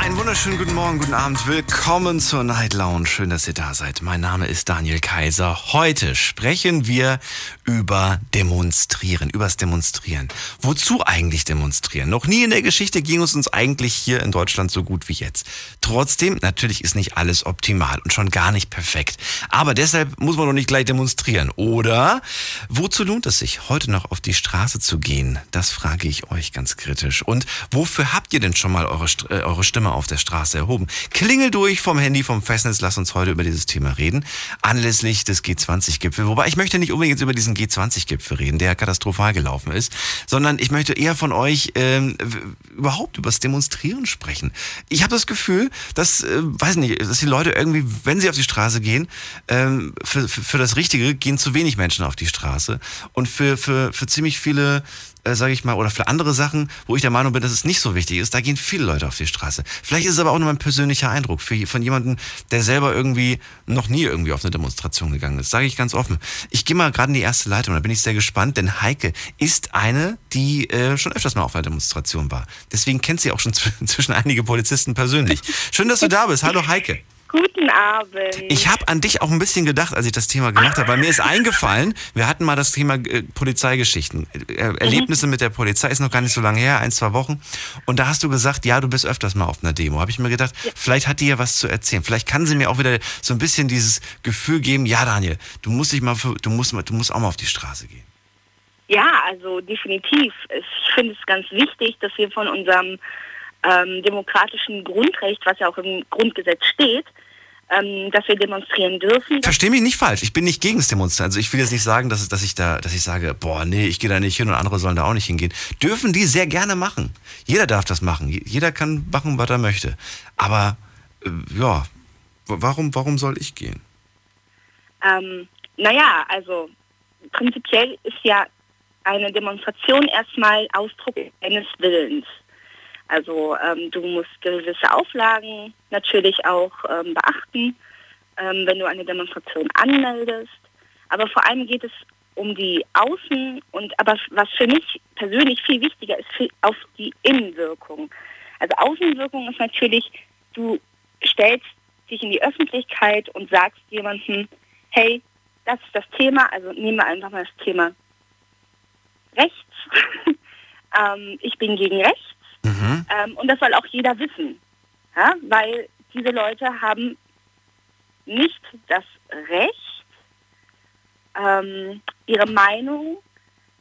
Einen wunderschönen guten Morgen, guten Abend. Willkommen zur Night Lounge. Schön, dass ihr da seid. Mein Name ist Daniel Kaiser. Heute sprechen wir über Demonstrieren, übers Demonstrieren. Wozu eigentlich demonstrieren? Noch nie in der Geschichte ging es uns eigentlich hier in Deutschland so gut wie jetzt. Trotzdem, natürlich ist nicht alles optimal und schon gar nicht perfekt. Aber deshalb muss man doch nicht gleich demonstrieren, oder? Wozu lohnt es sich, heute noch auf die Straße zu gehen? Das frage ich euch ganz kritisch. Und wofür habt ihr denn schon mal eure, äh, eure Stimme auf der Straße erhoben? Klingel durch vom Handy, vom Festnetz. Lass uns heute über dieses Thema reden. Anlässlich des G20-Gipfels. Wobei ich möchte nicht unbedingt über diesen G20-Gipfel reden, der katastrophal gelaufen ist, sondern ich möchte eher von euch ähm, überhaupt übers Demonstrieren sprechen. Ich habe das Gefühl, dass, äh, weiß nicht, dass die Leute irgendwie, wenn sie auf die Straße gehen, ähm, für, für, für das Richtige gehen zu wenig Menschen auf die Straße. Und für, für, für ziemlich viele äh, sage ich mal, oder für andere Sachen, wo ich der Meinung bin, dass es nicht so wichtig ist, da gehen viele Leute auf die Straße. Vielleicht ist es aber auch nur mein persönlicher Eindruck für, von jemandem, der selber irgendwie noch nie irgendwie auf eine Demonstration gegangen ist. Sage ich ganz offen. Ich gehe mal gerade in die erste Leitung, da bin ich sehr gespannt, denn Heike ist eine, die äh, schon öfters mal auf einer Demonstration war. Deswegen kennt sie auch schon zw- zwischen einige Polizisten persönlich. Schön, dass du da bist. Hallo Heike. Guten Abend. Ich habe an dich auch ein bisschen gedacht, als ich das Thema gemacht habe. Weil mir ist eingefallen, wir hatten mal das Thema äh, Polizeigeschichten. Äh, Erlebnisse mit der Polizei ist noch gar nicht so lange her, ein, zwei Wochen. Und da hast du gesagt, ja, du bist öfters mal auf einer Demo. Habe ich mir gedacht, vielleicht hat die ja was zu erzählen. Vielleicht kann sie mir auch wieder so ein bisschen dieses Gefühl geben, ja, Daniel, du musst dich mal, für, du musst mal, du musst auch mal auf die Straße gehen. Ja, also definitiv. Ich finde es ganz wichtig, dass wir von unserem ähm, demokratischen Grundrecht, was ja auch im Grundgesetz steht, ähm, dass wir demonstrieren dürfen. Versteh mich nicht falsch. Ich bin nicht gegen das Demonstrieren. Also ich will jetzt nicht sagen, dass, es- dass ich da, dass ich sage, boah, nee, ich gehe da nicht hin und andere sollen da auch nicht hingehen. Dürfen die sehr gerne machen. Jeder darf das machen. Jeder kann machen, was er möchte. Aber äh, ja, warum, warum soll ich gehen? Ähm, naja, also prinzipiell ist ja eine Demonstration erstmal Ausdruck deines Willens. Also ähm, du musst gewisse Auflagen natürlich auch ähm, beachten, ähm, wenn du eine Demonstration anmeldest. Aber vor allem geht es um die Außen- und aber was für mich persönlich viel wichtiger ist, viel auf die Innenwirkung. Also Außenwirkung ist natürlich, du stellst dich in die Öffentlichkeit und sagst jemandem, hey, das ist das Thema, also nehmen wir einfach mal das Thema rechts. ähm, ich bin gegen rechts Mhm. ähm, und das soll auch jeder wissen, ja? weil diese Leute haben nicht das Recht, ähm, ihre Meinung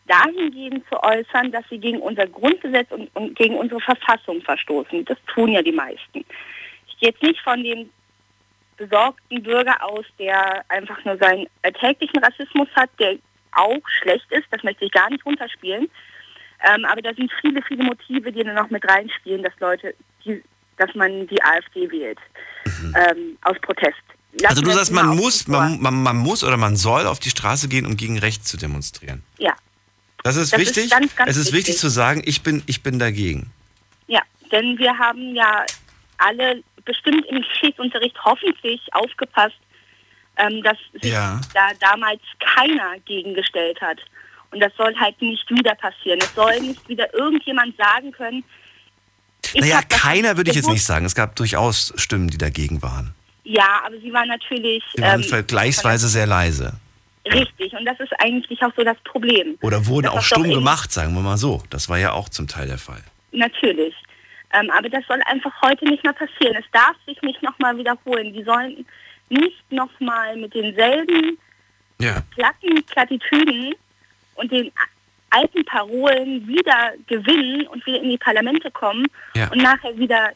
dahingehend zu äußern, dass sie gegen unser Grundgesetz und, und gegen unsere Verfassung verstoßen. Das tun ja die meisten. Ich gehe jetzt nicht von dem besorgten Bürger aus, der einfach nur seinen alltäglichen Rassismus hat, der auch schlecht ist, das möchte ich gar nicht runterspielen. Ähm, aber da sind viele, viele Motive, die dann noch mit reinspielen, dass Leute, die, dass man die AfD wählt, ähm, aus Protest. Lassen Also du sagst, man muss, man, man, man muss oder man soll auf die Straße gehen, um gegen rechts zu demonstrieren. Ja, Das ist Das ist wichtig. ganz, ganz es ist wichtig wichtig. zu sagen, ich bin, ich bin dagegen. ja, denn wir haben ja alle bestimmt im Geschichtsunterricht hoffentlich aufgepasst, ähm, dass sich Ja. da damals keiner gegengestellt hat. Und das soll halt nicht wieder passieren. Es soll nicht wieder irgendjemand sagen können, ich Naja, keiner würde ich jetzt nicht sagen. Es gab durchaus Stimmen, die dagegen waren. Ja, aber sie waren natürlich Die waren ähm, vergleichsweise sehr leise. richtig. Und das ist eigentlich auch so das Problem. Oder wurden Das auch stumm gemacht, sagen wir mal so. Das war ja auch zum Teil der Fall. Natürlich. Ähm, aber das soll einfach heute nicht mehr passieren. Es darf sich nicht nochmal wiederholen. Die sollen nicht nochmal mit denselben Ja. platten Plattitüden und den alten Parolen wieder gewinnen und wieder in die Parlamente kommen Ja. und nachher wieder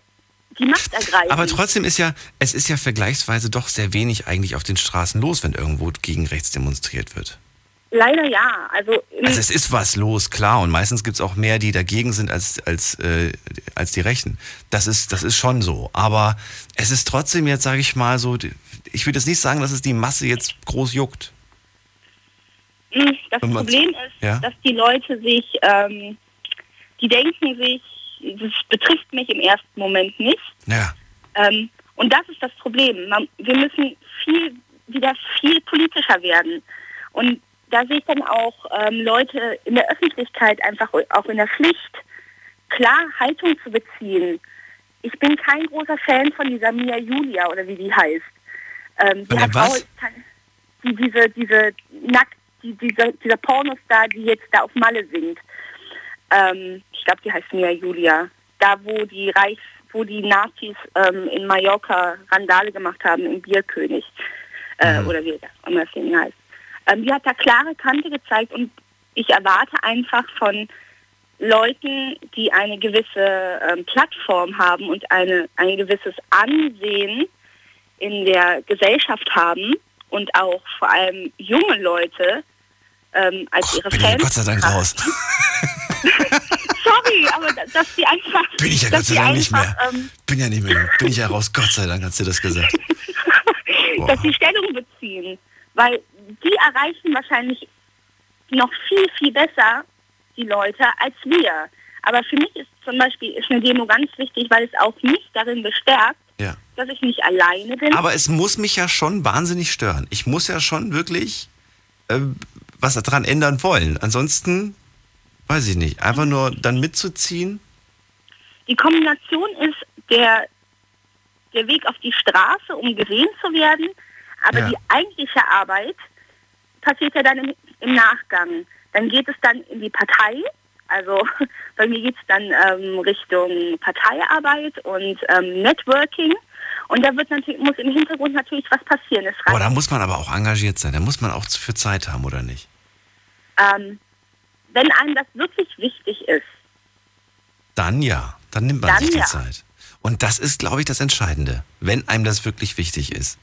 die Macht ergreifen. Aber trotzdem ist ja, es ist ja vergleichsweise doch sehr wenig eigentlich auf den Straßen los, wenn irgendwo gegen rechts demonstriert wird. Leider ja. Also, Also es ist was los, klar. Und meistens gibt es auch mehr, die dagegen sind als, als, äh, als die Rechten. Das ist, das ist schon so. Aber es ist trotzdem jetzt, sage ich mal so, ich würde jetzt nicht sagen, dass es die Masse jetzt groß juckt. Mh, das Und Problem ist, Ja. dass die Leute sich, ähm, die denken sich, das betrifft mich im ersten Moment nicht. Ja. Ähm, und Und das ist das Problem. Man, wir müssen viel, wieder viel politischer werden. Und da sehe ich dann auch ähm, Leute in der Öffentlichkeit einfach auch in der Pflicht, klar Haltung zu beziehen. Ich bin kein großer Fan von dieser Mia Julia oder wie die heißt. Ähm, die hat was? Auch, die, diese, diese nackt, die, dieser, dieser Pornostar, die jetzt da auf Malle singt. Ähm, ich glaube, die heißt Mia Julia. Da, wo die Reichs, wo die Nazis ähm, in Mallorca Randale gemacht haben, im Bierkönig. Äh, mhm. Oder wie das immer das Ding heißt. Ähm, die hat da klare Kante gezeigt und ich erwarte einfach von Leuten, die eine gewisse ähm, Plattform haben und eine, ein gewisses Ansehen in der Gesellschaft haben und auch vor allem junge Leute ähm, als oh, ihre bin Fans. Ich Gott sei Dank raus. Sorry, aber dass sie einfach. Bin ich ja Gott sei Dank nicht mehr. Ähm, bin ja nicht mehr. Bin ich ja raus. Gott sei Dank hat sie das gesagt. dass sie Stellung beziehen. Weil die erreichen wahrscheinlich noch viel, viel besser die Leute als wir. Aber für mich ist zum Beispiel ist eine Demo ganz wichtig, weil es auch mich darin bestärkt, ja. dass ich nicht alleine bin. Aber es muss mich ja schon wahnsinnig stören. Ich muss ja schon wirklich äh, was daran ändern wollen. Ansonsten, weiß ich nicht, einfach nur dann mitzuziehen. Die Kombination ist der, der Weg auf die Straße, um gesehen zu werden, aber ja. die eigentliche Arbeit passiert ja dann im, im, Nachgang. Dann geht es dann in die Partei. Also bei mir geht es dann ähm, Richtung Parteiarbeit und ähm, Networking. Und da wird natürlich, muss im Hintergrund natürlich was passieren. Aber da muss man aber auch engagiert sein. Da muss man auch für Zeit haben, oder nicht? Ähm, wenn einem das wirklich wichtig ist. Dann ja. Dann nimmt man dann sich die ja. Zeit. Und das ist, glaube ich, das Entscheidende, wenn einem das wirklich wichtig ist.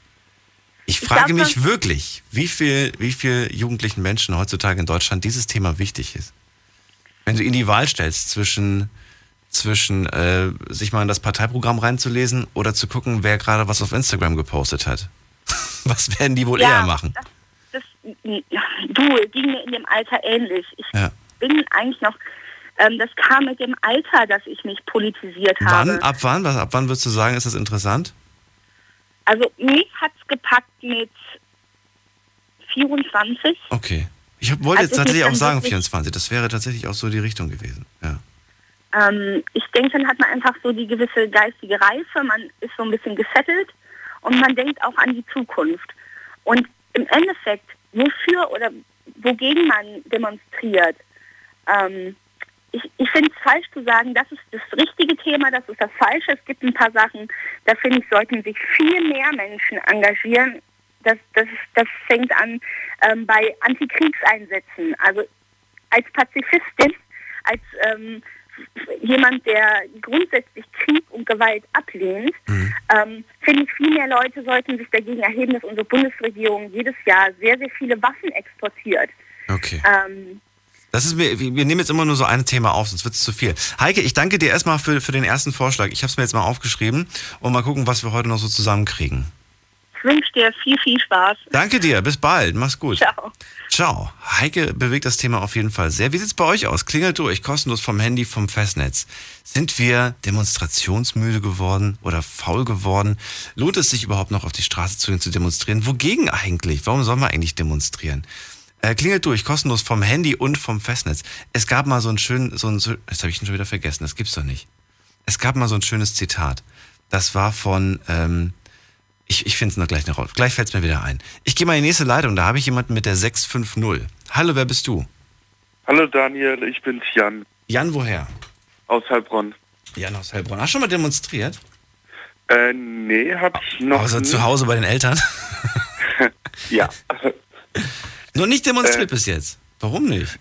Ich frage ich mich wirklich, wie viel, wie viel jugendlichen Menschen heutzutage in Deutschland dieses Thema wichtig ist. Wenn du in die Wahl stellst zwischen, zwischen äh, sich mal in das Parteiprogramm reinzulesen oder zu gucken, wer gerade was auf Instagram gepostet hat. was werden die wohl ja, eher machen? Das, du, ging mir in dem Alter ähnlich. Ich ja. bin eigentlich noch, ähm, das kam mit dem Alter, dass ich mich politisiert wann, habe. Ab wann? Was, ab wann würdest du sagen, ist das interessant? Also mich hat es gepackt mit 24. Okay. Ich wollte also jetzt tatsächlich auch sagen 24. Das wäre tatsächlich auch so die Richtung gewesen. Ja. Ähm, ich denke, dann hat man einfach so die gewisse geistige Reife. Man ist so ein bisschen gesettelt und man denkt auch an die Zukunft. Und im Endeffekt, wofür oder wogegen man demonstriert, ähm, ich, ich finde es falsch zu sagen, das ist das richtige Thema, das ist das Falsche. Es gibt ein paar Sachen, da finde ich, sollten sich viel mehr Menschen engagieren. Das, das, das fängt an ähm, bei Antikriegseinsätzen. Also als Pazifistin, als ähm, jemand, der grundsätzlich Krieg und Gewalt ablehnt, mhm. ähm, finde ich, viel mehr Leute sollten sich dagegen erheben, dass unsere Bundesregierung jedes Jahr sehr, sehr viele Waffen exportiert. Okay. Ähm, das ist mir, wir nehmen jetzt immer nur so ein Thema auf, sonst wird es zu viel. Heike, ich danke dir erstmal für, für den ersten Vorschlag. Ich habe es mir jetzt mal aufgeschrieben und mal gucken, was wir heute noch so zusammenkriegen. Ich wünsche dir viel, viel Spaß. Danke dir, bis bald, mach's gut. Ciao. Ciao. Heike bewegt das Thema auf jeden Fall sehr. Wie sieht's bei euch aus? Klingelt durch, kostenlos vom Handy, vom Festnetz. Sind wir demonstrationsmüde geworden oder faul geworden? Lohnt es sich überhaupt noch auf die Straße zu gehen, zu demonstrieren? Wogegen eigentlich? Warum sollen wir eigentlich demonstrieren? Äh, klingelt durch, kostenlos vom Handy und vom Festnetz. Es gab mal so ein schön, so ein, das habe ich schon wieder vergessen, das gibt's doch nicht. Es gab mal so ein schönes Zitat. Das war von, ähm, ich, ich finde es noch gleich noch raus. Gleich fällt es mir wieder ein. Ich gehe mal in die nächste Leitung, da habe ich jemanden mit der 650. Hallo, wer bist du? Hallo Daniel, ich bin's Jan. Jan, woher? Aus Heilbronn. Jan aus Heilbronn. Hast du schon mal demonstriert? Äh, nee, hab ich noch Außer zu Hause bei den Eltern? ja. Nur nicht demonstriert äh, bis jetzt. Warum nicht?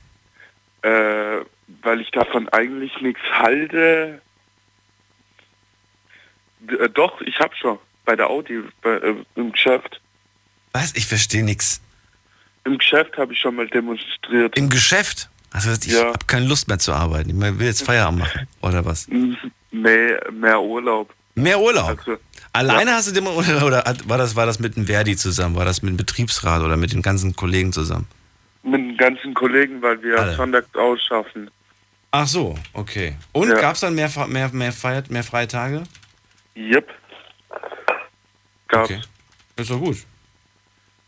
Äh, weil ich davon eigentlich nichts halte. D äh, doch, ich habe schon. Bei der Audi, bei, äh, im Geschäft. Was? Ich verstehe nichts. Im Geschäft habe ich schon mal demonstriert. Im Geschäft? Also ich ja. habe keine Lust mehr zu arbeiten. Ich will jetzt Feierabend machen, oder was? Nee, mehr Urlaub. Mehr Urlaub? Also, Alleine ja. hast du dem oder, oder war das war das mit dem Verdi zusammen? War das mit dem Betriebsrat oder mit den ganzen Kollegen zusammen? Mit den ganzen Kollegen, weil wir Alle. sonntags ausschaffen. Ach so, okay. Und ja. gab es dann mehr mehr mehr Feiert, mehr freie Tage? Yep. Gab's. Okay. Ist doch gut.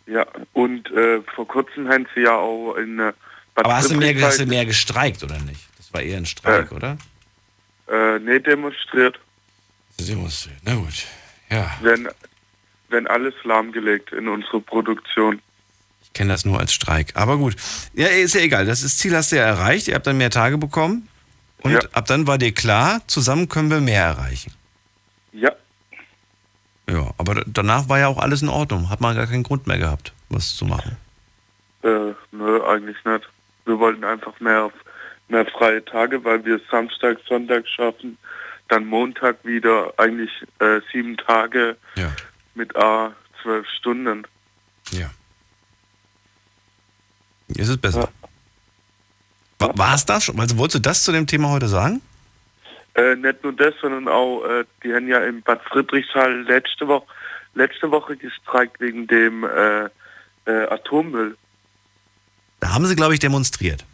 Ja, und äh, vor kurzem haben sie ja auch in äh, Bad Aber hast du, mehr, hast du mehr gestreikt oder nicht? Das war eher ein Streik, oder? Äh, nee, demonstriert. Demonstriert. Na gut. Ja, Wenn, wenn alles lahmgelegt in unsere Produktion. ich kenne das nur als Streik. Aber gut. Ja, ist ja egal. Das ist Ziel hast du ja erreicht. Ihr habt dann mehr Tage bekommen. Und Ja. ab dann war dir klar, zusammen können wir mehr erreichen. Ja, Ja, aber danach war ja auch alles in Ordnung. Hat man gar keinen Grund mehr gehabt, was zu machen. äh, nö, eigentlich nicht. Wir wollten einfach mehr, mehr freie Tage, weil wir Samstag, Sonntag schaffen. Dann Montag wieder eigentlich äh, sieben Tage Ja. mit A zwölf Stunden. Ja. Ist es besser? Wa- War es das schon? Also wolltest du das zu dem Thema heute sagen? Äh, nicht nur das, sondern auch, äh, die haben ja in Bad Friedrichshall letzte Woche, letzte Woche gestreikt wegen dem äh, äh, Atommüll. Da haben sie, glaube ich, demonstriert.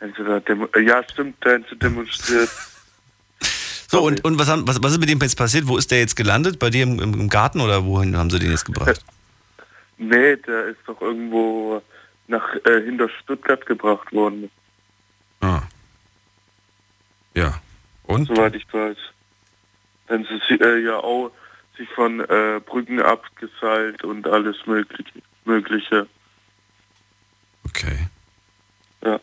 Demo äh, ja, stimmt, da haben sie demonstriert. So, und, und was, haben, was, was ist mit dem jetzt passiert? Wo ist der jetzt gelandet? Bei dir im, im im Garten oder wohin haben sie den jetzt gebracht? nee, der ist doch irgendwo nach äh, hinter Stuttgart gebracht worden, Ah. Ja. Und? soweit ich weiß. Dann sie si- äh, ja auch sich von äh, Brücken abgeseilt und alles mögliche. mögliche. Okay. Ja.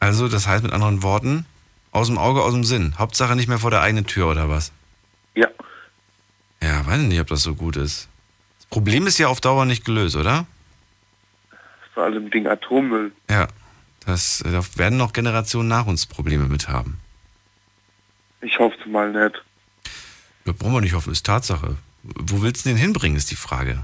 Also, das heißt mit anderen Worten, aus dem Auge, aus dem Sinn. Hauptsache nicht mehr vor der eigenen Tür oder was? Ja, Ja, weiß ich nicht, ob das so gut ist. Das Problem ist ja auf Dauer nicht gelöst, oder? vor allem Ding Atommüll. Ja. Das, da werden noch Generationen nach uns Probleme mit haben. Ich hoffe mal nicht. Da brauchen wir nicht hoffen, ist Tatsache. Wo willst du den hinbringen, ist die Frage.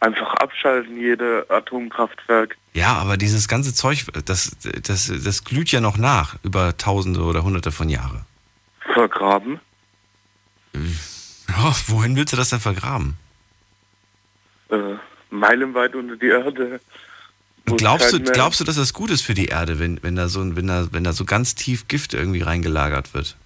Einfach abschalten, jede Atomkraftwerk. Ja, aber dieses ganze Zeug, das, das, das glüht ja noch nach über Tausende oder Hunderte von Jahren. Vergraben? Ja, wohin willst du das denn vergraben? Äh, meilenweit unter die Erde. es Glaubst du, glaubst du, dass das gut ist für die Erde, wenn, wenn, da so, wenn, da, wenn da so ganz tief Gift irgendwie reingelagert wird?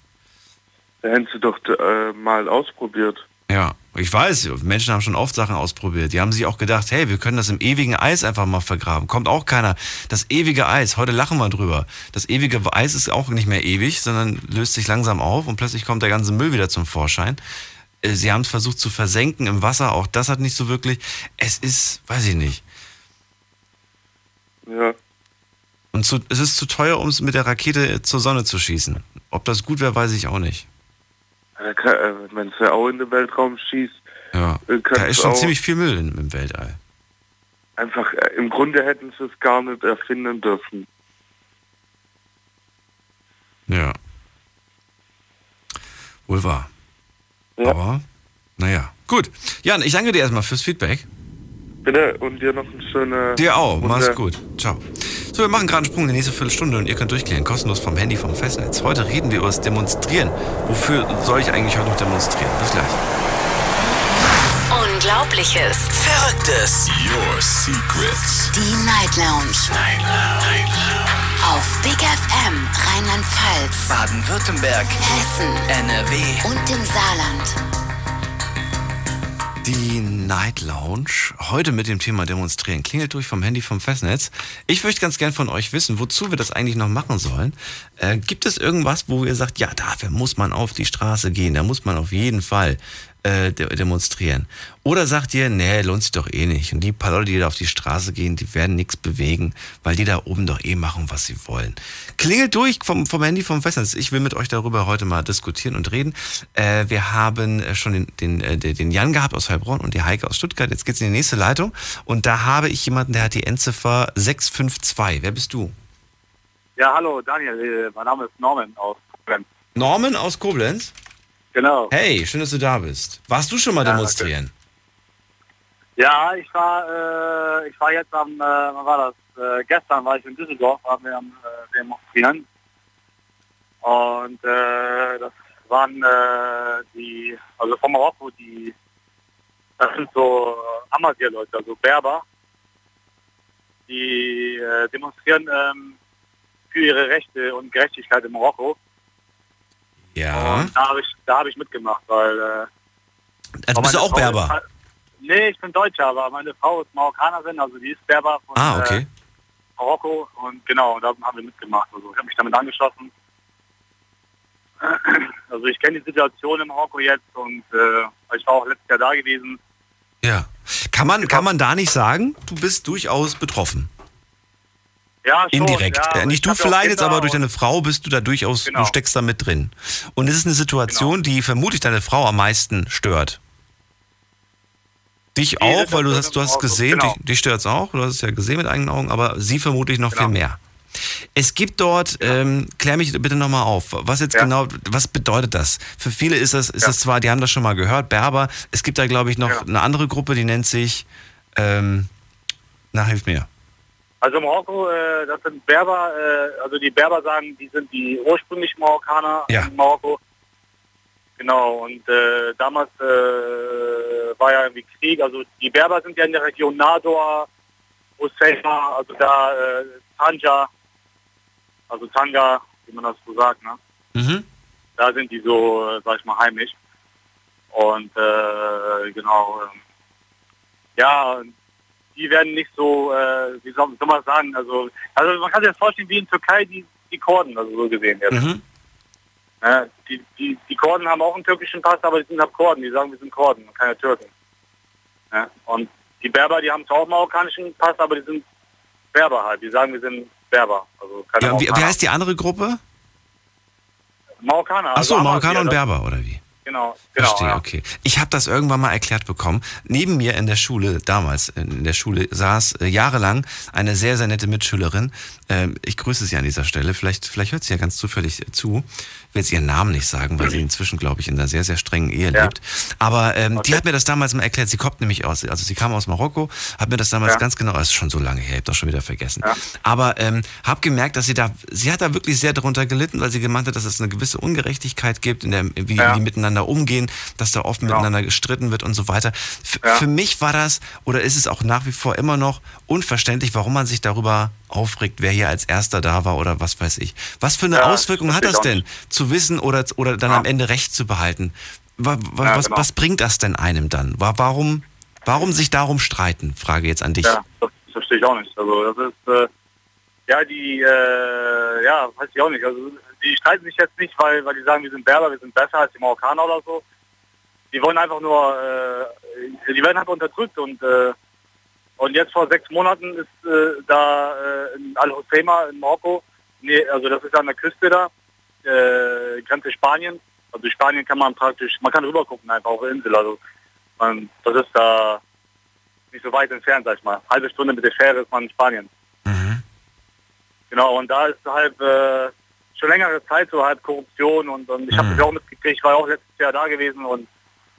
Da hätten sie doch äh, mal ausprobiert. Ja, ich weiß, Menschen haben schon oft Sachen ausprobiert. Die haben sich auch gedacht, hey, wir können das im ewigen Eis einfach mal vergraben. Kommt auch keiner. Das ewige Eis, heute lachen wir drüber. Das ewige Eis ist auch nicht mehr ewig, sondern löst sich langsam auf und plötzlich kommt der ganze Müll wieder zum Vorschein. Äh, Sie haben es versucht zu versenken im Wasser, auch das hat nicht so wirklich. Es ist, weiß ich nicht. Ja, Und zu, es ist zu teuer, um es mit der Rakete zur Sonne zu schießen. Ob das gut wäre, weiß ich auch nicht. Äh, wenn sie auch in den Weltraum schießt, Ja, Äh, da ist schon ziemlich viel Müll im, im Weltall. einfach, äh, im Grunde hätten sie es gar nicht erfinden dürfen. Ja. Wohl wahr. Ja. Aber, naja. Gut. Jan, ich danke dir erstmal fürs Feedback. Bitte, und dir noch eine schöne... Dir auch. Mach's gut. Ciao. So, wir machen gerade einen Sprung in die nächste Viertelstunde und ihr könnt durchklären. Kostenlos vom Handy, vom Festnetz. Heute reden wir über das Demonstrieren. Wofür soll ich eigentlich heute noch demonstrieren? Bis gleich. Unglaubliches. Verrücktes. Your Secrets. Die Night Lounge. Night Lounge. Auf Big FM Rheinland-Pfalz, Baden-Württemberg. Hessen NRW. und im Saarland. Die Night Lounge. Heute mit dem Thema Demonstrieren. Klingelt durch vom Handy vom Festnetz. Ich möchte ganz gern von euch wissen, wozu wir das eigentlich noch machen sollen. Äh, gibt es irgendwas, wo ihr sagt, ja, dafür muss man auf die Straße gehen, da muss man auf jeden Fall äh, de demonstrieren? Oder sagt ihr, nee, lohnt sich doch eh nicht. Und die paar Leute, die da auf die Straße gehen, die werden nichts bewegen, weil die da oben doch eh machen, was sie wollen. Klingelt durch vom, vom Handy vom Festnetz. Ich will mit euch darüber heute mal diskutieren und reden. Äh, wir haben äh, schon den, den, äh, den Jan gehabt aus Heilbronn und die Heike aus Stuttgart. Jetzt geht's in die nächste Leitung. Und da habe ich jemanden, der hat die Endziffer 652. Wer bist du? Ja, hallo Daniel, äh, mein Name ist Norman aus Koblenz. Norman aus Koblenz. Genau. Hey, schön, dass du da bist. Warst du schon mal Ja, demonstrieren? Ja, ich war, äh, ich war jetzt am, äh, wann war das? Äh, gestern war ich in Düsseldorf, waren wir am äh, Demonstrieren. Und äh, das waren äh, die, also von Marokko, die, das sind so Amazir-Leute, also Berber, die äh, demonstrieren ähm, für ihre Rechte und Gerechtigkeit in Marokko. Ja. Und da habe ich, da habe ich mitgemacht, weil äh, Also bist du auch Frau Berber? ist halt- Nee, ich bin Deutscher, aber meine Frau ist Marokkanerin, also die ist Berber von Ah, äh, okay. Marokko und genau, da haben wir mitgemacht. Also ich habe mich damit angeschlossen. Also ich kenne die Situation in Marokko jetzt und äh, ich war auch letztes Jahr da gewesen. Ja. Kann man, kann man da nicht sagen, du bist durchaus betroffen? Ja, schon, Indirekt. Ja, Äh, nicht ich du ja Kinder aber durch deine Frau bist du da durchaus, Genau. du steckst da mit drin. Und es ist eine Situation, die vermutlich deine Frau am meisten stört. Dich auch, weil du hast, du hast gesehen, genau. dich, dich stört es auch, du hast es ja gesehen mit eigenen Augen, aber sie vermutlich noch Genau. viel mehr. Es gibt dort, ähm, klär mich bitte nochmal auf, was jetzt Ja. genau, was bedeutet das? Für viele ist das, ist Ja. das zwar, die haben das schon mal gehört, Berber, es gibt da glaube ich noch Ja. eine andere Gruppe, die nennt sich, ähm, na hilf mir. Also Marokko, äh, das sind Berber, äh, also die Berber sagen, die sind die ursprünglichen Marokkaner Ja. in Marokko. Genau, und äh, damals äh, war ja irgendwie Krieg, also die Berber sind ja in der Region Nador, Usseima, also da äh, Tanja, also Tanga, wie man das so sagt, ne? Mhm. da sind die so, äh, sag ich mal, heimisch. Und genau, ähm, ja, die werden nicht so, äh, wie soll, soll man sagen, also, also man kann sich das vorstellen wie in Türkei die, die Kurden, also so gesehen jetzt. Mhm. Ja, die, die, die Kurden haben auch einen türkischen Pass, aber die sind halt Kurden, die sagen, wir sind Kurden, und keine Türken. Ja, und die Berber, die haben zwar auch einen marokkanischen Pass, aber die sind Berber halt, die sagen, wir sind Berber. Also keine Ja, wie, wie heißt die andere Gruppe? Marokkaner. Achso, also Marokkaner und Berber, oder wie? Genau, genau. Verstehe, ja. okay. Ich habe das irgendwann mal erklärt bekommen. Neben mir in der Schule, damals in der Schule, saß äh, jahrelang eine sehr, sehr nette Mitschülerin. Ähm, ich grüße sie an dieser Stelle. Vielleicht, vielleicht hört sie ja ganz zufällig äh, zu. Ich will jetzt ihren Namen nicht sagen, weil sie inzwischen, glaube ich, in einer sehr, sehr strengen Ehe Ja. lebt. Aber ähm, die Okay. hat mir das damals mal erklärt. Sie kommt nämlich aus, also sie kam aus Marokko, hat mir das damals Ja. ganz genau, das ist schon so lange her, ich habe das schon wieder vergessen. Aber ähm, habe gemerkt, dass sie da, sie hat da wirklich sehr darunter gelitten, weil sie gemeint hat, dass es eine gewisse Ungerechtigkeit gibt, in der, wie die miteinander umgehen, dass da oft Genau. miteinander gestritten wird und so weiter. F Ja. Für mich war das, oder ist es auch nach wie vor immer noch unverständlich, warum man sich darüber aufregt, wer hier als Erster da war oder was weiß ich. Was für eine Ja, Auswirkung das hat das denn, zu wissen oder, oder dann Ja. am Ende Recht zu behalten? Wa wa Ja, was, genau. was bringt das denn einem dann? Wa warum, warum sich darum streiten? Frage jetzt an dich. Ja, das verstehe ich auch nicht. Also das ist, äh, ja, die, äh, ja, weiß ich auch nicht. Also die streiten sich jetzt nicht, weil, weil die sagen, wir sind Berber, wir sind besser als die Marokkaner oder so. Die wollen einfach nur, äh, die werden einfach unterdrückt und äh, und jetzt vor sechs Monaten ist äh, da äh, in Al-Hoceima in Marokko, nee, also das ist an der Küste da, äh, Grenze Spanien. Also Spanien kann man praktisch, man kann rüber gucken einfach auf der Insel. Also man, das ist da nicht so weit entfernt, sag ich mal. Halbe Stunde mit der Fähre ist man in Spanien. Mhm. Genau, und da ist halt äh, schon längere Zeit so halt Korruption und, und ich habe Mhm. das auch mitgekriegt, ich war ja auch letztes Jahr da gewesen und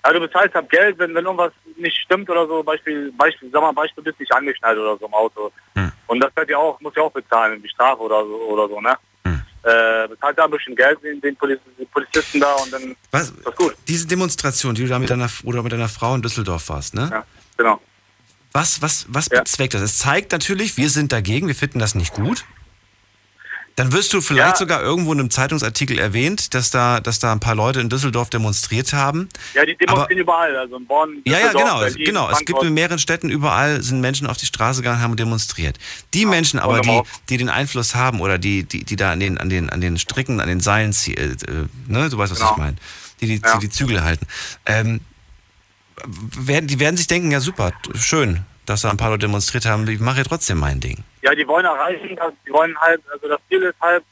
ja, du bezahlst halt Geld, wenn, wenn irgendwas nicht stimmt oder so, Beispiel, Beispiel, sag mal, Beispiel, du bist nicht angeschnallt oder so im Auto. Mhm. Und das wird ja auch, muss ja auch bezahlen, die Strafe oder so oder so, ne? Mhm. Äh, bezahlt da ein bisschen Geld den, den Poliz den Polizisten da und dann Was, ist das gut. diese Demonstration, die du da mit deiner, oder mit deiner Frau in Düsseldorf warst, ne? Ja, genau. Was, was, was Ja. bezweckt das? Es zeigt natürlich, wir sind dagegen, wir finden das nicht gut. Dann wirst du vielleicht Ja. sogar irgendwo in einem Zeitungsartikel erwähnt, dass da, dass da ein paar Leute in Düsseldorf demonstriert haben. Ja, die demonstrieren überall, also in Bonn, Ja, ja, Düsseldorf, genau. es- Berlin, genau. Es gibt Frankfurt. in mehreren Städten überall sind Menschen auf die Straße gegangen, haben demonstriert. Die Menschen aber, die, die den Einfluss haben oder die, die, die da an den, an den, an den Stricken, an den Seilen ziehen, äh, ne, du weißt, was Genau. ich meine, die die, Ja. die die Zügel halten, ähm, werden, die werden sich denken, ja super, schön, dass da ein paar Leute demonstriert haben, ich mache ja trotzdem mein Ding. Ja, die wollen erreichen, dass, die wollen halt, also das Ziel ist halt,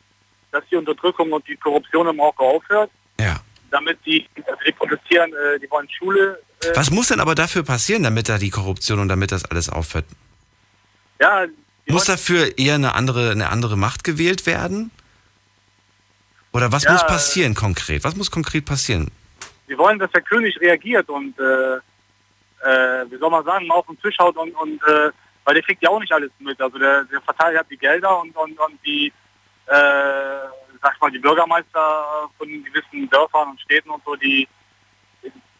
dass die Unterdrückung und die Korruption im Marokko aufhört, Ja. damit die, also die protestieren, äh, die wollen Schule, äh, Was muss denn aber dafür passieren, damit da die Korruption und damit das alles aufhört? ja, Muss dafür eher eine andere, eine andere Macht gewählt werden? Oder was Ja, muss passieren konkret? Was muss konkret passieren? die wollen, dass der König reagiert und, äh, äh, wie soll man sagen, mal auf den Tisch haut und, und äh, weil der kriegt ja auch nicht alles mit. Also der, der verteilt hat die Gelder und, und, und die, äh, sag mal, die Bürgermeister von gewissen Dörfern und Städten und so, die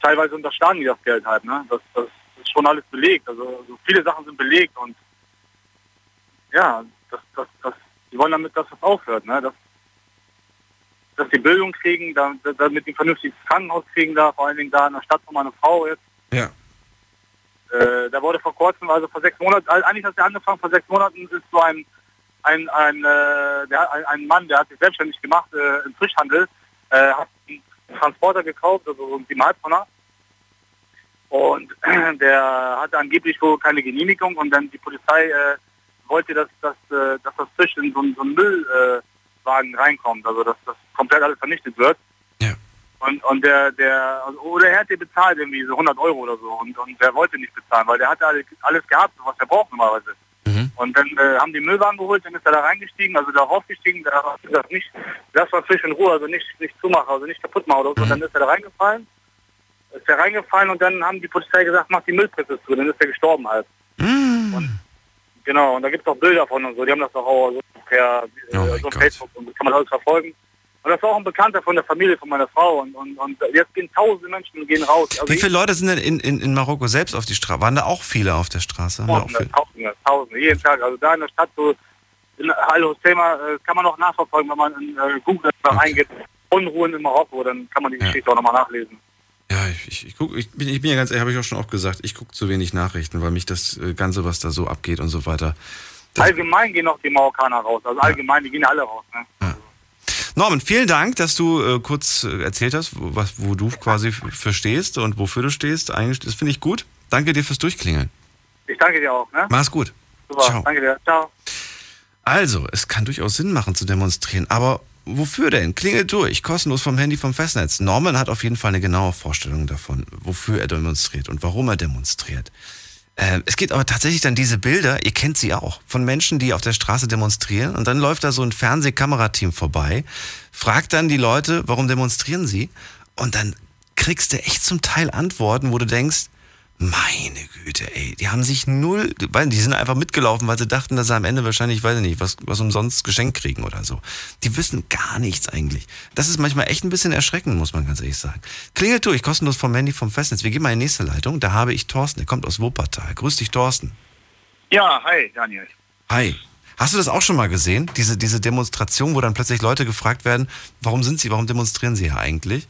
teilweise unterschlagen die das Geld halt. Ne? Das, das ist schon alles belegt. Also, also viele Sachen sind belegt und ja, das, das, das, die wollen damit, dass das aufhört. Ne? Dass, dass die Bildung kriegen, da- damit die ein vernünftiges Krankenhaus kriegen da, vor allen Dingen da in der Stadt von meiner Frau jetzt. Ja. Äh, da wurde vor kurzem, also vor sechs Monaten, also eigentlich hat er angefangen, vor sechs Monaten ist so ein ein, ein, äh, der, ein, ein Mann, der hat sich selbstständig gemacht äh, im Fischhandel, äh, hat einen Transporter gekauft, also so einen Simaltonner. Und der hatte angeblich wohl keine Genehmigung und dann die Polizei äh, wollte, dass, dass, dass das Fisch in so, so einen Müllwagen reinkommt, also dass das komplett alles vernichtet wird. Und, und der, der, also, oder er hat dir bezahlt irgendwie so 100 Euro oder so und, und der wollte nicht bezahlen, weil der hatte alles, alles gehabt, was er braucht normalerweise. Mhm. Und dann äh, haben die Müllwagen geholt, dann ist er da reingestiegen, also da raufgestiegen, da er gesagt, nicht, lass mal Fisch in Ruhe, also nicht, nicht zumachen, also nicht kaputt machen oder so. Mhm. Dann ist er da reingefallen, ist er reingefallen und dann haben die Polizei gesagt, mach die Müllpresse zu, dann ist er gestorben halt. Mm. Genau, und da gibt es auch Bilder von und so, die haben das doch auch so per Oh äh, so. Facebook und das kann man alles verfolgen. Und das war auch ein Bekannter von der Familie von meiner Frau und, und, und jetzt gehen tausende Menschen gehen raus. Also Wie viele Leute sind denn in, in, in Marokko selbst auf die Straße? Waren da auch viele auf der Straße? Tausende, viele? Tausende, Tausende, jeden Tag. Also da in der Stadt, so in Al-Husseima, äh, kann man auch nachverfolgen, wenn man in äh, Google Okay. eingibt, Unruhen in Marokko, dann kann man die Ja. Geschichte auch nochmal nachlesen. Ja, ich, ich, ich, guck, ich, bin, ich bin ja ganz ehrlich, habe ich auch schon oft gesagt, ich gucke zu wenig Nachrichten, weil mich das äh, Ganze, was da so abgeht und so weiter. Allgemein gehen auch die Marokkaner raus. Also allgemein, die gehen alle raus. Ne? Norman, vielen Dank, dass du äh, kurz äh, erzählt hast, wo, was, wo du quasi f- für stehst und wofür du stehst. Eigentlich, das finde ich gut. Danke dir fürs Durchklingeln. Ich danke dir auch. Ne? Mach's gut. Super, Ciao. danke dir. Ciao. Also, es kann durchaus Sinn machen zu demonstrieren, aber wofür denn? Klingelt durch, kostenlos vom Handy vom Festnetz. Norman hat auf jeden Fall eine genaue Vorstellung davon, wofür er demonstriert und warum er demonstriert. Äh, es gibt aber tatsächlich dann diese Bilder, ihr kennt sie auch, von Menschen, die auf der Straße demonstrieren und dann läuft da so ein Fernsehkamerateam vorbei, fragt dann die Leute, warum demonstrieren sie? Und dann kriegst du echt zum Teil Antworten, wo du denkst, meine Güte, ey, die haben sich null, weil die sind einfach mitgelaufen, weil sie dachten, dass sie am Ende wahrscheinlich, weiß ich nicht, was, was umsonst geschenkt kriegen oder so. Die wissen gar nichts eigentlich. Das ist manchmal echt ein bisschen erschreckend, muss man ganz ehrlich sagen. Klingelt durch, kostenlos vom Handy vom Festnetz. Wir gehen mal in die nächste Leitung. Da habe ich Thorsten, der kommt aus Wuppertal. Grüß dich, Thorsten. Ja, hi, Daniel. Hi. Hast du das auch schon mal gesehen? Diese, diese Demonstration, wo dann plötzlich Leute gefragt werden, warum sind sie, warum demonstrieren sie hier eigentlich?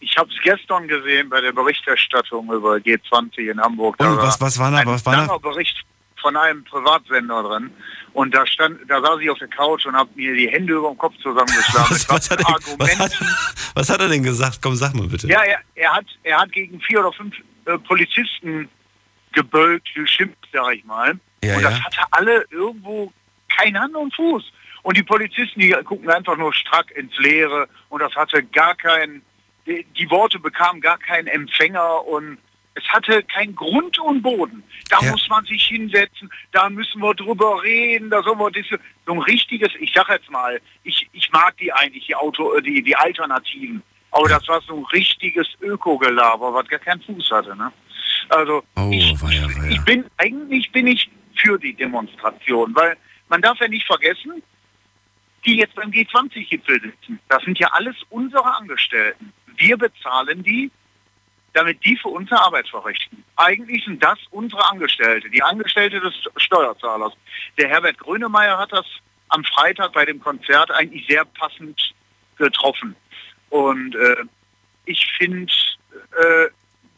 Ich habe es gestern gesehen bei der Berichterstattung über G20 in Hamburg. Da Und was, was war da, ein was war da? langer Bericht von einem Privatsender drin. Und da stand, da saß ich auf der Couch und habe mir die Hände über den Kopf zusammengeschlagen. Was, was, hat er, was, hat, was hat er denn gesagt? Komm, sag mal bitte. Ja, er, er, hat, er hat gegen vier oder fünf äh, Polizisten gebölkt, geschimpft, sag ich mal. Ja, und ja. das hatte alle irgendwo kein Hand und Fuß. Und die Polizisten, die gucken einfach nur strack ins Leere und das hatte gar kein, die, Worte bekamen gar keinen Empfänger und es hatte keinen Grund und Boden. Da Ja. muss man sich hinsetzen, da müssen wir drüber reden, da sollen wir diese, so ein richtiges, ich sag jetzt mal, ich, ich mag die eigentlich, die Auto, äh, die, die Alternativen. Aber das war so ein richtiges Ökogelaber, was gar keinen Fuß hatte, ne? Also Oh, ich, weia, weia. ich bin eigentlich bin ich für die Demonstration, weil man darf ja nicht vergessen, die jetzt beim G20-Gipfel sitzen, das sind ja alles unsere Angestellten. Wir bezahlen die, damit die für unsere Arbeit verrichten. Eigentlich sind das unsere Angestellte, die Angestellte des Steuerzahlers. Der Herbert Grönemeyer hat das am Freitag bei dem Konzert eigentlich sehr passend getroffen. Und äh, ich finde, äh,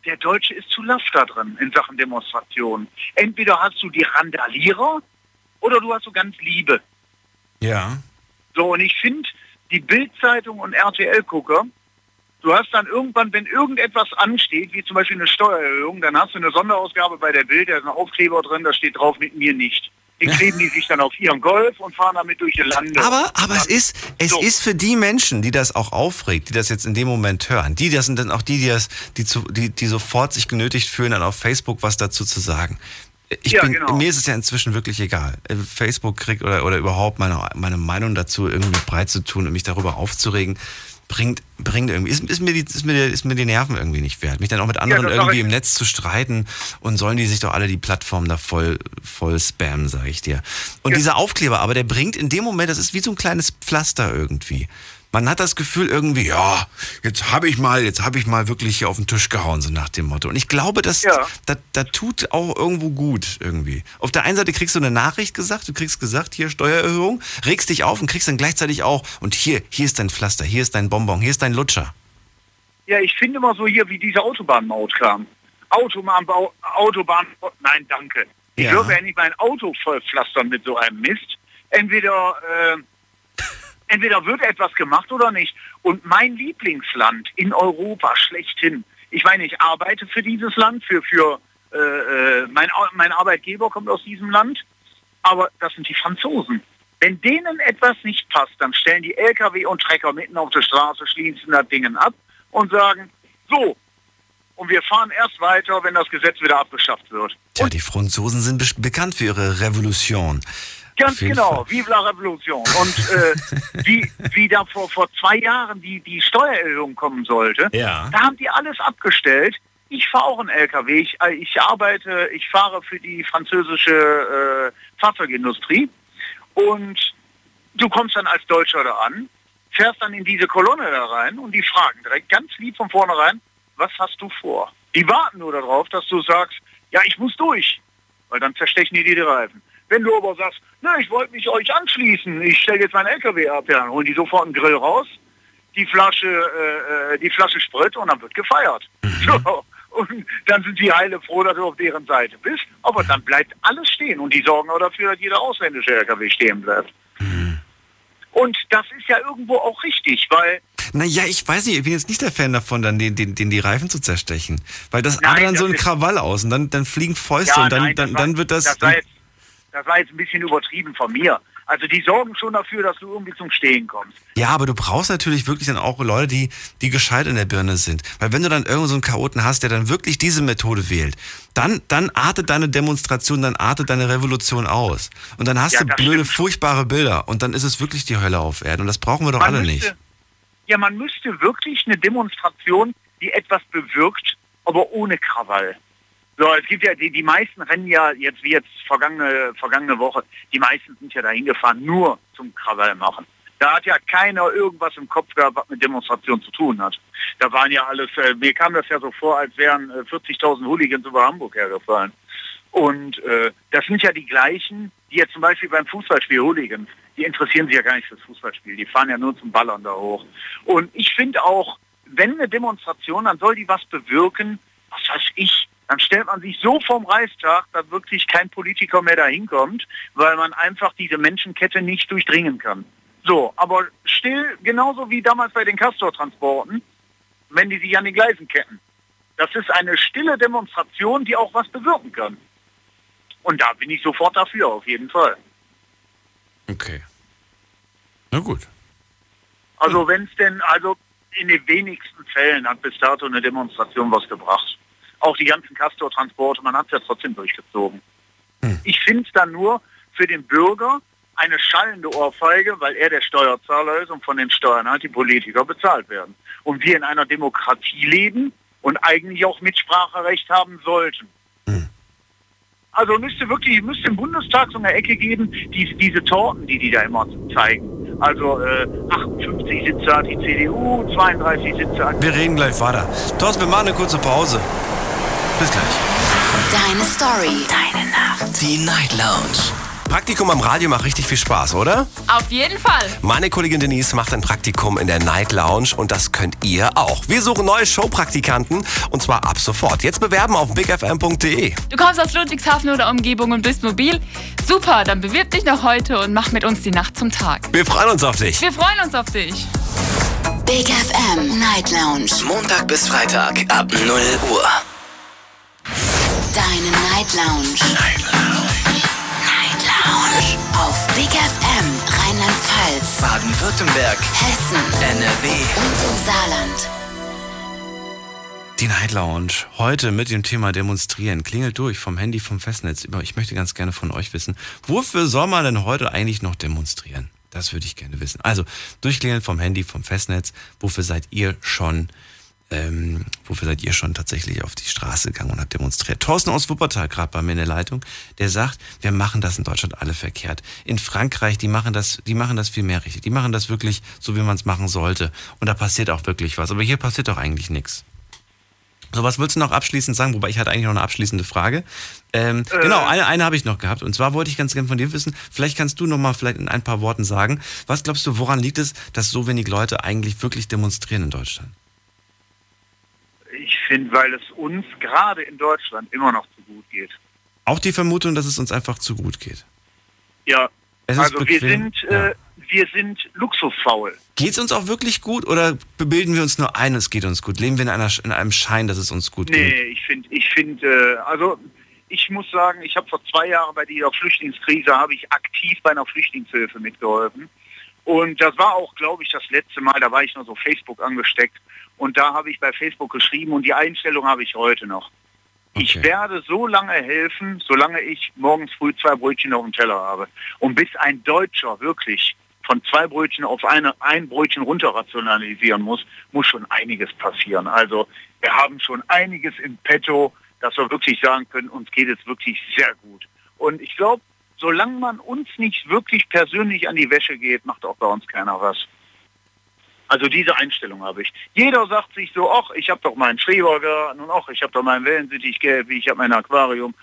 der Deutsche ist zu laff da drin in Sachen Demonstration. Entweder hast du die Randalierer oder du hast so ganz Liebe. Ja. So, und ich finde, die Bildzeitung und RTL-Gucker, du hast dann irgendwann, wenn irgendetwas ansteht, wie zum Beispiel eine Steuererhöhung, dann hast du eine Sonderausgabe bei der Bild, da ist ein Aufkleber drin, da steht drauf, mit mir nicht. Die kleben die sich dann auf ihren Golf und fahren damit durch die Lande. Aber, aber es ist, es So. ist für die Menschen, die das auch aufregt, die das jetzt in dem Moment hören, die das sind dann auch die, die das, die, zu, die, die sofort sich genötigt fühlen, dann auf Facebook was dazu zu sagen. Ich Ja, bin, genau. Mir ist es ja inzwischen wirklich egal. Äh, Facebook kriegt oder, oder überhaupt meine, meine Meinung dazu irgendwie breit zu tun und mich darüber aufzuregen, bringt, bringt irgendwie, ist, ist, mir die, ist, mir die, ist mir die Nerven irgendwie nicht wert. Mich dann auch mit anderen sag irgendwie im Netz zu streiten und sollen die sich doch alle die Plattform da voll, voll spammen, sage ich dir. Und dieser Aufkleber, aber der bringt in dem Moment, das ist wie so ein kleines Pflaster irgendwie. Man hat das Gefühl irgendwie, ja, jetzt habe ich mal, jetzt habe ich mal wirklich hier auf den Tisch gehauen, so nach dem Motto. Und ich glaube, das, Ja. das, das tut auch irgendwo gut irgendwie. Auf der einen Seite kriegst du eine Nachricht gesagt, du kriegst gesagt, hier Steuererhöhung, regst dich auf und kriegst dann gleichzeitig auch, und hier, hier ist dein Pflaster, hier ist dein Bonbon, hier ist dein Lutscher. Ja, ich finde immer so hier, wie diese Autobahnmaut kam. Autobahnbau, Autobahn, nein, danke. Ich Ja. würde ja nicht mein Auto vollpflastern mit so einem Mist. Entweder, äh, entweder wird etwas gemacht oder nicht. Und mein Lieblingsland in Europa schlechthin, ich meine, ich arbeite für dieses Land, für, für äh, äh, mein, mein Arbeitgeber kommt aus diesem Land, aber das sind die Franzosen. Wenn denen etwas nicht passt, dann stellen die LKW und Trecker mitten auf der Straße, schließen das Dingen ab und sagen, so, und wir fahren erst weiter, wenn das Gesetz wieder abgeschafft wird. Tja, die Franzosen sind be bekannt für ihre Revolution. Ganz genau, vive la Revolution. Und äh, wie, wie da vor, vor zwei Jahren die, die Steuererhöhung kommen sollte, Ja. da haben die alles abgestellt. Ich fahre auch einen LKW, ich, äh, ich arbeite, ich fahre für die französische äh, Fahrzeugindustrie und du kommst dann als Deutscher da an, fährst dann in diese Kolonne da rein und die fragen direkt ganz lieb von vornherein, was hast du vor? Die warten nur darauf, dass du sagst, ja, ich muss durch, weil dann zerstechen die dir die Reifen. Wenn du aber sagst, na, ich wollte mich euch anschließen, ich stelle jetzt meinen LKW ab, ja, dann holen die sofort einen Grill raus, die Flasche, äh, äh, die Flasche Sprit und dann wird gefeiert. So. Und dann sind die heile froh, dass du auf deren Seite bist. Aber dann bleibt alles stehen und die sorgen auch dafür, dass jeder ausländische LKW stehen bleibt. Und das ist ja irgendwo auch richtig, weil Naja, ich weiß nicht, ich bin jetzt nicht der Fan davon, dann den, den, den die Reifen zu zerstechen. Weil das Nein, dann so das ein ist- Krawall aus und dann, dann fliegen Fäuste und dann, nein, dann, dann wird das. Das war, jetzt, das war jetzt ein bisschen übertrieben von mir. Also die sorgen schon dafür, dass du irgendwie zum Stehen kommst. Ja, aber du brauchst natürlich wirklich dann auch Leute, die, die gescheit in der Birne sind. Weil wenn du dann irgend so einen Chaoten hast, der dann wirklich diese Methode wählt, dann, dann artet deine Demonstration, dann artet deine Revolution aus. Und dann hast Ja, du blöde, stimmt. furchtbare Bilder. Und dann ist es wirklich die Hölle auf Erden. Und das brauchen wir doch Man alle müsste, nicht. Ja, man müsste wirklich eine Demonstration, die etwas bewirkt, aber ohne Krawall. So, es gibt ja, die, die meisten rennen ja jetzt wie jetzt vergangene, vergangene Woche, die meisten sind ja dahin gefahren, nur zum Krawall machen. Da hat ja keiner irgendwas im Kopf gehabt, was mit Demonstration zu tun hat. Da waren ja alles, äh, mir kam das ja so vor, als wären äh, 40.000 Hooligans über Hamburg hergefallen. Und äh, das sind ja die gleichen, die jetzt zum Beispiel beim Fußballspiel Hooligans, die interessieren sich ja gar nicht fürs Fußballspiel, die fahren ja nur zum Ballern da hoch. Und ich finde auch, wenn eine Demonstration, dann soll die was bewirken, was weiß ich, dann stellt man sich so vom Reichstag, dass wirklich kein Politiker mehr dahin kommt, weil man einfach diese Menschenkette nicht durchdringen kann. So, aber still, genauso wie damals bei den Castor-Transporten, wenn die sich an den Gleisen ketten. Das ist eine stille Demonstration, die auch was bewirken kann. Und da bin ich sofort dafür, auf jeden Fall. Okay. Na gut. Also wenn es denn, also in den wenigsten Fällen hat bis dato eine Demonstration was gebracht. Auch die ganzen Castor-Transporte, man hat es ja trotzdem durchgezogen. Ich finde es dann nur für den Bürger eine schallende Ohrfeige, weil er der Steuerzahler ist und von den Steuern halt die Politiker bezahlt werden. Und wir in einer Demokratie leben und eigentlich auch Mitspracherecht haben sollten. Also müsste wirklich, müsste im Bundestag so eine Ecke geben, die, diese Torten, die die da immer zeigen. Also äh, 58 Sitze hat die CDU, 32 Sitze hat Wir reden gleich weiter. Thorsten, wir machen eine kurze Pause. Bis gleich. Deine Story. Deine Nacht. Die Night Lounge. Praktikum am Radio macht richtig viel Spaß, oder? Auf jeden Fall. Meine Kollegin Denise macht ein Praktikum in der Night Lounge und das könnt ihr auch. Wir suchen neue Showpraktikanten und zwar ab sofort. Jetzt bewerben auf bigfm.de. Du kommst aus Ludwigshafen oder Umgebung und bist mobil? Super, dann bewirb dich noch heute und mach mit uns die Nacht zum Tag. Wir freuen uns auf dich. Wir freuen uns auf dich. Big FM Night Lounge. Montag bis Freitag ab 0 Uhr. Deine Night Lounge. Night Lounge. Lounge. Auf Big FM Rheinland-Pfalz, Baden-Württemberg. Hessen NRW. und im Saarland. Die Night Lounge. Heute mit dem Thema Demonstrieren. Klingelt durch vom Handy, vom Festnetz. Aber Ich möchte ganz gerne von euch wissen, wofür soll man denn heute eigentlich noch demonstrieren? Das würde ich gerne wissen. Also, durchklingeln vom Handy, vom Festnetz. Wofür seid ihr schon, ähm, wofür seid ihr schon tatsächlich auf die Straße gegangen und habt demonstriert? Thorsten aus Wuppertal, gerade bei mir in der Leitung, der sagt, wir machen das in Deutschland alle verkehrt. In Frankreich, die machen das, die machen das viel mehr richtig. Die machen das wirklich so, wie man es machen sollte. Und da passiert auch wirklich was. Aber hier passiert doch eigentlich nichts. So, was willst du noch abschließend sagen? Wobei ich hatte eigentlich noch eine abschließende Frage. Ähm, Genau, eine, eine habe ich noch gehabt. Und zwar wollte ich ganz gerne von dir wissen, vielleicht kannst du noch mal vielleicht in ein paar Worten sagen, was glaubst du, woran liegt es, dass so wenig Leute eigentlich wirklich demonstrieren in Deutschland? Ich finde, weil es uns gerade in Deutschland immer noch zu gut geht. Auch die Vermutung, dass es uns einfach zu gut geht. Ja, also wir sind, Ja. äh, wir sind luxusfaul. Geht es uns auch wirklich gut oder bebilden wir uns nur ein, es geht uns gut? Leben wir in, einer, in einem Schein, dass es uns gut Nee, geht? ich finde, ich finde, äh, also ich muss sagen, ich habe vor zwei Jahren bei dieser Flüchtlingskrise habe ich aktiv bei einer Flüchtlingshilfe mitgeholfen. Und das war auch, glaube ich, das letzte Mal, da war ich noch so Facebook angesteckt. Und da habe ich bei Facebook geschrieben und die Einstellung habe ich heute noch. Ich Okay. werde so lange helfen, solange ich morgens früh zwei Brötchen auf dem Teller habe. Und bis ein Deutscher wirklich von zwei Brötchen auf eine, ein Brötchen runter rationalisieren muss, muss schon einiges passieren. Also wir haben schon einiges im Petto, dass wir wirklich sagen können, uns geht es wirklich sehr gut. Und ich glaube, solange man uns nicht wirklich persönlich an die Wäsche geht, macht auch bei uns keiner was. Also diese Einstellung habe ich. Jeder sagt sich so, ach, ich habe doch meinen Schrebergarten und ach, ich habe doch mein Wellensittichgelb, ich habe mein Aquarium.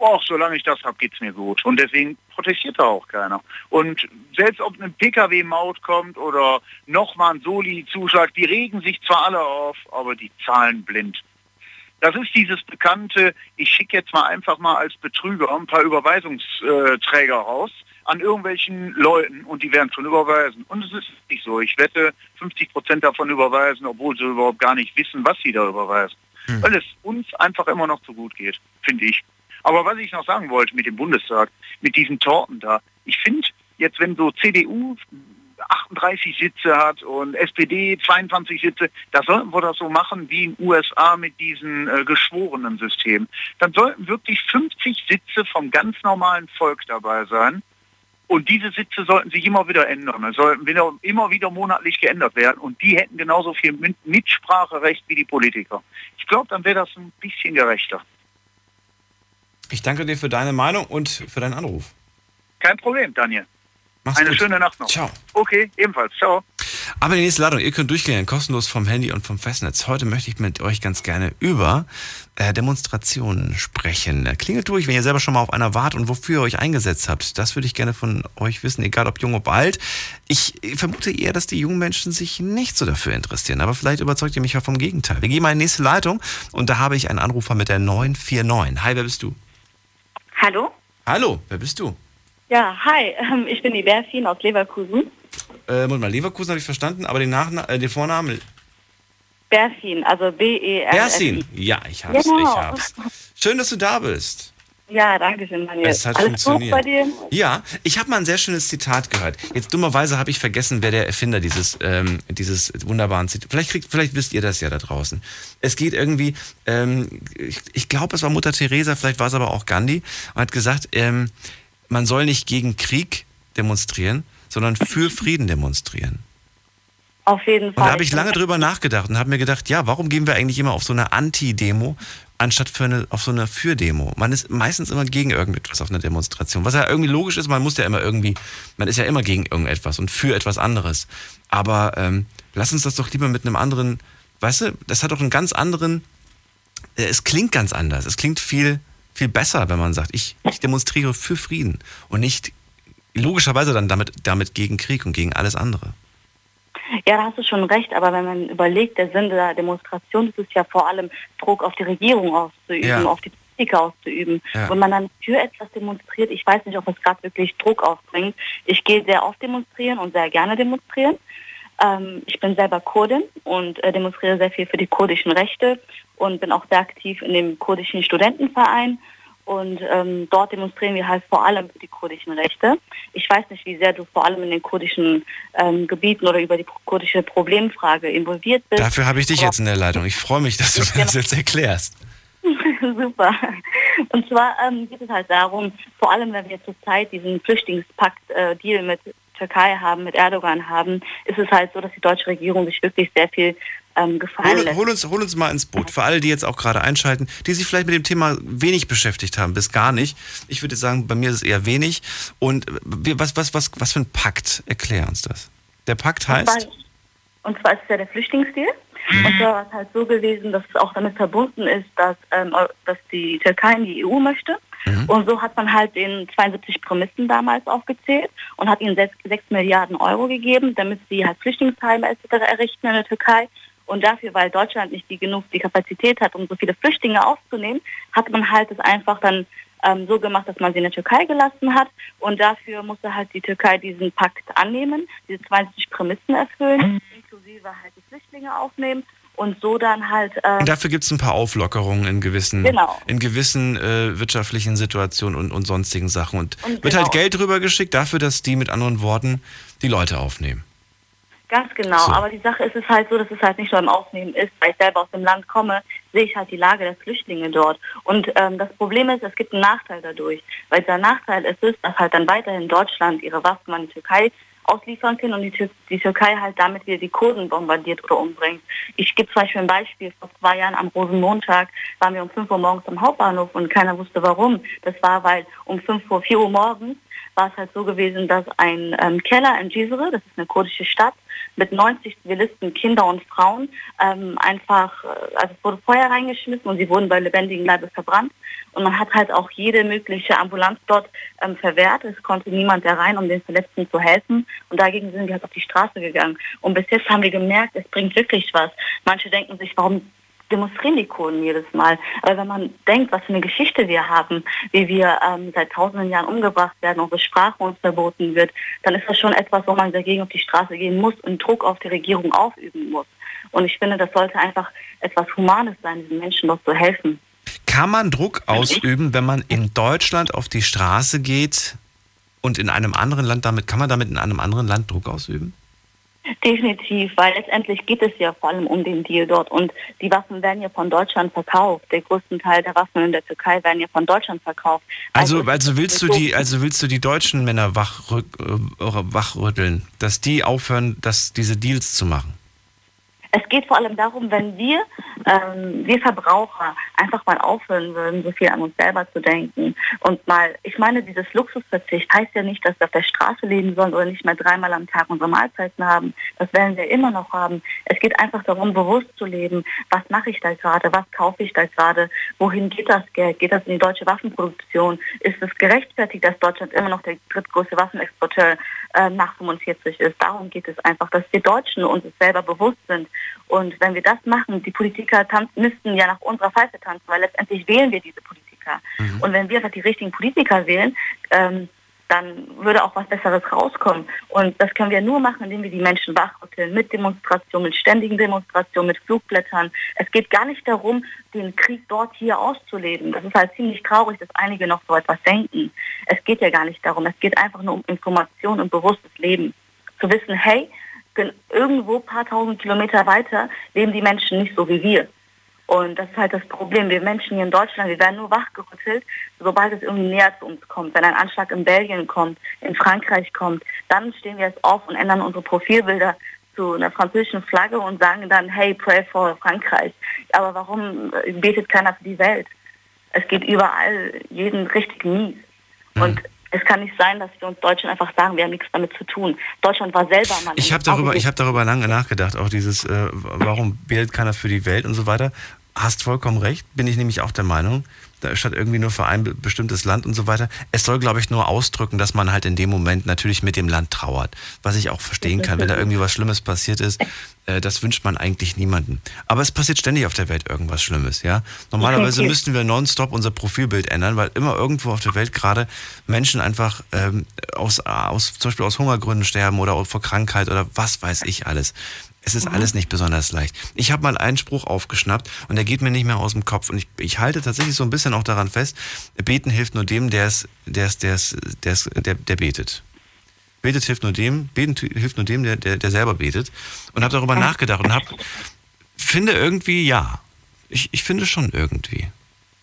Och, solange ich das habe, geht's mir gut. Und deswegen protestiert da auch keiner. Und selbst ob eine Pkw-Maut kommt oder nochmal ein Soli-Zuschlag, die regen sich zwar alle auf, aber die zahlen blind. Das ist dieses bekannte, ich schicke jetzt mal einfach mal als Betrüger ein paar Überweisungsträger raus an irgendwelchen Leuten und die werden schon überweisen. Und es ist nicht so. Ich wette, 50 Prozent davon überweisen, obwohl sie überhaupt gar nicht wissen, was sie da überweisen. Weil es uns einfach immer noch zu gut geht, finde ich. Aber was ich noch sagen wollte mit dem Bundestag, mit diesen Torten da, ich finde jetzt, wenn so CDU 38 Sitze hat und SPD 22 Sitze, da sollten wir das so machen wie in USA mit diesem äh, geschworenen System. Dann sollten wirklich 50 Sitze vom ganz normalen Volk dabei sein. Und diese Sitze sollten sich immer wieder ändern. Es sollten wieder, immer wieder monatlich geändert werden. Und die hätten genauso viel Mit- Mitspracherecht wie die Politiker. Ich glaube, dann wäre das ein bisschen gerechter. Ich danke dir für deine Meinung und für deinen Anruf. Kein Problem, Daniel. Mach's Eine gut. schöne Nacht noch. Ciao. Okay, ebenfalls. Ciao. Aber die nächste Ladung, ihr könnt durchklären, kostenlos vom Handy und vom Festnetz. Heute möchte ich mit euch ganz gerne über äh, Demonstrationen sprechen. Klingelt durch, wenn ihr selber schon mal auf einer wart und wofür ihr euch eingesetzt habt. Das würde ich gerne von euch wissen, egal ob jung, ob alt. Ich vermute eher, dass die jungen Menschen sich nicht so dafür interessieren, aber vielleicht überzeugt ihr mich ja vom Gegenteil. Wir gehen mal in die nächste Leitung und da habe ich einen Anrufer mit der 949. Hi, wer bist du? Hallo? Hallo, wer bist du? Ja, hi, ähm, ich bin die Berfin aus Leverkusen. Äh, Moment mal, Leverkusen habe ich verstanden, aber den, Nachna äh, den Vornamen Berfin, also B-E-R. Bersin. Ja, ich hab's, Genau. ich hab's. Schön, dass du da bist. Ja, danke schön, Daniel. Es hat Alles gut funktioniert. bei dir? Ja, ich habe mal ein sehr schönes Zitat gehört. Jetzt dummerweise habe ich vergessen, wer der Erfinder dieses, ähm, dieses wunderbaren Zitat. Vielleicht kriegt, vielleicht wisst ihr das ja da draußen. Es geht irgendwie, ähm, ich, ich glaube, es war Mutter Teresa, vielleicht war es aber auch Gandhi, und hat gesagt, ähm, man soll nicht gegen Krieg demonstrieren, sondern für Frieden demonstrieren. Auf jeden Und Fall. da habe ich lange drüber nachgedacht und habe mir gedacht, ja, warum gehen wir eigentlich immer auf so eine Anti-Demo, anstatt für eine, auf so eine Für-Demo? Man ist meistens immer gegen irgendetwas auf einer Demonstration. Was ja irgendwie logisch ist, man muss ja immer irgendwie, man ist ja immer gegen irgendetwas und für etwas anderes. Aber ähm, lass uns das doch lieber mit einem anderen, weißt du, das hat doch einen ganz anderen, äh, es klingt ganz anders. Es klingt viel, viel besser, wenn man sagt, ich, ich demonstriere für Frieden und nicht logischerweise dann damit, damit gegen Krieg und gegen alles andere. Ja, da hast du schon recht, aber wenn man überlegt, der Sinn der Demonstration ist es ja vor allem, Druck auf die Regierung auszuüben, Ja. auf die Politiker auszuüben. Ja. Wenn man dann für etwas demonstriert, ich weiß nicht, ob es gerade wirklich Druck aufbringt. Ich gehe sehr oft demonstrieren und sehr gerne demonstrieren. Ähm, ich bin selber Kurdin und äh, demonstriere sehr viel für die kurdischen Rechte und bin auch sehr aktiv in dem kurdischen Studentenverein. Und ähm, dort demonstrieren wir halt vor allem für die kurdischen Rechte. Ich weiß nicht, wie sehr du vor allem in den kurdischen ähm, Gebieten oder über die kurdische Problemfrage involviert bist. Dafür habe ich dich jetzt in der Leitung. Ich freue mich, dass du mir das jetzt erklärst. Super. Und zwar ähm, geht es halt darum, vor allem wenn wir zurzeit diesen Flüchtlingspakt-Deal mit Türkei haben, mit Erdogan haben, ist es halt so, dass die deutsche Regierung sich wirklich sehr viel ähm, gefallen Hol, lässt. hol, uns, hol uns mal ins Boot. Für alle, die jetzt auch gerade einschalten, die sich vielleicht mit dem Thema wenig beschäftigt haben, bis gar nicht. Ich würde sagen, bei mir ist es eher wenig. Und äh, was, was, was, was für ein Pakt? Erklär uns das. Der Pakt Und heißt, zwar, und zwar ist es ja der Flüchtlingsdeal. Und zwar war es halt so gewesen, dass es auch damit verbunden ist, dass, ähm, dass die Türkei in die EU möchte. Und so hat man halt den 72 Prämissen damals aufgezählt und hat ihnen 6, Milliarden Euro gegeben, damit sie halt Flüchtlingsheime etc. errichten in der Türkei. Und dafür, weil Deutschland nicht die genug die Kapazität hat, um so viele Flüchtlinge aufzunehmen, hat man halt es einfach dann ähm, so gemacht, dass man sie in der Türkei gelassen hat. Und dafür musste halt die Türkei diesen Pakt annehmen, diese 20 Prämissen erfüllen, inklusive halt die Flüchtlinge aufnehmen und so dann halt. Äh, Dafür gibt es ein paar Auflockerungen in gewissen, Genau. in gewissen äh, wirtschaftlichen Situationen und, und sonstigen Sachen. Und, Und wird genau. halt Geld rübergeschickt dafür, dass die mit anderen Worten die Leute aufnehmen. Ganz genau, So. aber die Sache ist es halt so, dass es halt nicht nur im Aufnehmen ist, weil ich selber aus dem Land komme, sehe ich halt die Lage der Flüchtlinge dort. Und ähm, das Problem ist, es gibt einen Nachteil dadurch, weil der Nachteil ist, es, dass halt dann weiterhin Deutschland ihre Waffen an die Türkei ausliefern können und die, Tür die Türkei halt damit wieder die Kurden bombardiert oder umbringt. Ich gebe zum Beispiel ein Beispiel. Vor zwei Jahren am Rosenmontag waren wir um 5 Uhr morgens am Hauptbahnhof und keiner wusste warum. Das war, weil um 5 Uhr, 4 Uhr morgens war es halt so gewesen, dass ein ähm, Keller in Cizre, das ist eine kurdische Stadt, mit 90 Zivilisten, Kinder und Frauen, ähm, einfach, äh, also es wurde Feuer reingeschmissen und sie wurden bei lebendigem Leibe verbrannt. Und man hat halt auch jede mögliche Ambulanz dort ähm, verwehrt. Es konnte niemand da rein, um den Verletzten zu helfen. Und dagegen sind wir halt auf die Straße gegangen. Und bis jetzt haben wir gemerkt, es bringt wirklich was. Manche denken sich, warum demonstrieren die Kurden jedes Mal. Aber wenn man denkt, was für eine Geschichte wir haben, wie wir ähm, seit tausenden Jahren umgebracht werden, unsere Sprache uns verboten wird, dann ist das schon etwas, wo man dagegen auf die Straße gehen muss und Druck auf die Regierung aufüben muss. Und ich finde, das sollte einfach etwas Humanes sein, diesen Menschen dort zu helfen. Kann man Druck ausüben, wenn man in Deutschland auf die Straße geht und in einem anderen Land damit, kann man damit in einem anderen Land Druck ausüben? Definitiv, weil letztendlich geht es ja vor allem um den Deal dort und die Waffen werden ja von Deutschland verkauft. Der größte Teil der Waffen in der Türkei werden ja von Deutschland verkauft. Also, also ist willst du die, also willst du die deutschen Männer wachrück, äh, wachrütteln, dass die aufhören, dass diese Deals zu machen? Es geht vor allem darum, wenn wir, ähm, wir Verbraucher einfach mal aufhören würden, so viel an uns selber zu denken und mal, ich meine, dieses Luxusverzicht heißt ja nicht, dass wir auf der Straße leben sollen oder nicht mehr dreimal am Tag unsere Mahlzeiten haben. Das werden wir immer noch haben. Es geht einfach darum, bewusst zu leben. Was mache ich da gerade? Was kaufe ich da gerade? Wohin geht das Geld? Geht das in die deutsche Waffenproduktion? Ist es gerechtfertigt, dass Deutschland immer noch der drittgrößte Waffenexporteur äh, nach 45 ist? Darum geht es einfach, dass wir Deutschen uns selber bewusst sind. Und wenn wir das machen, die Politiker tanzen, müssten ja nach unserer Pfeife tanzen, weil letztendlich wählen wir diese Politiker. Und wenn wir einfach die richtigen Politiker wählen, ähm, dann würde auch was Besseres rauskommen. Und das können wir nur machen, indem wir die Menschen wachrütteln, mit Demonstrationen, mit ständigen Demonstrationen, mit Flugblättern. Es geht gar nicht darum, den Krieg dort hier auszuleben. Das ist halt ziemlich traurig, dass einige noch so etwas denken. Es geht ja gar nicht darum. Es geht einfach nur um Information und bewusstes Leben. Zu wissen, hey, gen- irgendwo paar tausend Kilometer weiter leben die Menschen nicht so wie wir. Und das ist halt das Problem. Wir Menschen hier in Deutschland, wir werden nur wachgerüttelt, sobald es irgendwie näher zu uns kommt. Wenn ein Anschlag in Belgien kommt, in Frankreich kommt, dann stehen wir jetzt auf und ändern unsere Profilbilder zu einer französischen Flagge und sagen dann, hey, pray for Frankreich. Aber warum äh, betet keiner für die Welt? Es geht überall jeden richtig mies. Und es kann nicht sein, dass wir uns Deutschen einfach sagen, wir haben nichts damit zu tun. Deutschland war selber mal. Ich habe darüber, ich habe darüber lange nachgedacht, auch dieses, äh, warum wählt keiner für die Welt und so weiter. Hast vollkommen recht, bin ich nämlich auch der Meinung. Da statt irgendwie nur für ein be- bestimmtes Land und so weiter. Es soll, glaube ich, nur ausdrücken, dass man halt in dem Moment natürlich mit dem Land trauert. Was ich auch verstehen kann, wenn da irgendwie was Schlimmes passiert ist, äh, das wünscht man eigentlich niemandem. Aber es passiert ständig auf der Welt irgendwas Schlimmes, ja. Normalerweise Definitiv. müssten wir nonstop unser Profilbild ändern, weil immer irgendwo auf der Welt gerade Menschen einfach ähm, aus, aus, zum Beispiel aus Hungergründen sterben oder vor Krankheit oder was weiß ich alles. Es ist alles nicht besonders leicht. Ich habe mal einen Spruch aufgeschnappt und der geht mir nicht mehr aus dem Kopf. Und ich, ich halte tatsächlich so ein bisschen auch daran fest, beten hilft nur dem, der es, der es, der der betet. Betet hilft nur dem, beten hilft nur dem, der, der, der selber betet. Und habe darüber nachgedacht und habe, finde irgendwie ja. Ich, ich finde schon irgendwie.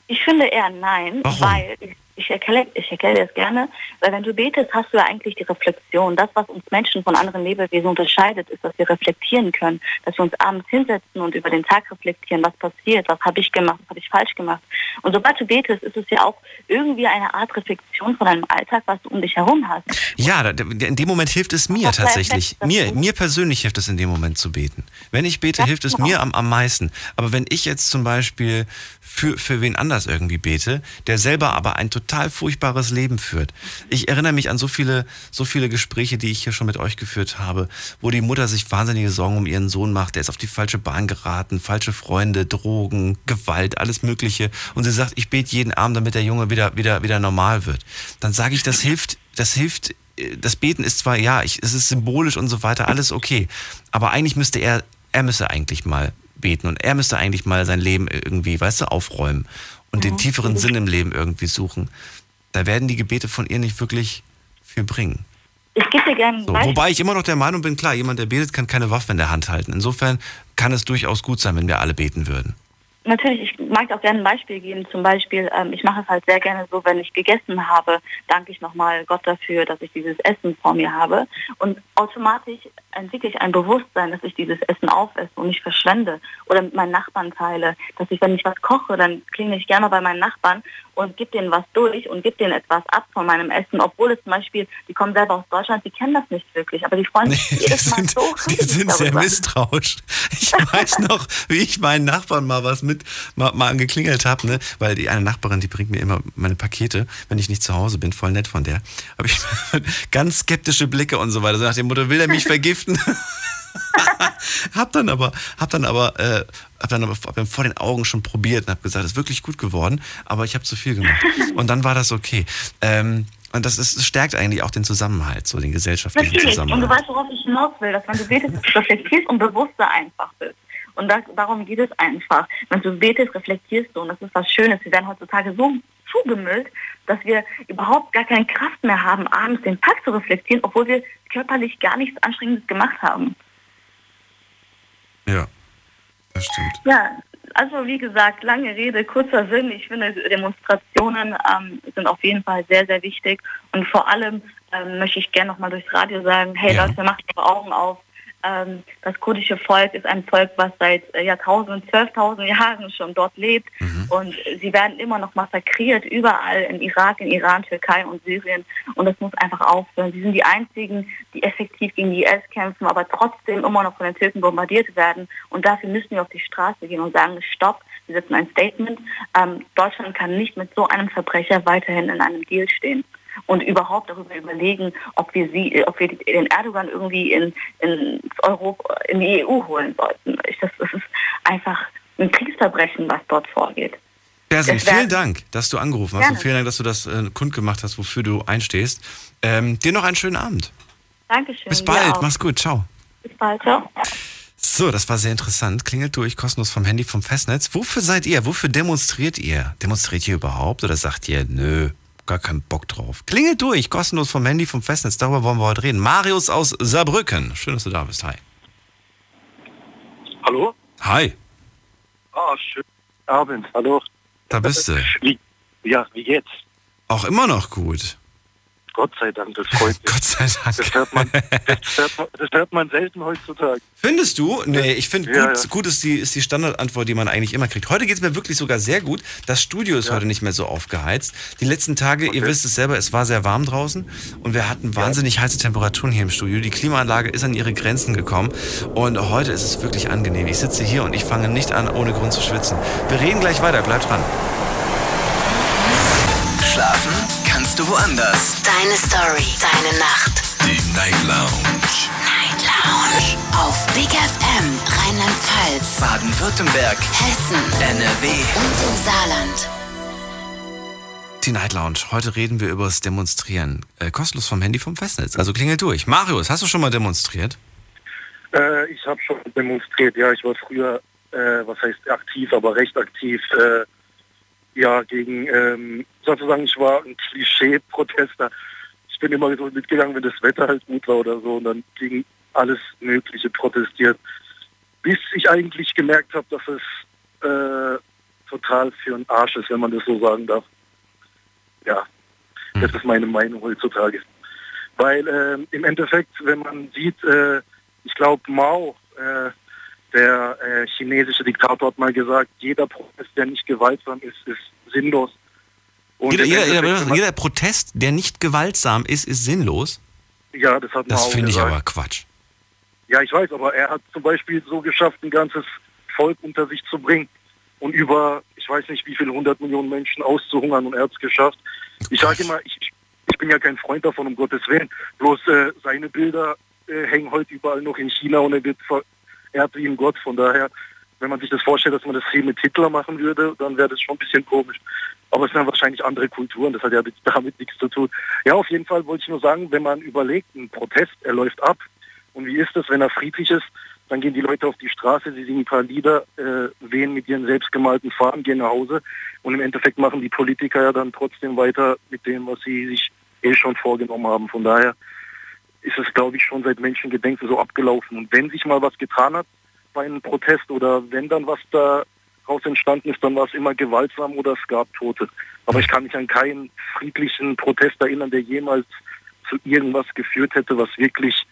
Ich finde eher nein, Warum? weil ich, ich erkläre ich erkläre dir das gerne, weil wenn du betest, hast du ja eigentlich die Reflexion. Das, was uns Menschen von anderen Lebewesen unterscheidet, ist, dass wir reflektieren können, dass wir uns abends hinsetzen und über den Tag reflektieren, was passiert, was habe ich gemacht, was habe ich falsch gemacht. Und sobald du betest, ist es ja auch irgendwie eine Art Reflexion von deinem Alltag, was du um dich herum hast. Ja, in dem Moment hilft es mir tatsächlich. Mir, mir persönlich hilft es in dem Moment zu beten. Wenn ich bete, Ja, hilft es genau. mir am, am meisten. Aber wenn ich jetzt zum Beispiel für, für wen anders irgendwie bete, der selber aber ein total total furchtbares Leben führt. Ich erinnere mich an so viele, so viele Gespräche, die ich hier schon mit euch geführt habe, wo die Mutter sich wahnsinnige Sorgen um ihren Sohn macht. Der ist auf die falsche Bahn geraten, falsche Freunde, Drogen, Gewalt, alles Mögliche. Und sie sagt, ich bete jeden Abend, damit der Junge wieder, wieder, wieder normal wird. Dann sage ich, das hilft, das hilft das Beten ist zwar, ja, ich, es ist symbolisch und so weiter, alles okay. Aber eigentlich müsste er, er müsste eigentlich mal beten und er müsste eigentlich mal sein Leben irgendwie, weißt du, aufräumen und den tieferen Sinn im Leben irgendwie suchen. Da werden die Gebete von ihr nicht wirklich viel bringen. Ich gebe dir gerne So, wobei ich immer noch der Meinung bin, klar, jemand, der betet, kann keine Waffe in der Hand halten. Insofern kann es durchaus gut sein, wenn wir alle beten würden. Natürlich, ich mag auch gerne ein Beispiel geben. Zum Beispiel, ähm, ich mache es halt sehr gerne so, wenn ich gegessen habe, danke ich nochmal Gott dafür, dass ich dieses Essen vor mir habe. Und automatisch entwickle ich ein Bewusstsein, dass ich dieses Essen aufesse und nicht verschwende oder mit meinen Nachbarn teile. Dass ich, wenn ich was koche, dann klinge ich gerne bei meinen Nachbarn und gebe denen was durch und gebe denen etwas ab von meinem Essen, obwohl es zum Beispiel, die kommen selber aus Deutschland, die kennen das nicht wirklich, aber die freuen sich Die jedes Mal sind, so die sind sehr misstrauisch. Ich weiß noch, wie ich meinen Nachbarn mal was mit mal, mal angeklingelt habe, ne? weil die eine Nachbarin, die bringt mir immer meine Pakete, wenn ich nicht zu Hause bin, voll nett von der. Habe ich ganz skeptische Blicke und so weiter. So nach dem Motto, will er mich vergiften? hab dann aber, hab dann aber, äh, hab dann aber hab dann vor den Augen schon probiert und hab gesagt, es ist wirklich gut geworden, aber ich habe zu viel gemacht. Und dann war das okay. Ähm, und das, ist, das stärkt eigentlich auch den Zusammenhalt, so den gesellschaftlichen Natürlich. Und du Zusammenhalt. weißt, worauf ich hinaus will, dass wenn du du reflektierst und bewusster einfach bist. Und das, darum geht es einfach. Wenn du betest, reflektierst du und das ist was Schönes. Wir werden heutzutage so zugemüllt, dass wir überhaupt gar keine Kraft mehr haben, abends den Tag zu reflektieren, obwohl wir körperlich gar nichts Anstrengendes gemacht haben. Ja, das stimmt. Ja, also wie gesagt, lange Rede, kurzer Sinn. Ich finde, Demonstrationen ähm, sind auf jeden Fall sehr, sehr wichtig. Und vor allem ähm, möchte ich gerne nochmal durchs Radio sagen, hey Ja. Leute, macht eure Augen auf. Ähm, das kurdische Volk ist ein Volk, was seit äh, Jahrtausenden, 12.000 Jahren schon dort lebt. Und sie werden immer noch massakriert, überall in Irak, in Iran, Türkei und Syrien. Und das muss einfach aufhören. Sie sind die einzigen, die effektiv gegen die IS kämpfen, aber trotzdem immer noch von den Türken bombardiert werden. Und dafür müssen wir auf die Straße gehen und sagen, stopp, wir setzen ein Statement. Ähm, Deutschland kann nicht mit so einem Verbrecher weiterhin in einem Deal stehen. Und überhaupt darüber überlegen, ob wir sie, ob wir den Erdogan irgendwie in, in Europa, in die EU holen sollten. Ich, das, das ist einfach ein Kriegsverbrechen, was dort vorgeht. Wär- vielen Dank, dass du angerufen hast Gerne. und vielen Dank, dass du das äh, kundgemacht hast, wofür du einstehst. Ähm, dir noch einen schönen Abend. Dankeschön. Bis bald, mach's gut, ciao. Bis bald, ciao. So, das war sehr interessant. Klingelt durch, kostenlos vom Handy, vom Festnetz. Wofür seid ihr? Wofür demonstriert ihr? Demonstriert ihr überhaupt oder sagt ihr, nö, gar keinen Bock drauf? Klingelt durch, kostenlos vom Handy, vom Festnetz. Darüber wollen wir heute reden. Marius aus Saarbrücken. Schön, dass du da bist. Hi. Hallo? Hi, Ah, schönen Abend. Hallo. da bist du. Wie, ja, wie geht's? Auch immer noch gut. Gott sei Dank, das freut mich. Gott sei Dank. Das hört man, das hört man, das hört man selten heutzutage. Findest du? Nee, ich finde Ja, gut, ja. gut ist die, ist die Standardantwort, die man eigentlich immer kriegt. Heute geht es mir wirklich sogar sehr gut. Das Studio ist heute nicht mehr so aufgeheizt. Die letzten Tage, ihr wisst es selber, es war sehr warm draußen und wir hatten wahnsinnig heiße Temperaturen hier im Studio. Die Klimaanlage ist an ihre Grenzen gekommen und heute ist es wirklich angenehm. Ich sitze hier und ich fange nicht an, ohne Grund zu schwitzen. Wir reden gleich weiter, bleibt dran. Schlafen kannst du woanders. Deine Story, deine Nacht. Die Night Lounge. Night Lounge. Auf Big FM, Rheinland-Pfalz, Baden-Württemberg. Hessen, NRW. und im Saarland. Die Night Lounge. Heute reden wir über das Demonstrieren. Äh, kostenlos vom Handy vom Festnetz. Also klingelt durch. Marius, hast du schon mal demonstriert? Äh, ich habe schon demonstriert, ja, ich war früher, äh, was heißt aktiv, aber recht aktiv, äh, ja, gegen, ähm, sozusagen, ich war ein Klischee-Protester. Ich bin immer so mitgegangen, wenn das Wetter halt gut war oder so und dann gegen alles Mögliche protestiert. Bis ich eigentlich gemerkt habe, dass es äh, total für einen Arsch ist, wenn man das so sagen darf. Ja, das ist meine Meinung heutzutage. Weil ähm, im Endeffekt, wenn man sieht, äh, ich glaube Mao, äh, der äh, chinesische Diktator hat mal gesagt, jeder Protest, der nicht gewaltsam ist, ist sinnlos. Und Jeder, jeder, jeder, man- jeder Protest, der nicht gewaltsam ist, ist sinnlos. ja, das hat Das Mao finde ich aber Quatsch. Ja, ich weiß, aber er hat zum Beispiel so geschafft, ein ganzes Volk unter sich zu bringen und über, ich weiß nicht, wie viele hundert Millionen Menschen auszuhungern und er hat es geschafft. Ich sage immer, ich, ich bin ja kein Freund davon, um Gottes Willen. Bloß äh, seine Bilder äh, hängen heute überall noch in China und er wird verehrt wie ein Gott. Von daher, wenn man sich das vorstellt, dass man das hier mit Hitler machen würde, dann wäre das schon ein bisschen komisch. Aber es sind wahrscheinlich andere Kulturen, das hat ja damit nichts zu tun. Ja, auf jeden Fall wollte ich nur sagen, wenn man überlegt, ein Protest, er läuft ab. Und wie ist es, wenn er friedlich ist? Dann gehen die Leute auf die Straße, sie singen ein paar Lieder, äh, wehen mit ihren selbstgemalten Farben, gehen nach Hause. Und im Endeffekt machen die Politiker ja dann trotzdem weiter mit dem, was sie sich eh schon vorgenommen haben. Von daher ist es, glaube ich, schon seit Menschengedenken so abgelaufen. Und wenn sich mal was getan hat bei einem Protest oder wenn dann was daraus entstanden ist, dann war es immer gewaltsam oder es gab Tote. Aber ich kann mich an keinen friedlichen Protest erinnern, der jemals zu irgendwas geführt hätte, was wirklich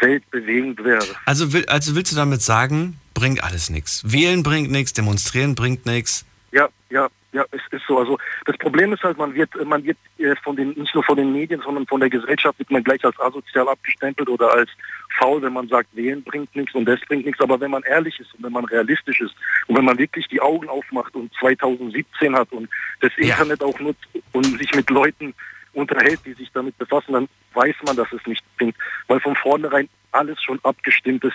weltbewegend wäre. Also, will, also willst du damit sagen, bringt alles nichts? Wählen bringt nichts, demonstrieren bringt nichts? Ja, ja, ja, es ist so. Also das Problem ist halt, man wird, man wird äh, von den, nicht nur von den Medien, sondern von der Gesellschaft wird man gleich als asozial abgestempelt oder als faul, wenn man sagt, wählen bringt nichts und das bringt nichts. Aber wenn man ehrlich ist und wenn man realistisch ist und wenn man wirklich die Augen aufmacht und 2017 hat und das ja. Internet auch nutzt und sich mit Leuten unterhält, die sich damit befassen, dann weiß man, dass es nicht bringt, weil von vornherein alles schon abgestimmt ist,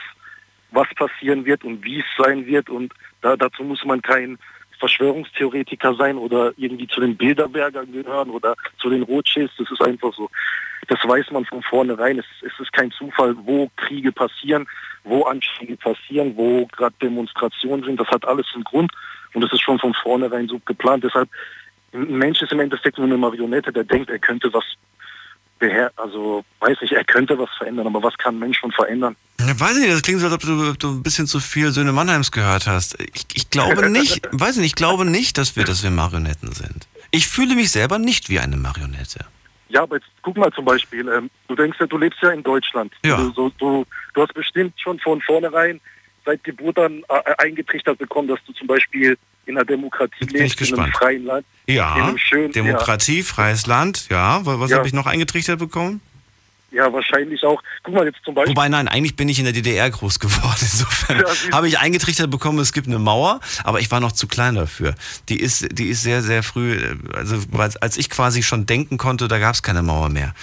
was passieren wird und wie es sein wird und da, dazu muss man kein Verschwörungstheoretiker sein oder irgendwie zu den Bilderbergern gehören oder zu den Rothschilds. Das ist einfach so. Das weiß man von vornherein. Es, es ist kein Zufall, wo Kriege passieren, wo Anschläge passieren, wo gerade Demonstrationen sind. Das hat alles einen Grund und das ist schon von vornherein so geplant. Deshalb, ein Mensch ist im Endeffekt nur eine Marionette, der denkt, er könnte was beher also weiß ich, er könnte was verändern, aber was kann ein Mensch schon verändern? Ja, weiß ich nicht, das klingt so, als ob du, du ein bisschen zu viel Söhne Mannheims gehört hast. Ich, ich glaube nicht, weiß ich nicht, ich glaube nicht, dass wir, dass wir Marionetten sind. Ich fühle mich selber nicht wie eine Marionette. Ja, aber jetzt guck mal zum Beispiel, ähm, du denkst ja, du lebst ja in Deutschland. Ja. Du, so, du, du hast bestimmt schon von vornherein seit Geburt an äh, eingetrichtert bekommen, dass du zum Beispiel in einer Demokratie lebst, in einem freien Land. Ja, schönen, Demokratie, ja. freies Land, ja. Was ja. habe ich noch eingetrichtert bekommen? Ja, wahrscheinlich auch. Guck mal jetzt zum Beispiel. Wobei, nein, eigentlich bin ich in der DDR groß geworden. Insofern ja, habe ich eingetrichtert bekommen, es gibt eine Mauer, aber ich war noch zu klein dafür. Die ist, die ist sehr, sehr früh, also als ich quasi schon denken konnte, da gab es keine Mauer mehr.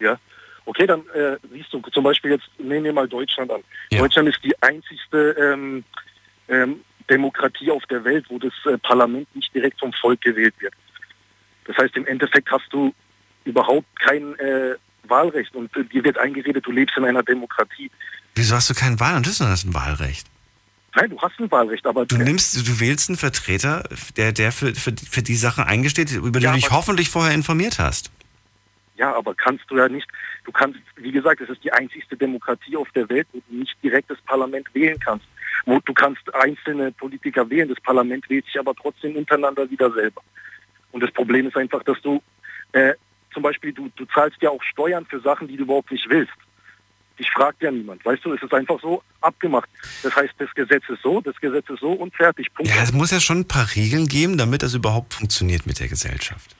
Ja. Okay, dann äh, siehst du zum Beispiel jetzt, nehmen wir mal Deutschland an. Ja. Deutschland ist die einzigste ähm, ähm, Demokratie auf der Welt, wo das äh, Parlament nicht direkt vom Volk gewählt wird. Das heißt, im Endeffekt hast du überhaupt kein äh, Wahlrecht und äh, dir wird eingeredet, du lebst in einer Demokratie. Wieso hast du kein Wahlrecht? Das ist ein Wahlrecht. Nein, du hast ein Wahlrecht, aber... Du nimmst, du wählst einen Vertreter, der, der für, für, für die Sache eingesteht, über die ja, du dich hoffentlich vorher informiert hast. Ja, aber kannst du ja nicht, du kannst, wie gesagt, es ist die einzigste Demokratie auf der Welt, wo du nicht direkt das Parlament wählen kannst. Wo du kannst einzelne Politiker wählen, das Parlament wählt sich aber trotzdem untereinander wieder selber. Und das Problem ist einfach, dass du äh, zum Beispiel, du, du zahlst ja auch Steuern für Sachen, die du überhaupt nicht willst. Dich fragt ja niemand. Weißt du, es ist einfach so abgemacht. Das heißt, das Gesetz ist so, das Gesetz ist so und fertig. Punkt. Ja, es muss ja schon ein paar Regeln geben, damit das überhaupt funktioniert mit der Gesellschaft.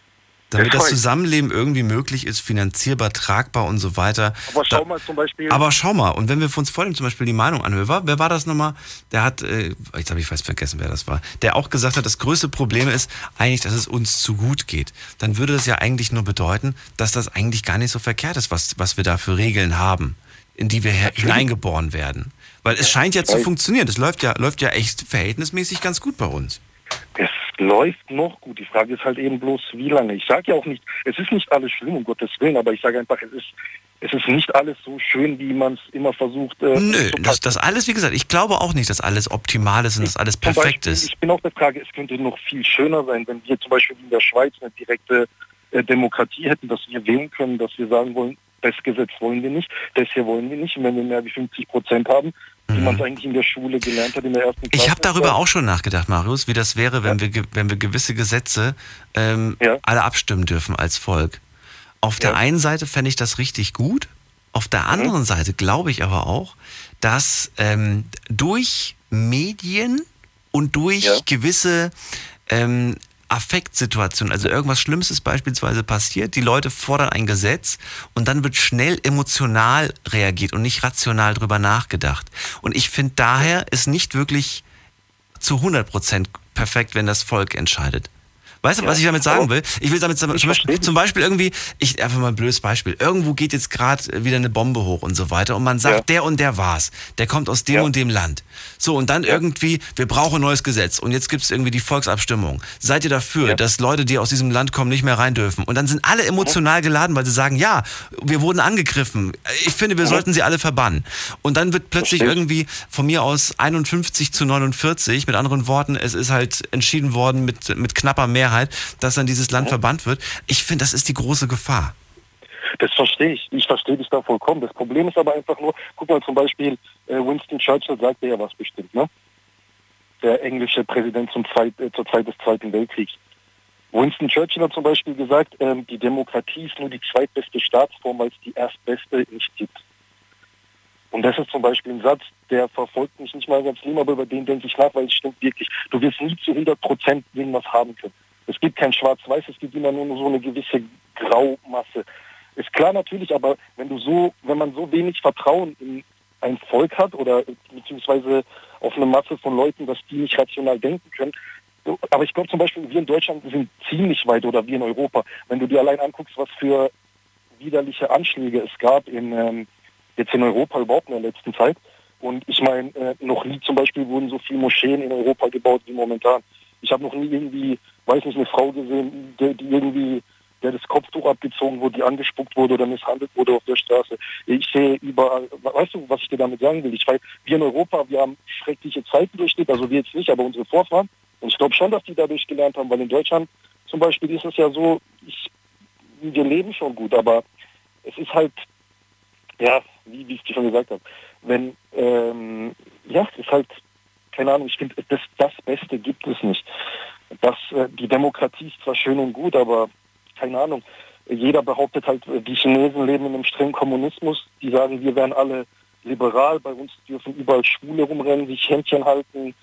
Damit das, Zusammenleben irgendwie möglich ist, finanzierbar, tragbar und so weiter. Aber schau mal zum Beispiel. Aber schau mal, und wenn wir uns vor dem zum Beispiel die Meinung anhören, wer, war das nochmal? Der hat, äh, jetzt habe ich fast vergessen, wer das war, der auch gesagt hat, das größte Problem ist eigentlich, dass es uns zu gut geht. Dann würde das ja eigentlich nur bedeuten, dass das eigentlich gar nicht so verkehrt ist, was, was wir da für Regeln haben, in die wir hineingeboren werden. Weil es scheint ja zu funktionieren. Das läuft ja, läuft ja echt verhältnismäßig ganz gut bei uns. Es läuft noch gut. Die Frage ist halt eben bloß, wie lange. Ich sage ja auch nicht, es ist nicht alles schlimm, um Gottes Willen, aber ich sage einfach, es ist, es ist nicht alles so schön, wie man es immer versucht. Äh, Nö, das, das alles, wie gesagt, ich glaube auch nicht, dass alles optimal ist und dass alles perfekt Beispiel, ist. Ich bin auch der Frage, es könnte noch viel schöner sein, wenn wir zum Beispiel in der Schweiz eine direkte äh, Demokratie hätten, dass wir wählen können, dass wir sagen wollen, das Gesetz wollen wir nicht, das hier wollen wir nicht. Und wenn wir mehr wie 50 Prozent haben, wie mhm. man es eigentlich in der Schule gelernt hat, in der ersten Klasse. Ich habe darüber auch schon nachgedacht, Marius, wie das wäre, wenn, ja. wir, wenn wir gewisse Gesetze ähm, ja. alle abstimmen dürfen als Volk. Auf der ja. einen Seite fände ich das richtig gut, auf der anderen mhm. Seite glaube ich aber auch, dass ähm, durch Medien und durch gewisse ähm, Affektsituation, also irgendwas Schlimmes ist beispielsweise passiert, die Leute fordern ein Gesetz und dann wird schnell emotional reagiert und nicht rational drüber nachgedacht. Und ich finde daher ist nicht wirklich zu 100% perfekt, wenn das Volk entscheidet. Weißt du, was ich damit sagen will? Ich will damit zum Beispiel, zum Beispiel irgendwie, ich einfach mal ein blödes Beispiel. Irgendwo geht jetzt gerade wieder eine Bombe hoch und so weiter und man sagt, Ja. der und der war's. Der kommt aus dem und dem Land. So, und dann irgendwie, wir brauchen ein neues Gesetz und jetzt gibt's irgendwie die Volksabstimmung. Seid ihr dafür, dass Leute, die aus diesem Land kommen, nicht mehr rein dürfen? Und dann sind alle emotional geladen, weil sie sagen, ja, wir wurden angegriffen. Ich finde, wir sollten sie alle verbannen. Und dann wird plötzlich irgendwie von mir aus 51 zu 49, mit anderen Worten, es ist halt entschieden worden mit, mit knapper Mehrheit, dass dann dieses Land verbannt wird. Ich finde, das ist die große Gefahr. Das verstehe ich. Ich verstehe dich da vollkommen. Das Problem ist aber einfach nur, guck mal zum Beispiel, äh, Winston Churchill sagte ja was bestimmt, ne? Der englische Präsident zum Zweit, äh, zur Zeit des Zweiten Weltkriegs. Winston Churchill hat zum Beispiel gesagt, ähm, die Demokratie ist nur die zweitbeste Staatsform, weil es die erstbeste nicht gibt. Und das ist zum Beispiel ein Satz, der verfolgt mich nicht mal ganz Leben, aber über den denke ich nach, weil es stimmt wirklich. Du wirst nie zu 100 Prozent irgendwas haben können. Es gibt kein Schwarz-Weiß, es gibt immer nur so eine gewisse Graumasse. Ist klar natürlich, aber wenn du so, wenn man so wenig Vertrauen in ein Volk hat oder beziehungsweise auf eine Masse von Leuten, dass die nicht rational denken können. Aber ich glaube zum Beispiel, wir in Deutschland sind ziemlich weit oder wir in Europa. Wenn du dir allein anguckst, was für widerliche Anschläge es gab in, ähm, jetzt in Europa überhaupt in der letzten Zeit. Und ich meine, äh, noch nie zum Beispiel wurden so viele Moscheen in Europa gebaut wie momentan. Ich habe noch nie irgendwie, weiß nicht, eine Frau gesehen, die, die irgendwie, der das Kopftuch abgezogen wurde, die angespuckt wurde oder misshandelt wurde auf der Straße. Ich sehe überall, weißt du, was ich dir damit sagen will? Ich weiß, wir in Europa, wir haben schreckliche Zeiten durchlebt, also wir jetzt nicht, aber unsere Vorfahren. Und ich glaube schon, dass die dadurch gelernt haben, weil in Deutschland zum Beispiel ist es ja so, ich, wir leben schon gut, aber es ist halt, ja, wie, wie ich dir schon gesagt habe, wenn, ähm, ja, es ist halt, keine Ahnung, ich finde, das, das Beste gibt es nicht. Das, äh, die Demokratie ist zwar schön und gut, aber keine Ahnung, jeder behauptet halt, die Chinesen leben in einem strengen Kommunismus, die sagen, wir wären alle liberal, bei uns dürfen überall Schwule rumrennen, sich Händchen halten,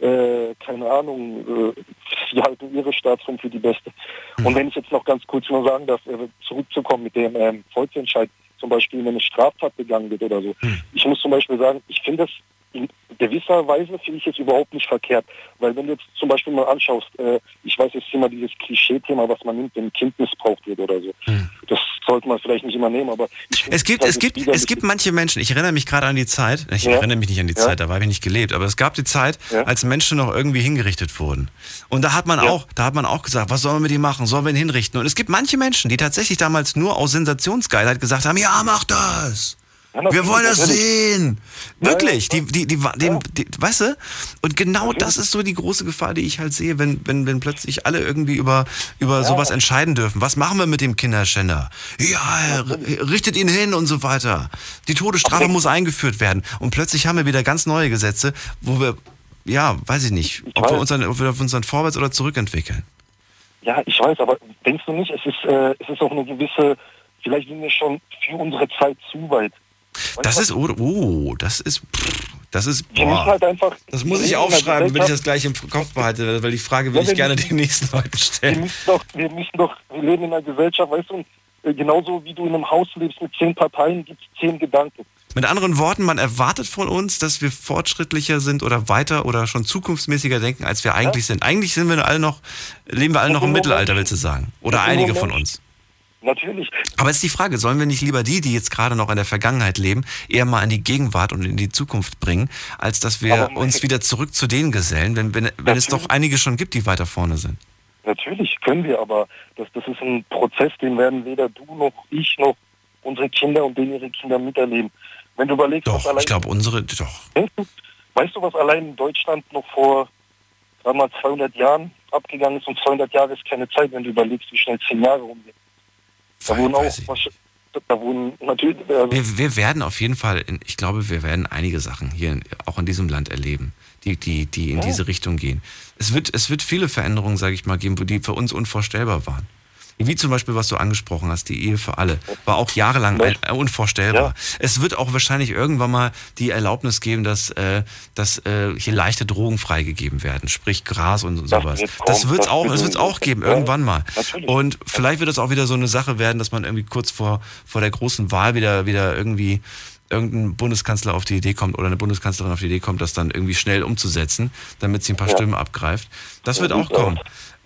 äh, keine Ahnung, äh, die halten ihre Staatsform für die beste. Und wenn ich jetzt noch ganz kurz nur sagen darf, äh, zurückzukommen mit dem ähm, Volksentscheid, zum Beispiel, wenn eine Straftat begangen wird oder so. Ich muss zum Beispiel sagen, ich finde das in gewisser Weise finde ich es überhaupt nicht verkehrt. Weil wenn du jetzt zum Beispiel mal anschaust, äh, ich weiß, es ist immer dieses Klischee-Thema, was man nimmt, wenn ein Kind missbraucht wird oder so. Das sollte man vielleicht nicht immer nehmen, aber Es gibt, es gibt, es gibt manche Menschen, ich erinnere mich gerade an die Zeit, ich Ja. erinnere mich nicht an die Ja. Zeit, da habe ich nicht gelebt, aber es gab die Zeit, Ja. als Menschen noch irgendwie hingerichtet wurden. Und da hat man auch, da hat man auch gesagt, was sollen wir mit ihm machen? Sollen wir ihn hinrichten? Und es gibt manche Menschen, die tatsächlich damals nur aus Sensationsgeilheit gesagt haben, ja, mach das! Wir wollen das sehen! Wirklich, die, die, die, die, die, weißt du? Und genau das ist so die große Gefahr, die ich halt sehe, wenn, wenn, wenn plötzlich alle irgendwie über, über sowas entscheiden dürfen. Was machen wir mit dem Kinderschänder? Ja, richtet ihn hin und so weiter. Die Todesstrafe muss eingeführt werden. Und plötzlich haben wir wieder ganz neue Gesetze, wo wir, ja, weiß ich nicht, ob wir uns dann, ob wir uns dann vorwärts oder zurückentwickeln. Ja, ich weiß, aber denkst du nicht, es ist, äh, es ist auch eine gewisse, vielleicht sind wir schon für unsere Zeit zu weit. Das ist, oh, oh das ist, pff, das ist, Wir boah. halt einfach. Das muss ich wir aufschreiben, wenn ich das gleich im Kopf behalte, weil die Frage will Ja, ich gerne den nächsten Leuten Wir stellen. müssen doch, wir müssen doch, wir leben in einer Gesellschaft, weißt du, äh, genauso wie du in einem Haus lebst mit zehn Parteien, gibt es zehn Gedanken. Mit anderen Worten, man erwartet von uns, dass wir fortschrittlicher sind oder weiter oder schon zukunftsmäßiger denken, als wir eigentlich sind. Eigentlich sind wir alle noch, leben wir alle noch im Mittelalter, willst du sagen? Oder einige von uns. Natürlich. Aber ist die Frage, sollen wir nicht lieber die, die jetzt gerade noch in der Vergangenheit leben, eher mal in die Gegenwart und in die Zukunft bringen, als dass wir uns wieder zurück zu denen gesellen, wenn, wenn, wenn es doch einige schon gibt, die weiter vorne sind? Natürlich können wir, aber das, das ist ein Prozess, den werden weder du noch ich noch unsere Kinder und den ihre Kinder miterleben. Wenn du überlegst, was Doch, allein, ich glaube, unsere, doch. weißt du, was allein in Deutschland noch vor sagen wir mal 200 Jahren abgegangen ist und 200 Jahre ist keine Zeit, wenn du überlegst, wie schnell 10 Jahre rumgehen. Da wurden auch, da wurden natürlich, also, Wir, wir werden auf jeden Fall, in, ich glaube, wir werden einige Sachen hier in, auch in diesem Land erleben, die, die, die in Ja. diese Richtung gehen. Es wird, es wird viele Veränderungen, sage ich mal, geben, die für uns unvorstellbar waren. Wie zum Beispiel, was du angesprochen hast, die Ehe für alle, war auch jahrelang ein, äh, unvorstellbar. Es wird auch wahrscheinlich irgendwann mal die Erlaubnis geben, dass, äh, dass äh, hier leichte Drogen freigegeben werden, sprich Gras und sowas. wird Das wird es das auch, das wird's auch geben, ja, irgendwann mal. natürlich. Und vielleicht wird es auch wieder so eine Sache werden, dass man irgendwie kurz vor, vor der großen Wahl wieder, wieder irgendwie irgendein Bundeskanzler auf die Idee kommt oder eine Bundeskanzlerin auf die Idee kommt, das dann irgendwie schnell umzusetzen, damit sie ein paar Ja. Stimmen abgreift. Das Ja, wird auch kommen.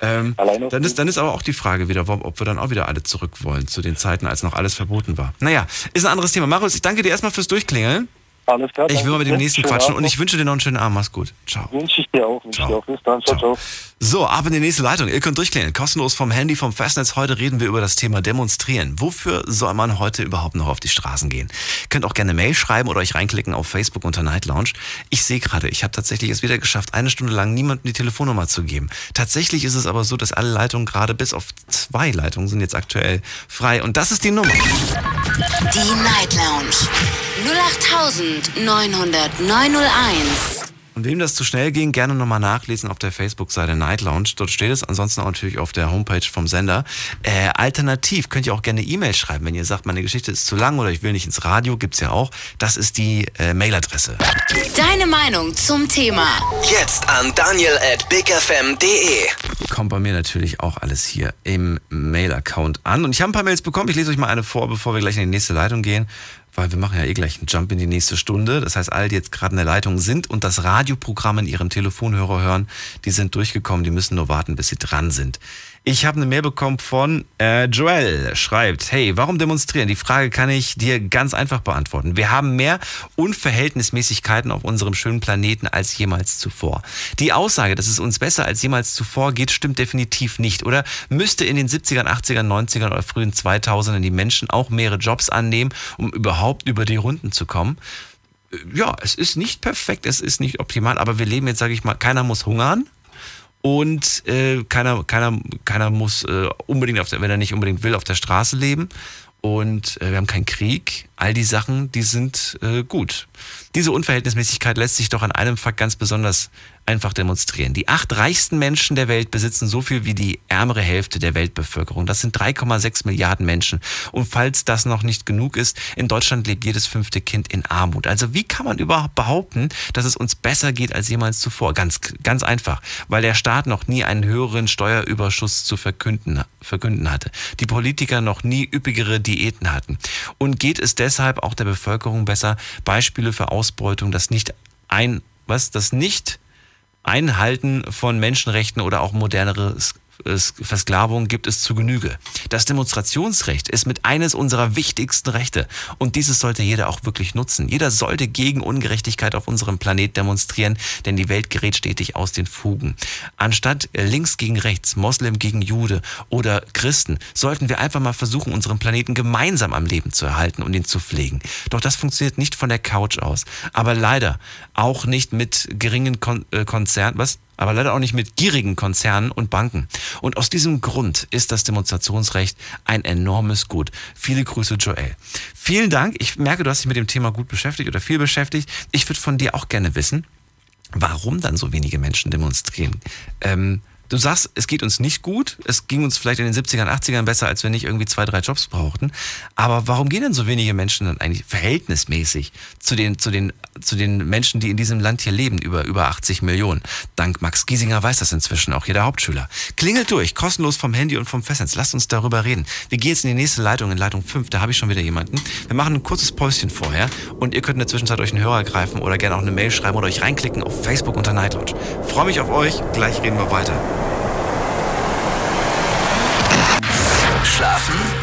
Ähm, dann, ist, dann ist aber auch die Frage wieder, ob ob wir dann auch wieder alle zurück wollen zu den Zeiten, als noch alles verboten war. Naja, ist ein anderes Thema. Marius, ich danke dir erstmal fürs Durchklingeln. Alles klar. Ich will mal mit dem nächsten quatschen Abend und ich wünsche dir noch einen schönen Abend. Mach's gut. Ciao. Wünsche ich dir auch. Wünsche ich dir auch. Bis dann. Ciao, ciao. So, ab in die nächste Leitung. Ihr könnt durchklären. Kostenlos vom Handy, vom Festnetz. Heute reden wir über das Thema Demonstrieren. Wofür soll man heute überhaupt noch auf die Straßen gehen? Könnt auch gerne Mail schreiben oder euch reinklicken auf Facebook unter Night Lounge. Ich sehe gerade, ich habe tatsächlich es wieder geschafft, eine Stunde lang niemandem die Telefonnummer zu geben. Tatsächlich ist es aber so, dass alle Leitungen gerade bis auf zwei Leitungen sind jetzt aktuell frei. Und das ist die Nummer. Die Night Lounge 0890901. Und wem das zu schnell ging, gerne nochmal nachlesen auf der Facebook-Seite Night Lounge. Dort steht es. Ansonsten auch natürlich auf der Homepage vom Sender. Äh, alternativ könnt ihr auch gerne E-Mail schreiben, wenn ihr sagt, meine Geschichte ist zu lang oder ich will nicht ins Radio. Gibt's ja auch. Das ist die äh, Mailadresse. Deine Meinung zum Thema. Jetzt an daniel at bigfm.de. Kommt bei mir natürlich auch alles hier im Mail-Account an. Und ich habe ein paar Mails bekommen. Ich lese euch mal eine vor, bevor wir gleich in die nächste Leitung gehen. Weil wir machen ja eh gleich einen Jump in die nächste Stunde. Das heißt, alle, die jetzt gerade in der Leitung sind und das Radioprogramm in ihrem Telefonhörer hören, die sind durchgekommen. Die müssen nur warten, bis sie dran sind. Ich habe eine Mail bekommen von äh, Joel. Schreibt, hey, warum demonstrieren? Die Frage kann ich dir ganz einfach beantworten. Wir haben mehr Unverhältnismäßigkeiten auf unserem schönen Planeten als jemals zuvor. Die Aussage, dass es uns besser als jemals zuvor geht, stimmt definitiv nicht. Oder müsste in den 70ern, 80ern, 90ern oder frühen 2000ern die Menschen auch mehrere Jobs annehmen, um überhaupt über die Runden zu kommen? Äh, Ja, es ist nicht perfekt, es ist nicht optimal, aber wir leben jetzt, sage ich mal, keiner muss hungern. Und äh, keiner, keiner, keiner muss äh, unbedingt, auf der, wenn er nicht unbedingt will, auf der Straße leben. Und äh, wir haben keinen Krieg. All die Sachen, die sind äh, gut. Diese Unverhältnismäßigkeit lässt sich doch an einem Fakt ganz besonders einfach demonstrieren. Die acht reichsten Menschen der Welt besitzen so viel wie die ärmere Hälfte der Weltbevölkerung. Das sind 3,6 Milliarden Menschen. Und falls das noch nicht genug ist, in Deutschland lebt jedes fünfte Kind in Armut. Also wie kann man überhaupt behaupten, dass es uns besser geht als jemals zuvor? Ganz, ganz einfach, weil der Staat noch nie einen höheren Steuerüberschuss zu verkünden, verkünden hatte. Die Politiker noch nie üppigere Diäten hatten. Und geht es deshalb auch der Bevölkerung besser? Beispiele für Ausbeutung, das nicht ein, was, das nicht Einhalten von Menschenrechten oder auch modernere S- S- Versklavung gibt es zu Genüge. Das Demonstrationsrecht ist mit eines unserer wichtigsten Rechte und dieses sollte jeder auch wirklich nutzen. Jeder sollte gegen Ungerechtigkeit auf unserem Planet demonstrieren, denn die Welt gerät stetig aus den Fugen. Anstatt links gegen rechts, Moslem gegen Jude oder Christen, sollten wir einfach mal versuchen, unseren Planeten gemeinsam am Leben zu erhalten und ihn zu pflegen. Doch das funktioniert nicht von der Couch aus, aber leider auch nicht mit geringen Kon äh, Konzernen, was? Aber leider auch nicht mit gierigen Konzernen und Banken. Und aus diesem Grund ist das Demonstrationsrecht ein enormes Gut. Viele Grüße, Joel. Vielen Dank. Ich merke, du hast dich mit dem Thema gut beschäftigt oder viel beschäftigt. Ich würde von dir auch gerne wissen, warum dann so wenige Menschen demonstrieren. Ähm, du sagst, es geht uns nicht gut. Es ging uns vielleicht in den 70ern, 80ern besser, als wir nicht irgendwie zwei, drei Jobs brauchten. Aber warum gehen denn so wenige Menschen dann eigentlich verhältnismäßig zu den, zu den, zu den Menschen, die in diesem Land hier leben, über, über 80 Millionen? Dank Max Giesinger weiß das inzwischen auch jeder Hauptschüler. Klingelt durch, kostenlos vom Handy und vom Festnetz. Lasst uns darüber reden. Wir gehen jetzt in die nächste Leitung, in Leitung 5. Da habe ich schon wieder jemanden. Wir machen ein kurzes Päuschen vorher und ihr könnt in der Zwischenzeit euch einen Hörer greifen oder gerne auch eine Mail schreiben oder euch reinklicken auf Facebook unter Night Lounge. Freue mich auf euch. Gleich reden wir weiter.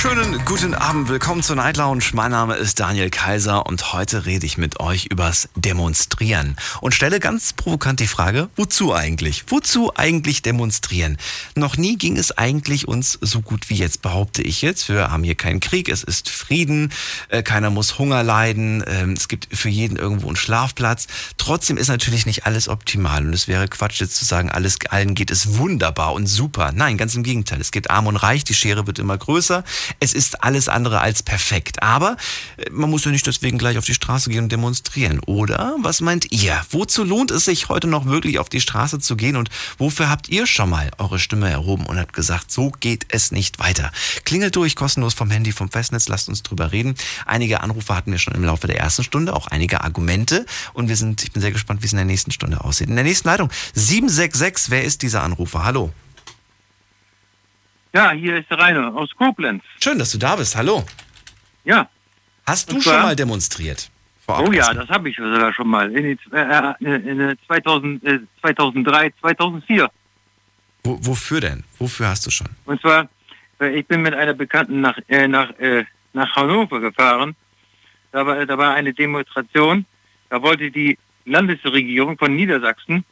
Schönen guten Abend, willkommen zur Night Lounge. Mein Name ist Daniel Kaiser und heute rede ich mit euch übers Demonstrieren und stelle ganz provokant die Frage, wozu eigentlich? Wozu eigentlich demonstrieren? Noch nie ging es eigentlich uns so gut wie jetzt, behaupte ich jetzt. Wir haben hier keinen Krieg, es ist Frieden, äh, keiner muss Hunger leiden, ähm, es gibt für jeden irgendwo einen Schlafplatz. Trotzdem ist natürlich nicht alles optimal und es wäre Quatsch jetzt zu sagen, alles allen geht es wunderbar und super. Nein, ganz im Gegenteil. Es geht arm und reich, die Schere wird immer größer. Es ist alles andere als perfekt. Aber äh, man muss ja nicht deswegen gleich auf die Straße gehen und demonstrieren, oder? Was meint ihr? Wozu lohnt es sich heute noch wirklich auf die Straße zu gehen und wofür habt ihr schon mal eure Stimme erhoben und habt gesagt, so geht es nicht weiter? Klingelt durch, kostenlos vom Handy, vom Festnetz, lasst uns drüber reden. Einige Anrufe hatten wir schon im Laufe der ersten Stunde, auch einige Argumente und wir sind, ich bin sehr gespannt, wie es in der nächsten Stunde aussieht. In der nächsten Leitung 766, wer ist dieser Anrufer? Hallo. Ja, hier ist der Rainer aus Koblenz. Schön, dass du da bist. Hallo. Ja. Hast du schon mal demonstriert? Oh ja, das habe ich sogar schon mal. In, die, äh, in äh, 2000, äh, 2003, 2004. Wo, wofür denn? Wofür hast du schon? Und zwar, äh, ich bin mit einer Bekannten nach, äh, nach, äh, nach Hannover gefahren. Da war, da war eine Demonstration. Da wollte die Landesregierung von Niedersachsen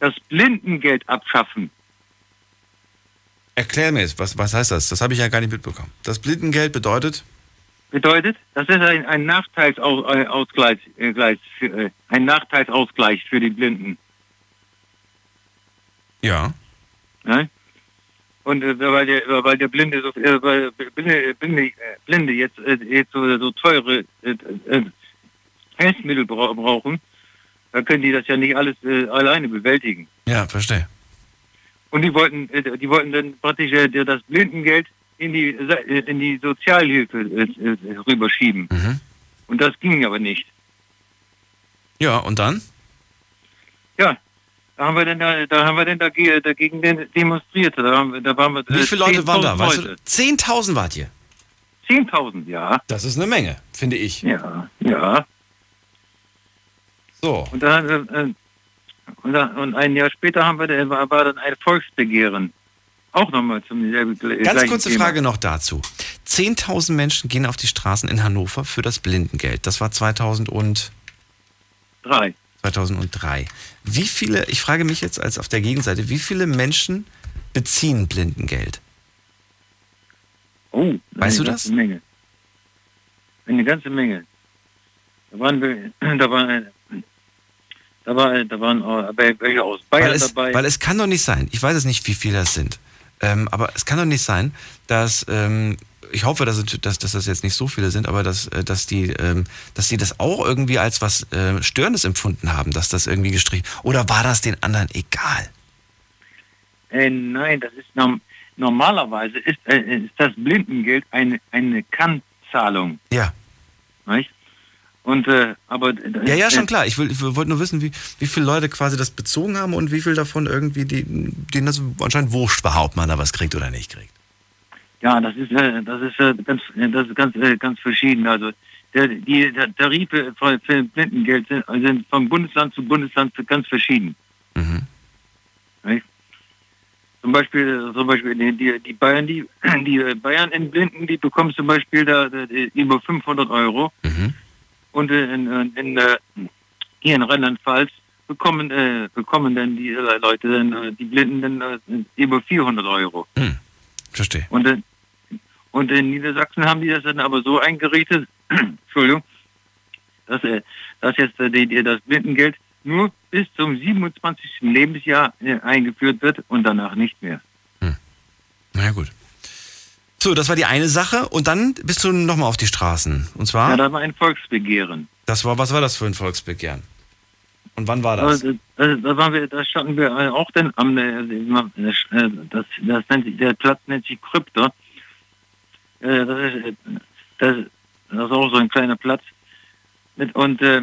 das Blindengeld abschaffen. Erklär mir jetzt, was, was heißt das? Das habe ich ja gar nicht mitbekommen. Das Blindengeld bedeutet? Bedeutet, das ist ein, ein Nachteilsausgleich, äh, äh, ein Nachteilsausgleich für die Blinden. Ja. Ne? Und äh, weil, der, weil der Blinde so äh, weil Blinde, Blinde, äh, Blinde jetzt, äh, jetzt so, so teure äh, äh, Hilfsmittel bra brauchen, dann können die das ja nicht alles äh, alleine bewältigen. Ja, verstehe. Und die wollten, äh, die wollten dann praktisch äh, das Blindengeld in die äh, in die Sozialhilfe rüberschieben. Mhm. Und das ging aber nicht. Ja, und dann? Ja, da haben wir denn da, da haben wir denn dagegen, dagegen de- demonstriert. Da, haben wir, da waren wir, Wie viele Leute waren da? 10.000 Weißt du, Leute. 10.000 wart ihr? 10.000, ja. Das ist eine Menge, finde ich. Ja, ja. So. Und dann, und, und ein Jahr später haben wir, war, war dann ein Volksbegehren. Auch nochmal zum selben Ganz kurze Thema. Frage noch dazu. 10.000 Menschen gehen auf die Straßen in Hannover für das Blindengeld. Das war 2000 und Drei. 2003. Wie viele, ich frage mich jetzt als auf der Gegenseite, wie viele Menschen beziehen Blindengeld? Oh, Weißt eine du ganze das? Menge. Eine ganze Menge. Da waren wir, da waren, da war, da waren auch welche aus Bayern Weil es, dabei. weil es kann doch nicht sein, ich weiß es nicht, wie viele das sind, ähm, aber es kann doch nicht sein, dass, ähm, ich hoffe, dass, dass, dass das jetzt nicht so viele sind, aber dass, äh, dass, die, ähm, dass die das auch irgendwie als was äh, Störendes empfunden haben, dass das irgendwie gestrichen, oder war das den anderen egal? Äh, nein, das ist norm normalerweise ist, äh, ist das Blindengeld eine, eine Kannzahlung. Ja. Nicht? Und äh, aber Ja, ja, schon äh, klar. Ich, will- ich wollte nur wissen, wie, wie viele Leute quasi das bezogen haben und wie viel davon irgendwie, die, denen das anscheinend wurscht war, ob man da was kriegt oder nicht kriegt. Ja, das ist äh, das ist äh, ganz äh, das ist ganz äh, ganz verschieden. Also der, die der Tarife für, für Blindengeld sind, sind von Bundesland zu Bundesland ganz verschieden. Nicht? Zum Beispiel, zum Beispiel die, die, Bayern, die, die Bayern in Blinden, die bekommen zum Beispiel da, da, über 500 Euro. Und in, in, in, äh, hier in Rheinland-Pfalz bekommen, äh, bekommen dann die äh, Leute, dann, äh, die Blinden, dann äh, über 400 Euro. Verstehe. Und, und in Niedersachsen haben die das dann aber so eingerichtet, Entschuldigung, dass, äh, dass jetzt die, das Blindengeld nur bis zum 27. Lebensjahr eingeführt wird und danach nicht mehr. Na ja, gut. So, das war die eine Sache und dann bist du nochmal auf die Straßen. Und zwar? Ja, da war ein Volksbegehren. Das war, was war das für ein Volksbegehren? Und wann war das? Da, da, da, waren wir, da standen wir äh, auch dann am, äh, äh, das, das nennt sich, der Platz nennt sich Krypta. Äh, das, ist, äh, das, das ist auch so ein kleiner Platz. Und äh,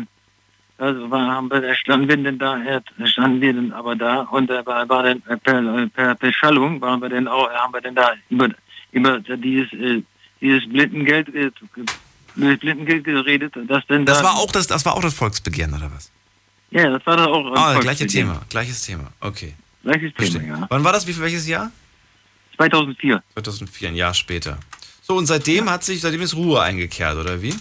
da, war, haben wir, da standen wir denn da, äh, da standen wir dann aber da und da war, war dann äh, per, per Beschallung waren wir dann auch, haben wir dann da über, über dieses, äh, dieses Blindengeld, äh, das Blindengeld geredet, das denn Das da, war auch das, das war auch das Volksbegehren, oder was? ja, das war da auch Ah, gleiche Volksbegehren. Thema, gleiches Thema. Okay. Gleiches Thema, Verstehe. ja. Wann war das? Wie, welches Jahr? 2004. 2004, ein Jahr später. So, und seitdem hat sich, seitdem ist Ruhe eingekehrt, oder wie?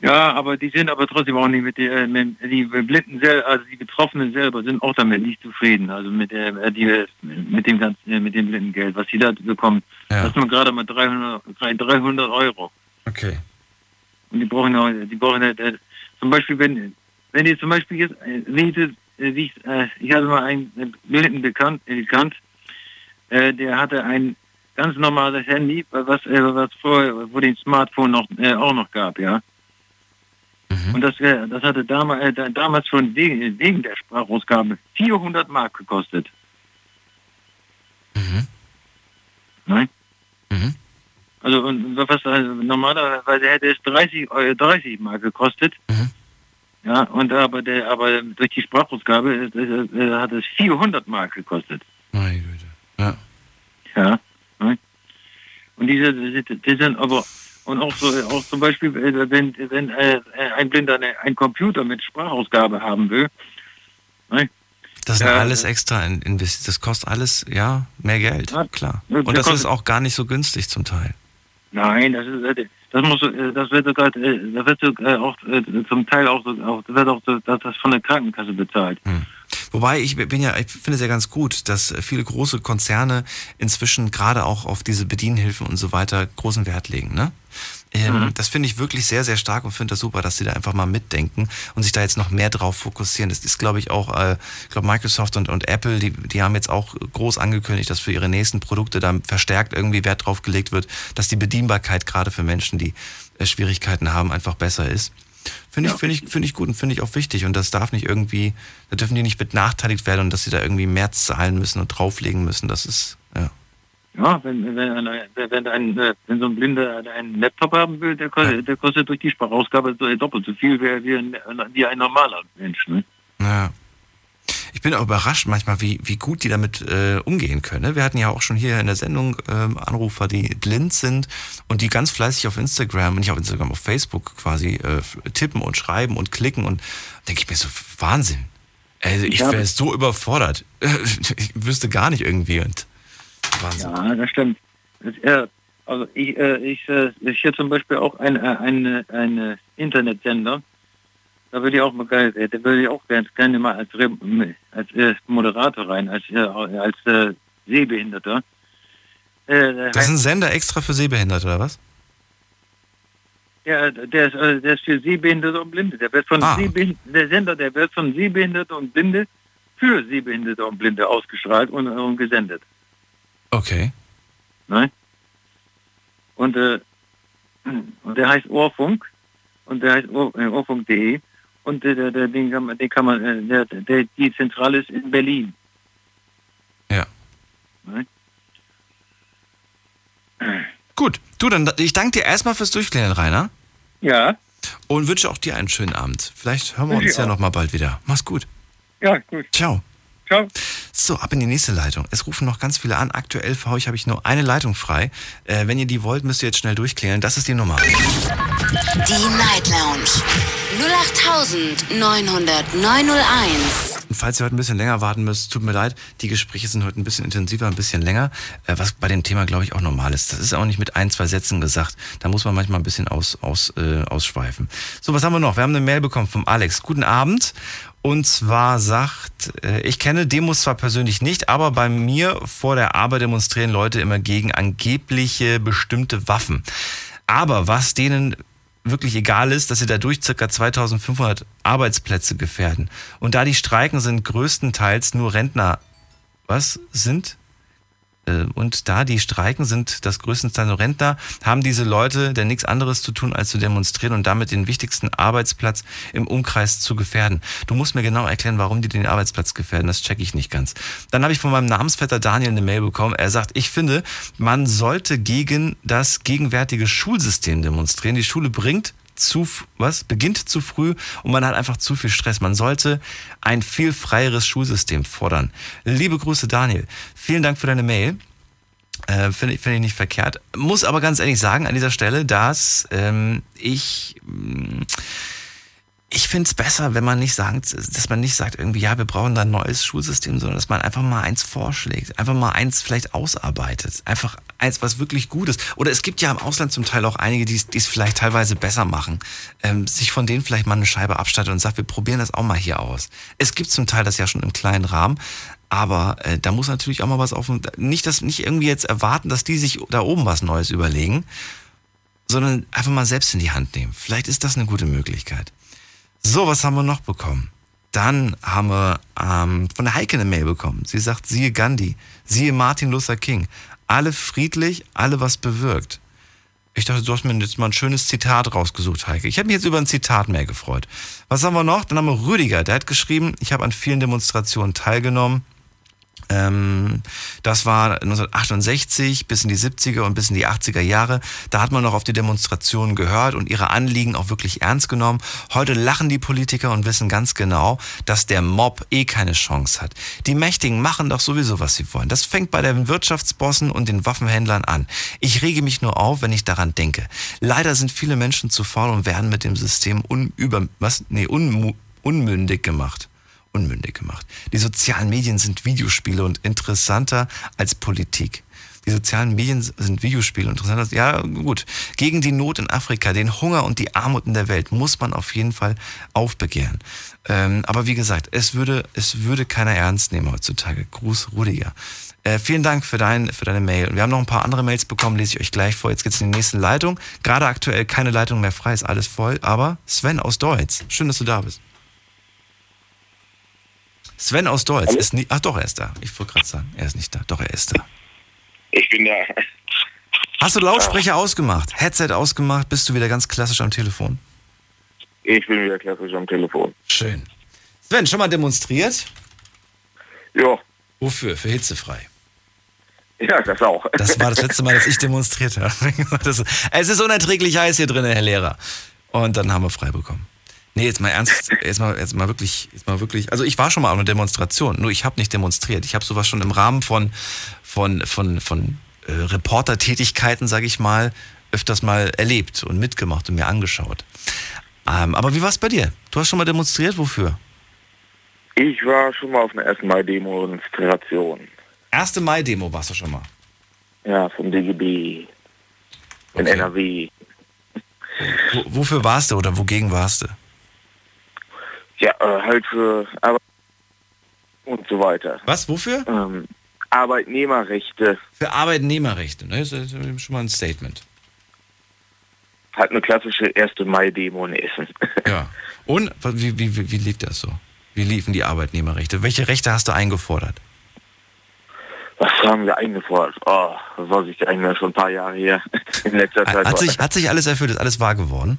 Ja, aber die sind aber trotzdem auch nicht mit, der, mit die Blinden selber, also die Betroffenen selber sind auch damit nicht zufrieden. Also mit der, äh, die, mit dem ganzen, äh, mit dem Blindengeld, was sie da bekommen. Das sind gerade mal 300, 300 Euro. Okay. Und die brauchen auch, die brauchen äh, äh, zum Beispiel, wenn, wenn die zum Beispiel jetzt, äh, wenn ich, äh, ich, äh, hatte mal einen äh, Blinden bekannt, äh, gekannt, äh, der hatte ein, ganz normales Handy, was, äh, was vorher, wo den Smartphone noch, äh, auch noch gab, ja. Mhm. Und das, äh, das hatte damals, äh, da- damals schon wegen, wegen der Sprachausgabe 400 Mark gekostet. Mhm. Nein? Mhm. Also und was also normalerweise hätte es 30, Eu- 30 Mark gekostet. Mhm. Ja, und aber der, aber durch die Sprachausgabe äh, äh, hat es 400 Mark gekostet. Meine Güte. Ja. Ja. ne? Und diese, die, die sind aber und auch so auch zum Beispiel, äh, wenn wenn äh, ein Blinder eine, einen Computer mit Sprachausgabe haben will, ne? Das ist Ja, alles extra in- investiert. Das kostet alles, ja, mehr Geld, klar. Und das ist auch gar nicht so günstig zum Teil. Nein, das ist äh, das muss äh, das wird sogar äh, das wird sogar auch zum Teil auch auch wird auch das von der Krankenkasse bezahlt. Wobei ich bin ja, ich finde es ja ganz gut, dass viele große Konzerne inzwischen gerade auch auf diese Bedienhilfen und so weiter großen Wert legen. Ne? Ähm, Mhm. Das finde ich wirklich sehr, sehr stark und finde das super, dass sie da einfach mal mitdenken und sich da jetzt noch mehr drauf fokussieren. Das ist, glaube ich, auch, äh, ich glaube, Microsoft und, und Apple, die, die haben jetzt auch groß angekündigt, dass für ihre nächsten Produkte da verstärkt irgendwie Wert drauf gelegt wird, dass die Bedienbarkeit gerade für Menschen, die äh, Schwierigkeiten haben, einfach besser ist. Finde ich, finde ich, finde ich gut und finde ich auch wichtig. Und das darf nicht irgendwie, da dürfen die nicht benachteiligt werden und dass sie da irgendwie mehr zahlen müssen und drauflegen müssen. Das ist, ja. Ja, wenn wenn eine, wenn ein äh, wenn so ein Blinder einen Laptop haben will, der kostet, der kostet durch die Sprachausgabe doppelt so viel wie, ein, wie ein normaler Mensch. Ne? Ja. Ich bin auch überrascht manchmal, wie, wie gut die damit äh, umgehen können. ne? Wir hatten ja auch schon hier in der Sendung ähm, Anrufer, die blind sind und die ganz fleißig auf Instagram, nicht auf Instagram, auf Facebook quasi äh, tippen und schreiben und klicken und denke ich mir so, Wahnsinn. Also ich wäre so überfordert. Ich wüsste gar nicht irgendwie und Wahnsinn. Ja, das stimmt. Das, äh, also ich, äh, ich, äh, ich hier zum Beispiel auch ein, äh, ein, ein Internetsender. Da würde ich auch mal da würde ich auch ganz gerne mal als, als äh, Moderator rein, als, als Sehbehinderter. Der Das ist ein Sender extra für Sehbehinderte, oder was? Ja, der ist, der ist für Sehbehinderte und Blinde. Der wird von Ah. Der Sender, der wird von Sehbehinderte und Blinde für Sehbehinderte und Blinde ausgestrahlt und, und gesendet. Okay. Ne? Und, äh, und der heißt Ohrfunk und der heißt Ohr, äh, Ohrfunk.de und der, der, der, den kann man, den kann man äh, der, der, die Zentrale ist in Berlin. Ja. Ne? Gut, du, dann ich danke dir erstmal fürs Durchklären, Rainer. Ja. Und wünsche auch dir einen schönen Abend. Vielleicht hören wir uns ja auch. noch mal bald wieder. Mach's gut. Ja, gut. Ciao. Ciao. So, ab in die nächste Leitung. Es rufen noch ganz viele an. Aktuell für euch habe ich nur eine Leitung frei. Äh, wenn ihr die wollt, müsst ihr jetzt schnell durchklären. Das ist die Nummer. Die Night Lounge 0890901. Und falls ihr heute ein bisschen länger warten müsst, tut mir leid, die Gespräche sind heute ein bisschen intensiver, ein bisschen länger, äh, was bei dem Thema, glaube ich, auch normal ist. Das ist auch nicht mit ein, zwei Sätzen gesagt. Da muss man manchmal ein bisschen aus, aus, äh, ausschweifen. So, was haben wir noch? Wir haben eine Mail bekommen vom Alex. Guten Abend. Und zwar sagt, äh, ich kenne Demos zwar persönlich nicht, aber bei mir vor der Arbeit demonstrieren Leute immer gegen angebliche bestimmte Waffen. Aber was denen wirklich egal ist, dass sie dadurch ca. 2500 Arbeitsplätze gefährden. Und da die Streiken sind größtenteils nur Rentner, was sind? Äh, Und da die Streiken sind das größtenteils Rentner, haben diese Leute denn nichts anderes zu tun, als zu demonstrieren und damit den wichtigsten Arbeitsplatz im Umkreis zu gefährden. Du musst mir genau erklären, warum die den Arbeitsplatz gefährden. Das checke ich nicht ganz. Dann habe ich von meinem Namensvetter Daniel eine Mail bekommen. Er sagt, ich finde, man sollte gegen das gegenwärtige Schulsystem demonstrieren. Die Schule bringt zu, was, beginnt zu früh und man hat einfach zu viel Stress. Man sollte ein viel freieres Schulsystem fordern. Liebe Grüße, Daniel. Vielen Dank für deine Mail. Äh, Finde ich, finde ich nicht verkehrt. Muss aber ganz ehrlich sagen an dieser Stelle, dass ähm, ich. mh, ich finde es besser, wenn man nicht sagt, dass man nicht sagt, irgendwie, ja, wir brauchen da ein neues Schulsystem, sondern dass man einfach mal eins vorschlägt, einfach mal eins vielleicht ausarbeitet, einfach eins, was wirklich gut ist. Oder es gibt ja im Ausland zum Teil auch einige, die es vielleicht teilweise besser machen, ähm, sich von denen vielleicht mal eine Scheibe abstattet und sagt, wir probieren das auch mal hier aus. Es gibt zum Teil das ja schon im kleinen Rahmen, aber äh, da muss natürlich auch mal was auf dem, nicht das, nicht irgendwie jetzt erwarten, dass die sich da oben was Neues überlegen, sondern einfach mal selbst in die Hand nehmen. Vielleicht ist das eine gute Möglichkeit. So, was haben wir noch bekommen? Dann haben wir ähm, von der Heike eine Mail bekommen. Sie sagt, siehe Gandhi, siehe Martin Luther King. alle friedlich, alle was bewirkt. Ich dachte, du hast mir jetzt mal ein schönes Zitat rausgesucht, Heike. Ich hätte mich jetzt über ein Zitat mehr gefreut. Was haben wir noch? Dann haben wir Rüdiger, der hat geschrieben, ich habe an vielen Demonstrationen teilgenommen. Ähm, das war 1968 bis in die 70er und bis in die 80er Jahre. Da hat man noch auf die Demonstrationen gehört und ihre Anliegen auch wirklich ernst genommen. Heute lachen die Politiker und wissen ganz genau, dass der Mob eh keine Chance hat. Die Mächtigen machen doch sowieso, was sie wollen. Das fängt bei den Wirtschaftsbossen und den Waffenhändlern an. Ich rege mich nur auf, wenn ich daran denke. Leider sind viele Menschen zu faul und werden mit dem System unüber, was, nee, un, unmündig gemacht unmündig gemacht. Die sozialen Medien sind Videospiele und interessanter als Politik. Die sozialen Medien sind Videospiele und interessanter. Ja, gut. Gegen die Not in Afrika, den Hunger und die Armut in der Welt muss man auf jeden Fall aufbegehren. Ähm, aber wie gesagt, es würde, es würde keiner ernst nehmen heutzutage. Gruß Rudiger. Äh, vielen Dank für, dein, für deine Mail. Wir haben noch ein paar andere Mails bekommen, lese ich euch gleich vor. Jetzt geht's in die nächste Leitung. Gerade aktuell keine Leitung mehr frei, ist alles voll. Aber Sven aus Deutsch, schön, dass du da bist. Sven aus Deutsch ist nicht. Ach doch, er ist da. Ich wollte gerade sagen, er ist nicht da. Doch, er ist da. Ich bin da. Hast du Lautsprecher ja. ausgemacht? Headset ausgemacht? Bist du wieder ganz klassisch am Telefon? Ich bin wieder klassisch am Telefon. Schön. Sven, schon mal demonstriert? Ja. Wofür? Für hitzefrei. Ja, das auch. Das war das letzte Mal, dass ich demonstriert habe. es ist unerträglich heiß hier drin, Herr Lehrer. Und dann haben wir frei bekommen. Nee, jetzt mal ernst, jetzt mal, jetzt mal wirklich, jetzt mal wirklich. Also ich war schon mal auf einer Demonstration, nur ich habe nicht demonstriert. Ich habe sowas schon im Rahmen von, von, von, von äh, Reportertätigkeiten, sage ich mal, öfters mal erlebt und mitgemacht und mir angeschaut. Ähm, aber wie war es bei dir? Du hast schon mal demonstriert, wofür? Ich war schon mal auf einer 1. Mai-Demonstration. 1. Mai-Demo warst du schon mal? Ja, vom DGB. In okay. NRW. W wofür warst du oder wogegen warst du? Ja, äh, halt für Arbeit und so weiter. Was, wofür? Ähm, Arbeitnehmerrechte. Für Arbeitnehmerrechte, ne? Das ist schon mal ein Statement. Hat eine klassische 1. Mai-Demo in Essen. Ja. Und wie, wie, wie lief das so? Wie liefen die Arbeitnehmerrechte? Welche Rechte hast du eingefordert? Was haben wir eingefordert? Oh, das weiß ich eigentlich schon ein paar Jahre her. In letzter Zeit. Hat sich, hat sich alles erfüllt? Ist alles wahr geworden?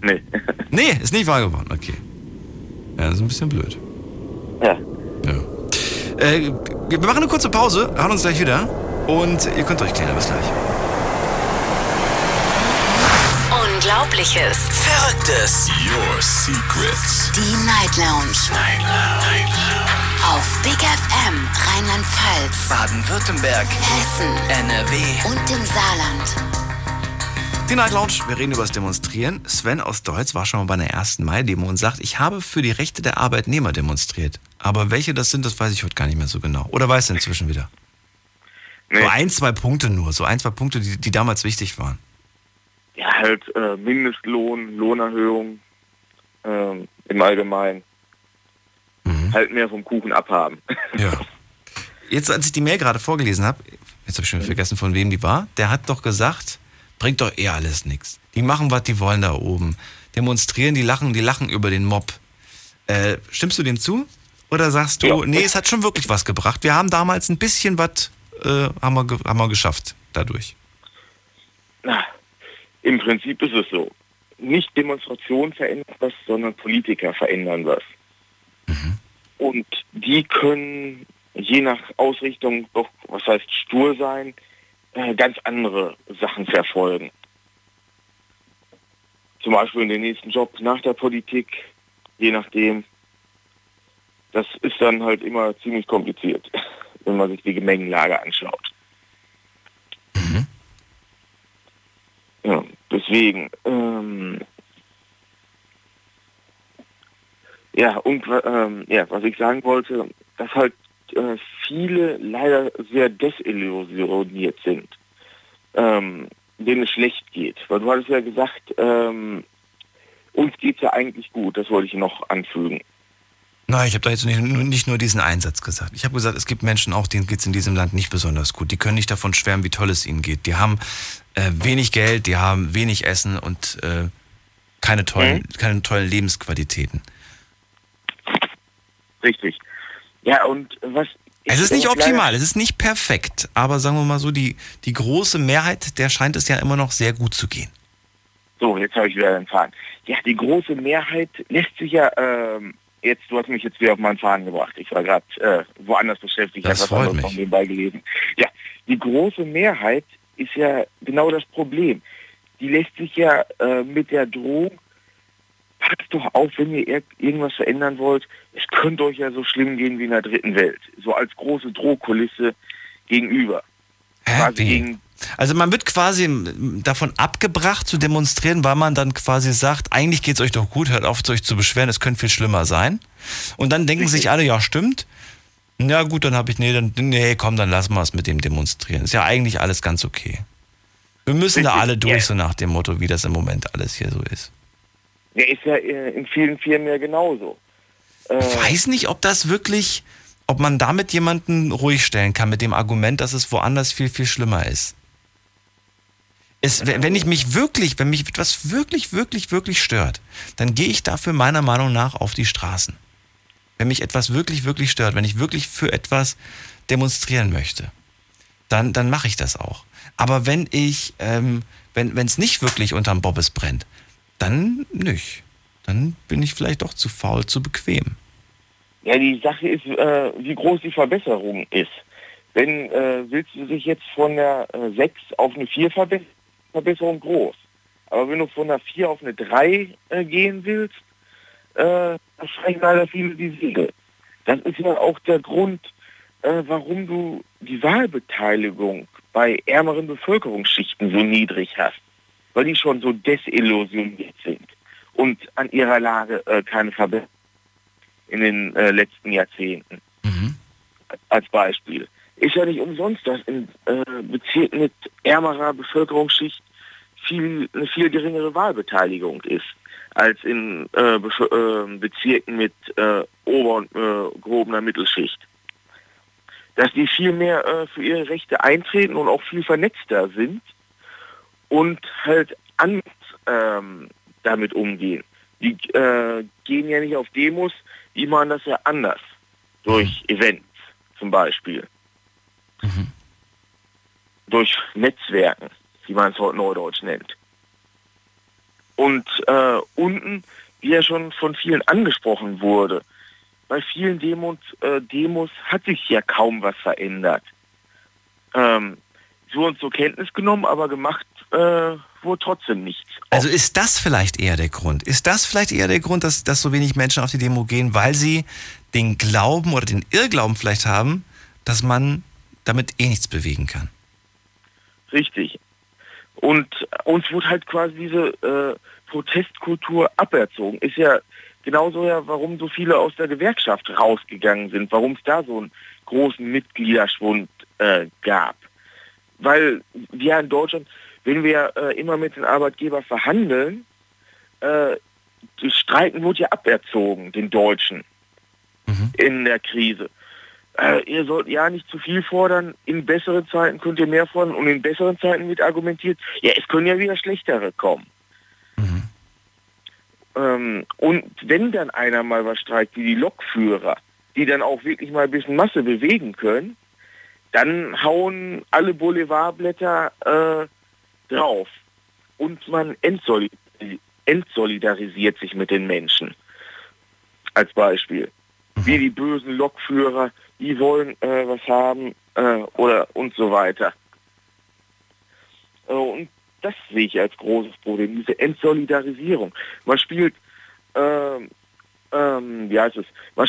Nee. nee, ist nicht wahr geworden. Okay. Ja, das ist ein bisschen blöd. Ja. Ja. Äh, wir machen eine kurze Pause, hören uns gleich wieder und ihr könnt euch klären. Bis gleich. Unglaubliches. Verrücktes. Your Secrets. Die Night Lounge. Night Lounge. Auf Big FM Rheinland-Pfalz, Baden-Württemberg, Hessen, NRW und im Saarland. Die Night Lounge, wir reden über das Demonstrieren. Sven aus Deutsch war schon mal bei einer ersten Mai-Demo und sagt, ich habe für die Rechte der Arbeitnehmer demonstriert. Aber welche das sind, das weiß ich heute gar nicht mehr so genau. Oder weiß du inzwischen wieder? Nee. So ein, zwei Punkte nur, so ein, zwei Punkte, die, die damals wichtig waren. Ja, halt äh, Mindestlohn, Lohnerhöhung äh, im Allgemeinen. Mhm. Halt mehr vom Kuchen abhaben. Ja. Jetzt, als ich die Mail gerade vorgelesen habe, jetzt habe ich schon vergessen, von wem die war, der hat doch gesagt, Bringt doch eh alles nichts. Die machen, was die wollen da oben. Demonstrieren, die lachen, die lachen über den Mob. Äh, stimmst du dem zu? Oder sagst du, ja. nee, es hat schon wirklich was gebracht. Wir haben damals ein bisschen was äh, haben, wir, haben wir geschafft dadurch. Na, im Prinzip ist es so. Nicht Demonstrationen verändern was, sondern Politiker verändern was. Mhm. Und die können je nach Ausrichtung doch, was heißt stur sein, ganz andere Sachen verfolgen. Zum Beispiel in den nächsten Job nach der Politik, je nachdem. Das ist dann halt immer ziemlich kompliziert, wenn man sich die Gemengenlage anschaut. Mhm. Ja, deswegen. Ähm, ja, und ähm, ja, was ich sagen wollte, dass halt äh, viele leider sehr desillusioniert sind, ähm, denen es schlecht geht. Weil du hattest ja gesagt, ähm, uns geht es ja eigentlich gut, das wollte ich noch anfügen. Nein, ich habe da jetzt nicht, nicht, nur diesen Einsatz gesagt. Ich habe gesagt, es gibt Menschen auch, denen geht es in diesem Land nicht besonders gut. Die können nicht davon schwärmen, wie toll es ihnen geht. Die haben äh, wenig Geld, die haben wenig Essen und äh, keine, tollen, mhm. keine tollen Lebensqualitäten. Richtig. Ja, und was Es ist nicht aber optimal, es ist nicht perfekt, aber sagen wir mal so, die, die große Mehrheit, der scheint es ja immer noch sehr gut zu gehen. So, jetzt habe ich wieder den Faden. Ja, die große Mehrheit lässt sich ja, ähm, jetzt, du hast mich jetzt wieder auf meinen Faden gebracht. Ich war gerade äh, woanders beschäftigt, Das hab was anderes nebenbei gelesen. Ja, die große Mehrheit ist ja genau das Problem. Die lässt sich ja äh, mit der Drohung, packt doch auf, wenn ihr ir irgendwas verändern wollt, es könnte euch ja so schlimm gehen wie in der dritten Welt. So als große Drohkulisse gegenüber. Quasi gegen Also man wird quasi davon abgebracht zu demonstrieren, weil man dann quasi sagt, eigentlich geht es euch doch gut, hört auf, euch zu beschweren, es könnte viel schlimmer sein. Und dann denken sich alle, ja stimmt. Ja gut, dann habe ich, nee, dann, nee, komm, dann lassen wir es mit dem demonstrieren. Ist ja eigentlich alles ganz okay. Wir müssen da Richtig, alle durch, ja. so nach dem Motto, wie das im Moment alles hier so ist. Der ist ja äh, in vielen Firmen ja genauso. Äh, Ich weiß nicht, ob das wirklich, ob man damit jemanden ruhig stellen kann mit dem Argument, dass es woanders viel, viel schlimmer ist. Es, wenn wenn ich mich wirklich, wenn mich etwas wirklich, wirklich, wirklich stört, dann gehe ich dafür meiner Meinung nach auf die Straßen. Wenn mich etwas wirklich, wirklich stört, wenn ich wirklich für etwas demonstrieren möchte, dann, dann mache ich das auch. Aber wenn ich, ähm, wenn es nicht wirklich unterm Bobbes brennt, dann nicht. Dann bin ich vielleicht doch zu faul, zu bequem. Ja, die Sache ist, äh, wie groß die Verbesserung ist. Wenn äh, willst du dich jetzt von der äh, 6 auf eine 4 verbe Verbesserung groß. Aber wenn du von der 4 auf eine 3 äh, gehen willst, äh, streichen leider viele die Segel. Das ist ja auch der Grund, äh, warum du die Wahlbeteiligung bei ärmeren Bevölkerungsschichten so niedrig hast. Weil die schon so desillusioniert sind und an ihrer Lage äh, keine Verbesserung in den äh, letzten Jahrzehnten. Als Beispiel. Ist ja nicht umsonst, dass in äh, Bezirken mit ärmerer Bevölkerungsschicht viel, eine viel geringere Wahlbeteiligung ist als in äh, Bef- äh, Bezirken mit äh, ober- und äh, gehobener Mittelschicht. Dass die viel mehr für ihre Rechte eintreten und auch viel vernetzter sind und halt anders ähm, damit umgehen. Die äh, gehen ja nicht auf Demos, die machen das ja anders. Durch Events zum Beispiel. Durch Netzwerken, wie man es heute neudeutsch nennt. Und äh, unten, wie ja schon von vielen angesprochen wurde, bei vielen Demos, äh, Demos hat sich ja kaum was verändert. Ähm, so und zur Kenntnis genommen, aber gemacht äh, wurde trotzdem nichts. Also ist das vielleicht eher der Grund? Ist das vielleicht eher der Grund, dass, dass so wenig Menschen auf die Demo gehen, weil sie den Glauben oder den Irrglauben vielleicht haben, dass man damit eh nichts bewegen kann? Richtig. Und uns wurde halt quasi diese äh, Protestkultur aberzogen. Ist ja genauso ja, warum so viele aus der Gewerkschaft rausgegangen sind, warum es da so einen großen Mitgliederschwund äh, gab. Weil wir in Deutschland, wenn wir äh, immer mit den Arbeitgebern verhandeln, äh, das Streiken wurde ja aberzogen, den Deutschen, in der Krise. Äh, ihr sollt ja nicht zu viel fordern, in besseren Zeiten könnt ihr mehr fordern und in besseren Zeiten wird argumentiert, ja, es können ja wieder schlechtere kommen. Ähm, und wenn dann einer mal was streikt, wie die Lokführer, die dann auch wirklich mal ein bisschen Masse bewegen können, dann hauen alle Boulevardblätter äh, drauf. Und man entsoli entsolidarisiert sich mit den Menschen. Als Beispiel. Wie die bösen Lokführer, die wollen äh, was haben äh, oder und so weiter. Äh, und das sehe ich als großes Problem, diese Entsolidarisierung. Man spielt, ähm, ähm, wie heißt es, man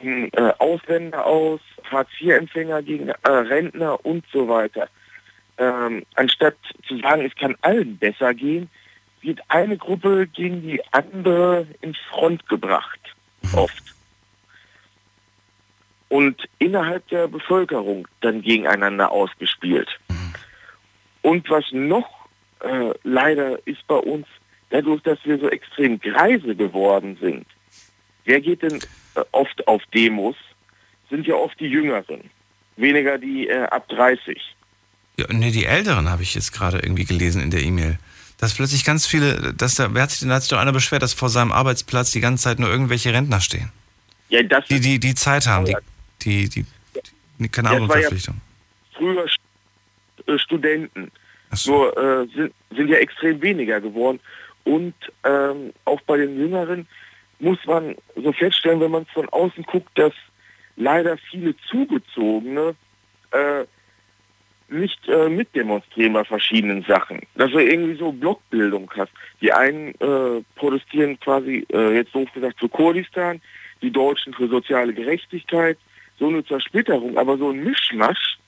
äh, Ausländer aus, Hartz-IV-Empfänger gegen äh, Rentner und so weiter. Ähm, anstatt zu sagen, es kann allen besser gehen, wird eine Gruppe gegen die andere in Front gebracht. Oft. Und innerhalb der Bevölkerung dann gegeneinander ausgespielt. Und was noch äh, leider ist bei uns, dadurch, dass wir so extrem greise geworden sind, wer geht denn äh, oft auf Demos? Sind ja oft die Jüngeren, weniger die äh, ab 30. Ja, nee, die Älteren habe ich jetzt gerade irgendwie gelesen in der E-Mail. Dass plötzlich ganz viele, dass da, wer hat sich denn, da hat sich doch einer beschwert, dass vor seinem Arbeitsplatz die ganze Zeit nur irgendwelche Rentner stehen. Ja, das die, die, die Zeit haben, die, die, die Nee, Keine Ja, es war ja früher äh, Studenten. Nur äh, sind, sind ja extrem weniger geworden. Und ähm, auch bei den Jüngeren muss man so feststellen, wenn man von außen guckt, dass leider viele Zugezogene äh, nicht äh, mitdemonstrieren bei verschiedenen Sachen. Dass du irgendwie so Blockbildung hast. Die einen äh, protestieren quasi, äh, jetzt doof gesagt, für Kurdistan, die Deutschen für soziale Gerechtigkeit, so eine Zersplitterung, aber so ein Mischmasch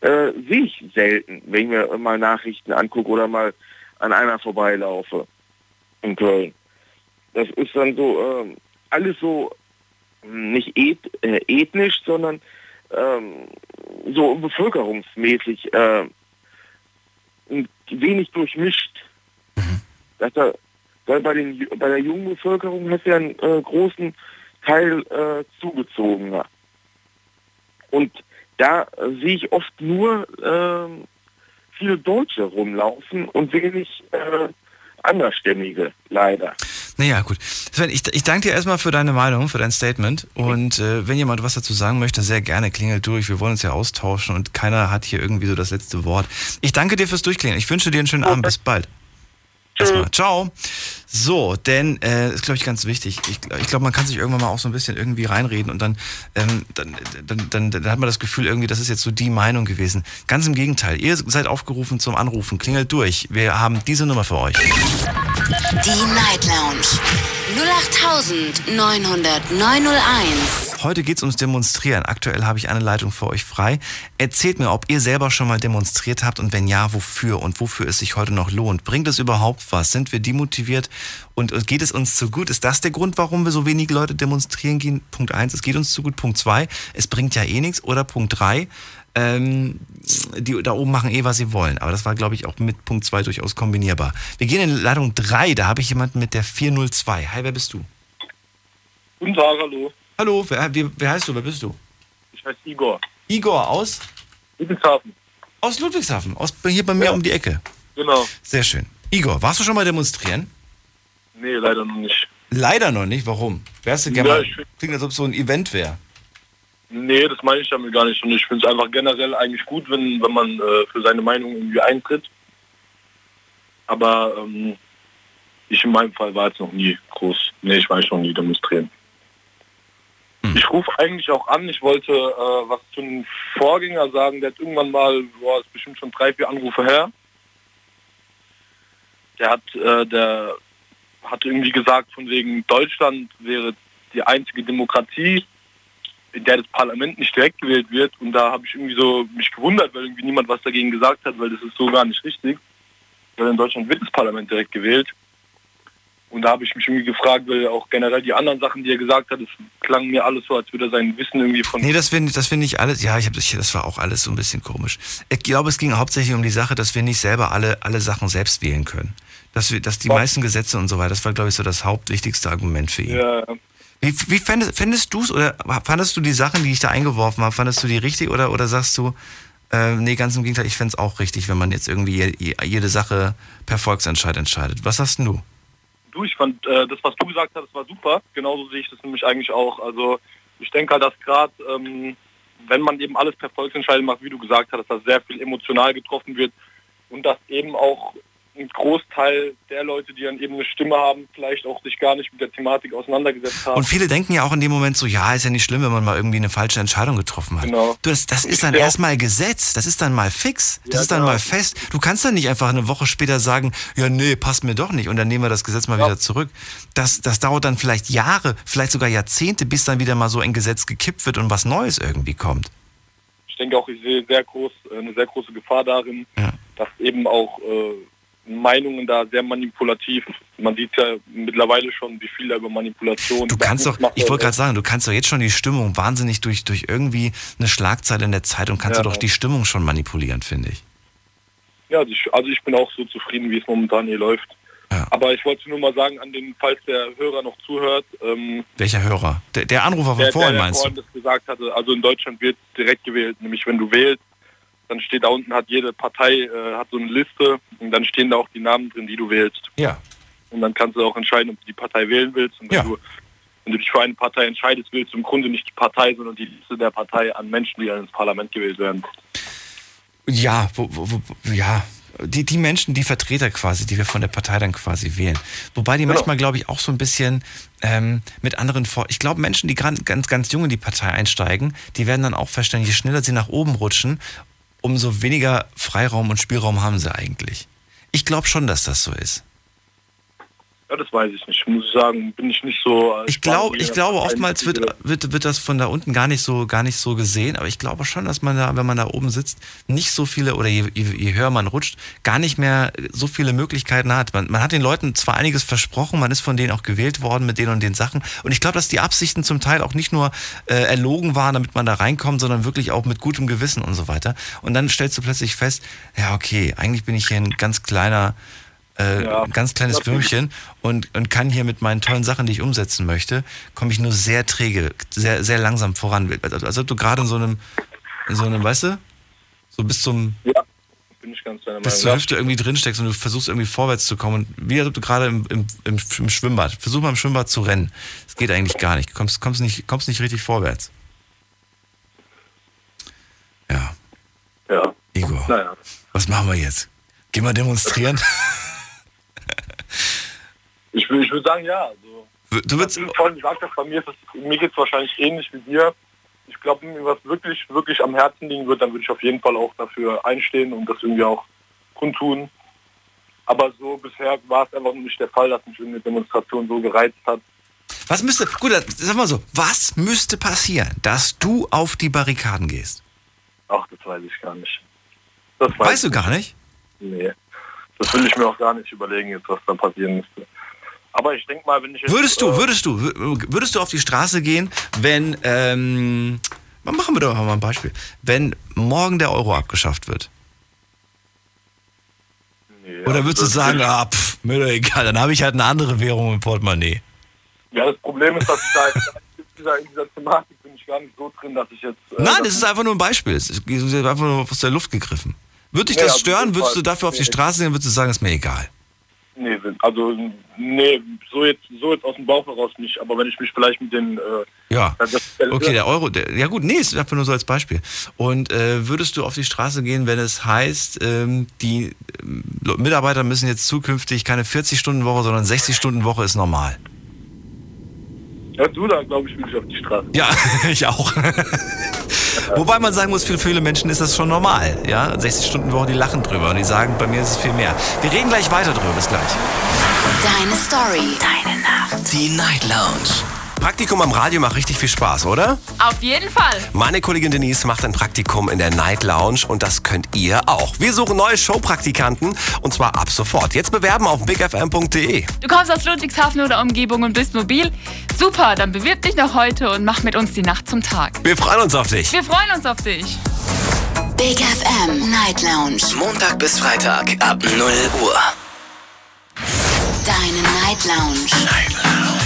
äh, sehe ich selten, wenn ich mir mal Nachrichten angucke oder mal an einer vorbeilaufe in Köln. Das ist dann so ähm, alles so mh, nicht eth äh, ethnisch, sondern ähm, so bevölkerungsmäßig äh, wenig durchmischt. Dass da, weil bei, den, bei der jungen Bevölkerung hast du ja einen äh, großen Teil äh, zugezogener. Und da äh, sehe ich oft nur ähm, viele Deutsche rumlaufen und wenig äh, Andersstämmige, leider. Naja, gut. Sven, ich, ich danke dir erstmal für deine Meinung, für dein Statement. Und äh, wenn jemand was dazu sagen möchte, sehr gerne klingelt durch. Wir wollen uns ja austauschen und keiner hat hier irgendwie so das letzte Wort. Ich danke dir fürs Durchklingeln. Ich wünsche dir einen schönen Abend. Bis bald. Erstmal. Ciao. So, denn äh, ist, glaube ich, ganz wichtig. Ich, ich glaube, man kann sich irgendwann mal auch so ein bisschen irgendwie reinreden und dann, ähm, dann, dann, dann, dann hat man das Gefühl, irgendwie, das ist jetzt so die Meinung gewesen. Ganz im Gegenteil. Ihr seid aufgerufen zum Anrufen. Klingelt durch. Wir haben diese Nummer für euch. Die Night Lounge 0890901. Heute geht es ums Demonstrieren. Aktuell habe ich eine Leitung für euch frei. Erzählt mir, ob ihr selber schon mal demonstriert habt und wenn ja, wofür und wofür es sich heute noch lohnt. Bringt es überhaupt was? Sind wir demotiviert und, geht es uns zu gut? Ist das der Grund, warum wir so wenige Leute demonstrieren gehen? Punkt eins, es geht uns zu gut. Punkt zwei, es bringt ja eh nichts. Oder Punkt drei, ähm, die da oben machen eh, was sie wollen. Aber das war, glaube ich, auch mit Punkt zwei durchaus kombinierbar. Wir gehen in Leitung drei. da habe ich jemanden mit der 402. Hi, wer bist du? Guten Tag, hallo. Hallo, wer, wie, wer heißt du? Wer bist du? Ich heiße Igor. Igor aus? Ludwigshafen. Aus Ludwigshafen, aus, hier bei mir um die Ecke. Genau. Sehr schön. Igor, warst du schon mal demonstrieren? Nee, leider noch nicht. Leider noch nicht. Warum? Wärst du gerne Ja, mal? ich- Klingt, als ob es so ein Event wäre. Nee, das meine ich damit gar nicht. Und ich finde es einfach generell eigentlich gut, wenn, wenn man äh, für seine Meinung irgendwie eintritt. Aber ähm, ich in meinem Fall war jetzt noch nie groß. Nee, ich war eigentlich noch nie demonstrieren. Ich rufe eigentlich auch an, ich wollte äh, was zu einem Vorgänger sagen, der hat irgendwann mal, boah, ist bestimmt schon drei, vier Anrufe her. Der hat, äh, der hat irgendwie gesagt, von wegen Deutschland wäre die einzige Demokratie, in der das Parlament nicht direkt gewählt wird. Und da habe ich irgendwie so mich gewundert, weil irgendwie niemand was dagegen gesagt hat, weil das ist so gar nicht richtig. Weil in Deutschland wird das Parlament direkt gewählt. Und da habe ich mich irgendwie gefragt, weil auch generell die anderen Sachen, die er gesagt hat, es klang mir alles so, als würde er sein Wissen irgendwie von... Nee, das finde das find ich alles, ja, ich hab, das das war auch alles so ein bisschen komisch. Ich glaube, es ging hauptsächlich um die Sache, dass wir nicht selber alle, alle Sachen selbst wählen können. Dass, wir, dass die meisten Gesetze und so weiter, das war, glaube ich, so das hauptwichtigste Argument für ihn. Ja, Wie, wie fändest, fändest du es oder fandest du die Sachen, die ich da eingeworfen habe, fandest du die richtig oder, oder sagst du, äh, nee, ganz im Gegenteil, ich fände es auch richtig, wenn man jetzt irgendwie je- jede Sache per Volksentscheid entscheidet. Was sagst du? Du, ich fand äh, das, was du gesagt hast, war super. Genauso sehe ich das nämlich eigentlich auch. Also ich denke halt, dass gerade, ähm, wenn man eben alles per Volksentscheid macht, wie du gesagt hast, dass da sehr viel emotional getroffen wird und dass eben auch ein Großteil der Leute, die dann eben eine Stimme haben, vielleicht auch sich gar nicht mit der Thematik auseinandergesetzt haben. Und viele denken ja auch in dem Moment so, ja, ist ja nicht schlimm, wenn man mal irgendwie eine falsche Entscheidung getroffen hat. Genau. Du, das, das ist dann Ja. erstmal Gesetz, das ist dann mal fix, das Ja, ist dann genau. mal fest. Du kannst dann nicht einfach eine Woche später sagen, ja, nee, passt mir doch nicht und dann nehmen wir das Gesetz mal wieder zurück. Das, das dauert dann vielleicht Jahre, vielleicht sogar Jahrzehnte, bis dann wieder mal so ein Gesetz gekippt wird und was Neues irgendwie kommt. ich denke auch, ich sehe sehr groß, eine sehr große Gefahr darin, dass eben auch äh, Meinungen da sehr manipulativ, man sieht ja mittlerweile schon, wie viel da über Manipulation. Du kannst doch, ich wollte gerade sagen, du kannst doch jetzt schon die Stimmung wahnsinnig durch, durch irgendwie eine Schlagzeile in der Zeitung, kannst Ja. du doch die Stimmung schon manipulieren, finde ich. Ja, also ich bin auch so zufrieden, wie es momentan hier läuft. Aber ich wollte nur mal sagen, an den, falls der Hörer noch zuhört, ähm, Welcher Hörer? Der, der Anrufer von der, vorhin der, der meinst vorhin du? das gesagt hatte, also in Deutschland wird direkt gewählt, nämlich wenn du wählst, dann steht da unten, hat jede Partei äh, hat so eine Liste und dann stehen da auch die Namen drin, die du wählst. Ja. Und dann kannst du auch entscheiden, ob du die Partei wählen willst. Und wenn Ja. du wenn du dich für eine Partei entscheidest, willst du im Grunde nicht die Partei, sondern die Liste der Partei an Menschen, die dann ins Parlament gewählt werden. Ja, wo, wo, wo, ja. Die, die Menschen, die Vertreter quasi, die wir von der Partei dann quasi wählen. Wobei die Genau. manchmal, glaube ich, auch so ein bisschen ähm, mit anderen vor. Ich glaube, Menschen, die ganz, ganz jung in die Partei einsteigen, die werden dann auch feststellen, je schneller sie nach oben rutschen, umso weniger Freiraum und Spielraum haben sie eigentlich. Ich glaube schon, dass das so ist. Ja, das weiß ich nicht. Muss ich sagen, bin ich nicht so. Ich glaube, ich glaube, oftmals wird, wird, wird das von da unten gar nicht so, gar nicht so gesehen, aber ich glaube schon, dass man da, wenn man da oben sitzt, nicht so viele, oder je, je, je höher man rutscht, gar nicht mehr so viele Möglichkeiten hat. Man, man hat den Leuten zwar einiges versprochen, man ist von denen auch gewählt worden mit den und den Sachen. Und ich glaube, dass die Absichten zum Teil auch nicht nur äh, erlogen waren, damit man da reinkommt, sondern wirklich auch mit gutem Gewissen und so weiter. Und dann stellst du plötzlich fest, ja, okay, eigentlich bin ich hier ein ganz kleiner äh, Ja, ein ganz kleines. Würmchen und, und kann hier mit meinen tollen Sachen, die ich umsetzen möchte, komme ich nur sehr träge, sehr, sehr langsam voran. Also, als ob du gerade in so einem, in so einem, weißt du, so bis zum, bin ich ganz deiner bis Meinung. zur Ja. Hüfte irgendwie drinsteckst und du versuchst irgendwie vorwärts zu kommen. Und wie als ob du gerade im, im, im, im Schwimmbad, versuch mal im Schwimmbad zu rennen. Das geht eigentlich gar nicht. Du kommst, kommst, nicht, kommst nicht richtig vorwärts. Ja. Ja. Igor, Naja. was machen wir jetzt? Gehen wir demonstrieren? Ich, will- ich würde sagen, ja. Also, Du würdest, wie vorhin gesagt hast, bei mir, ist es, mir geht es wahrscheinlich ähnlich wie dir. Ich glaube, wenn mir was wirklich, wirklich am Herzen liegen wird, dann würde ich auf jeden Fall auch dafür einstehen und das irgendwie auch kundtun. Aber so bisher war es einfach nicht der Fall, dass mich irgendeine Demonstration so gereizt hat. Was müsste, gut, sag mal so, was müsste passieren, dass du auf die Barrikaden gehst? Ach, das weiß ich gar nicht. Das weiß Weißt du gar nicht? Nee. Das will ich mir auch gar nicht überlegen, jetzt, was da passieren müsste. Aber ich denke mal, wenn ich jetzt, Würdest du, äh, würdest du, wür- würdest du auf die Straße gehen, wenn, ähm, machen wir doch mal ein Beispiel, wenn morgen der Euro abgeschafft wird? Oder würdest du sagen, ah, pff, mir doch egal, dann habe ich halt eine andere Währung im Portemonnaie. Ja, das Problem ist, dass ich da in dieser, in dieser Thematik bin ich gar nicht so drin, dass ich jetzt... äh, Nein, das ist einfach nur ein Beispiel. Es ist einfach nur aus der Luft gegriffen. Würde dich Nee, das also stören? Würdest du Fall- dafür auf die. Straße gehen? Würdest du sagen, ist mir egal? Nee, also nee, so jetzt so jetzt aus dem Bauch heraus nicht, aber wenn ich mich vielleicht mit den äh, Ja. Okay, der Euro, der, ja gut, nee, ist einfach nur so als Beispiel. Und äh, würdest du auf die Straße gehen, wenn es heißt, ähm, die ähm, Mitarbeiter müssen jetzt zukünftig keine 40-Stunden-Woche, sondern 60-Stunden-Woche ist normal? Ja, du da, glaube ich, will ich auf die Straße. Ja, ich auch. Wobei man sagen muss, für viele Menschen ist das schon normal. Ja, 60-Stunden-Woche, die lachen drüber und die sagen, bei mir ist es viel mehr. Wir reden gleich weiter drüber, bis gleich. Deine Story. Deine Nacht. Die Night Lounge. Praktikum am Radio macht richtig viel Spaß, oder? Auf jeden Fall. Meine Kollegin Denise macht ein Praktikum in der Night Lounge und das könnt ihr auch. Wir suchen neue Showpraktikanten und zwar ab sofort. Jetzt bewerben auf bigfm.de. Du kommst aus Ludwigshafen oder Umgebung und bist mobil? Super, dann bewirb dich noch heute und mach mit uns die Nacht zum Tag. Wir freuen uns auf dich. Wir freuen uns auf dich. Big FM Night Lounge. Montag bis Freitag ab 0 Uhr. Deine Night Lounge. Night Lounge.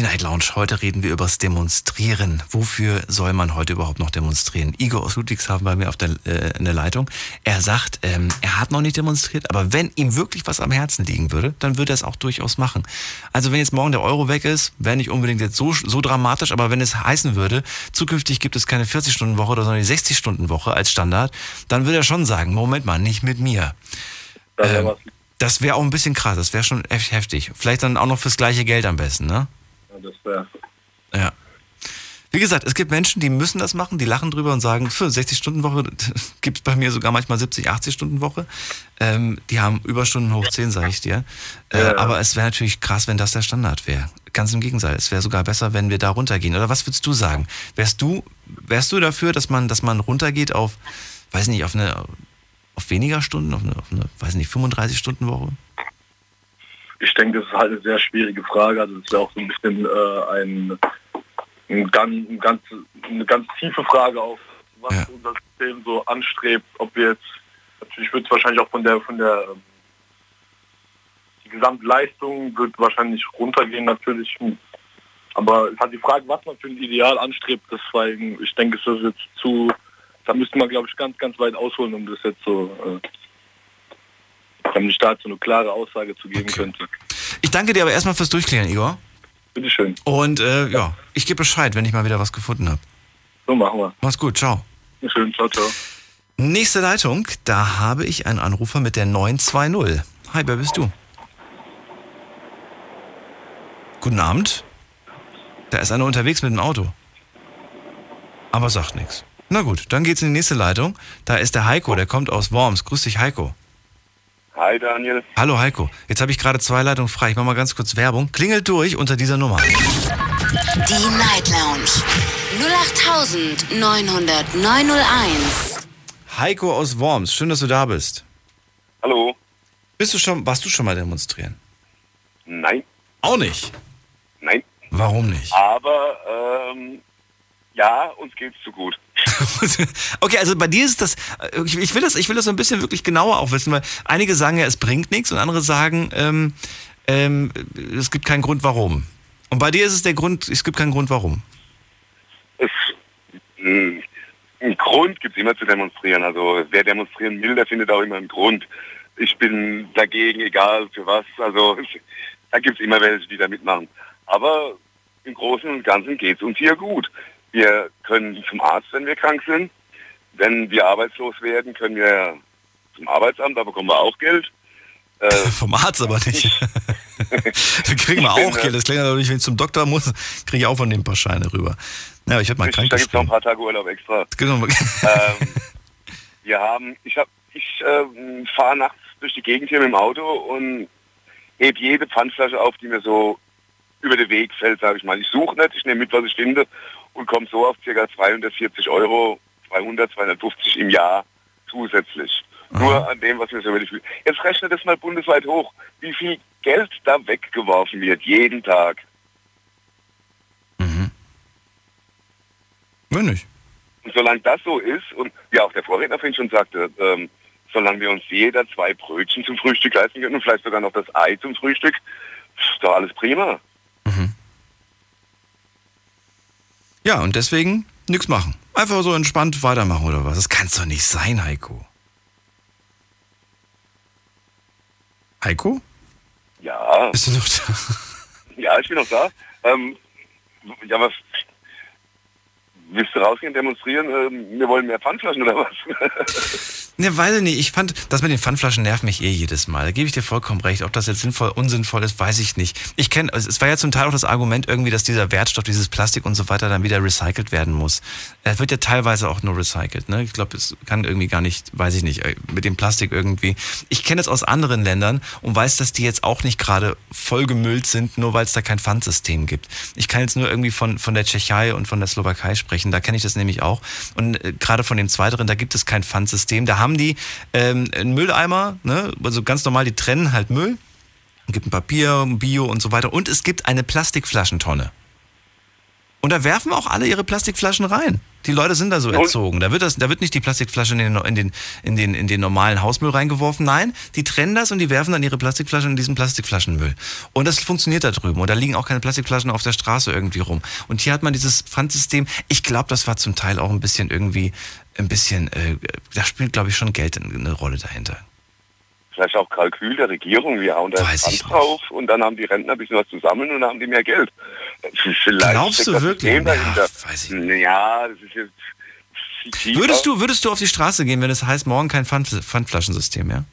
Die Night Lounge. Heute reden wir übers Demonstrieren. Wofür soll man heute überhaupt noch demonstrieren? Igor aus Ludwigshafen bei mir auf der, äh, in der Leitung. Er sagt, ähm, er hat noch nicht demonstriert, aber wenn ihm wirklich was am Herzen liegen würde, dann würde er es auch durchaus machen. Also wenn jetzt morgen der Euro weg ist, wäre nicht unbedingt jetzt so, so dramatisch, aber wenn es heißen würde, zukünftig gibt es keine 40-Stunden-Woche, sondern die 60-Stunden-Woche als Standard, dann würde er schon sagen, Moment mal, nicht mit mir. Ähm, das wäre auch ein bisschen krass, das wäre schon echt heftig. Vielleicht dann auch noch fürs gleiche Geld am besten, ne? Das wäre Ja. Wie gesagt, es gibt Menschen, die müssen das machen, die lachen drüber und sagen, für 60-Stunden-Woche gibt es bei mir sogar manchmal 70, 80-Stunden-Woche. Ähm, die haben Überstunden hoch 10, sage ich dir. Äh, Ja. Aber es wäre natürlich krass, wenn das der Standard wäre. Ganz im Gegenteil, es wäre sogar besser, wenn wir da runtergehen. Oder was würdest du sagen? Wärst du, wärst du dafür, dass man, dass man runtergeht auf, weiß nicht, auf eine, auf weniger Stunden, auf eine, auf eine weiß nicht, 35-Stunden-Woche? Ich denke, das ist halt eine sehr schwierige Frage. Also das wäre auch so ein bisschen äh, ein, ein, ganz, ein ganz, eine ganz tiefe Frage auf, was unser System so anstrebt. Ob wir jetzt, natürlich wird es wahrscheinlich auch von der von der ähm, die Gesamtleistung wird wahrscheinlich runtergehen natürlich. Aber es hat die Frage, was man für ein Ideal anstrebt, deswegen, ich denke, es ist jetzt zu, da müsste man, glaube ich, ganz, ganz weit ausholen, um das jetzt so, äh, damit ich dazu eine klare Aussage zu geben könnte. Ich danke dir aber erstmal fürs Durchklären, Igor. Bitteschön. Und äh, ja, ich gebe Bescheid, wenn ich mal wieder was gefunden habe. So machen wir. Mach's gut, ciao. Schön, ciao, ciao. Nächste Leitung, da habe ich einen Anrufer mit der 920. Hi, wer bist du? Guten Abend. Da ist einer unterwegs mit dem Auto. Aber sagt nichts. Na gut, dann geht's in die nächste Leitung. Da ist der Heiko, der kommt aus Worms. Grüß dich, Heiko. Hi Daniel. Hallo Heiko. Jetzt habe ich gerade zwei Leitungen frei. Ich mache mal ganz kurz Werbung. Klingelt durch unter dieser Nummer. Die Night Lounge 0890901. Heiko aus Worms, schön, dass du da bist. Hallo. Bist du schon, warst du schon mal demonstrieren? Nein. Auch nicht. Nein. Warum nicht? Aber ähm, ja, uns geht's zu gut. Okay, also bei dir ist das, äh, ich, will das, ich will das so ein bisschen wirklich genauer auch wissen, weil einige sagen ja, es bringt nichts und andere sagen, ähm, ähm, es gibt keinen Grund, warum. Und bei dir ist es der Grund, es gibt keinen Grund, warum. Es, mh, einen Grund gibt's immer zu demonstrieren. Also wer demonstrieren will, der findet auch immer einen Grund. Ich bin dagegen, egal für was. Also da gibt's immer welche, die da mitmachen. Aber im Großen und Ganzen geht's uns hier gut. Wir können zum Arzt, wenn wir krank sind. Wenn wir arbeitslos werden, können wir zum Arbeitsamt, da bekommen wir auch Geld. Äh, Vom Arzt aber nicht. da kriegen wir auch äh, Geld. Das klingt natürlich, wenn ich zum Doktor muss, kriege ich auch von dem ein paar Scheine rüber. Ja, aber ich werde mal krank da gibt's noch ein paar Tage Urlaub extra. Genau. ähm, wir haben, ich hab, ich ähm, fahre nachts durch die Gegend hier mit dem Auto und heb jede Pfandflasche auf, die mir so über den Weg fällt, sage ich mal. Ich suche nicht, ich nehme mit, was ich finde und komme so auf ca. 240 Euro, 200, 250 im Jahr zusätzlich. Nur an dem, was mir so Füße. Jetzt rechne das mal bundesweit hoch, wie viel Geld da weggeworfen wird, jeden Tag. Wenn nicht. Und solange das so ist, und wie auch der Vorredner vorhin schon sagte, ähm, solange wir uns jeder zwei Brötchen zum Frühstück leisten können und vielleicht sogar noch das Ei zum Frühstück, ist doch alles prima. Ja, und deswegen nichts machen. Einfach so entspannt weitermachen oder was? Das kann's doch nicht sein, Heiko. Heiko? Ja. Bist du noch da? Ja, ich bin noch da. Ähm, ja, was? Willst du rausgehen, demonstrieren? Ähm, wir wollen mehr Pfandflaschen oder was? Ne, weiß ich nicht. Ich fand, das mit den Pfandflaschen nervt mich eh jedes Mal. Da gebe ich dir vollkommen recht. Ob das jetzt sinnvoll, unsinnvoll ist, weiß ich nicht. Ich kenne, es war ja zum Teil auch das Argument irgendwie, dass dieser Wertstoff, dieses Plastik und so weiter dann wieder recycelt werden muss. Er wird ja teilweise auch nur recycelt. Ne? Ich glaube, es kann irgendwie gar nicht, weiß ich nicht, äh, mit dem Plastik irgendwie. Ich kenne es aus anderen Ländern und weiß, dass die jetzt auch nicht gerade vollgemüllt sind, nur weil es da kein Pfandsystem gibt. Ich kann jetzt nur irgendwie von, von der Tschechei und von der Slowakei sprechen. Da kenne ich das nämlich auch. Und äh, gerade von dem Zweiteren, da gibt es kein Pfandsystem. Da haben die ähm, einen Mülleimer, ne? also ganz normal, die trennen halt Müll. Es gibt ein Papier, ein Bio und so weiter. Und es gibt eine Plastikflaschentonne. Und da werfen auch alle ihre Plastikflaschen rein. Die Leute sind da so erzogen. Da wird, das, da wird nicht die Plastikflasche in den, in, den, in, den, in den normalen Hausmüll reingeworfen. Nein, die trennen das und die werfen dann ihre Plastikflaschen in diesen Plastikflaschenmüll. Und das funktioniert da drüben. Und da liegen auch keine Plastikflaschen auf der Straße irgendwie rum. Und hier hat man dieses Pfandsystem. Ich glaube, das war zum Teil auch ein bisschen irgendwie, ein bisschen, äh, da spielt, glaube ich, schon Geld eine Rolle dahinter. Vielleicht auch Kalkül der Regierung, wir hauen da Pfand drauf und dann haben die Rentner ein bisschen was zusammen und dann haben die mehr Geld. Vielleicht Glaubst du wirklich? Ja, weiß Ja, das ist jetzt. Würdest du, würdest du auf die Straße gehen, wenn es heißt, morgen kein Pfand, Pfandflaschensystem, ja?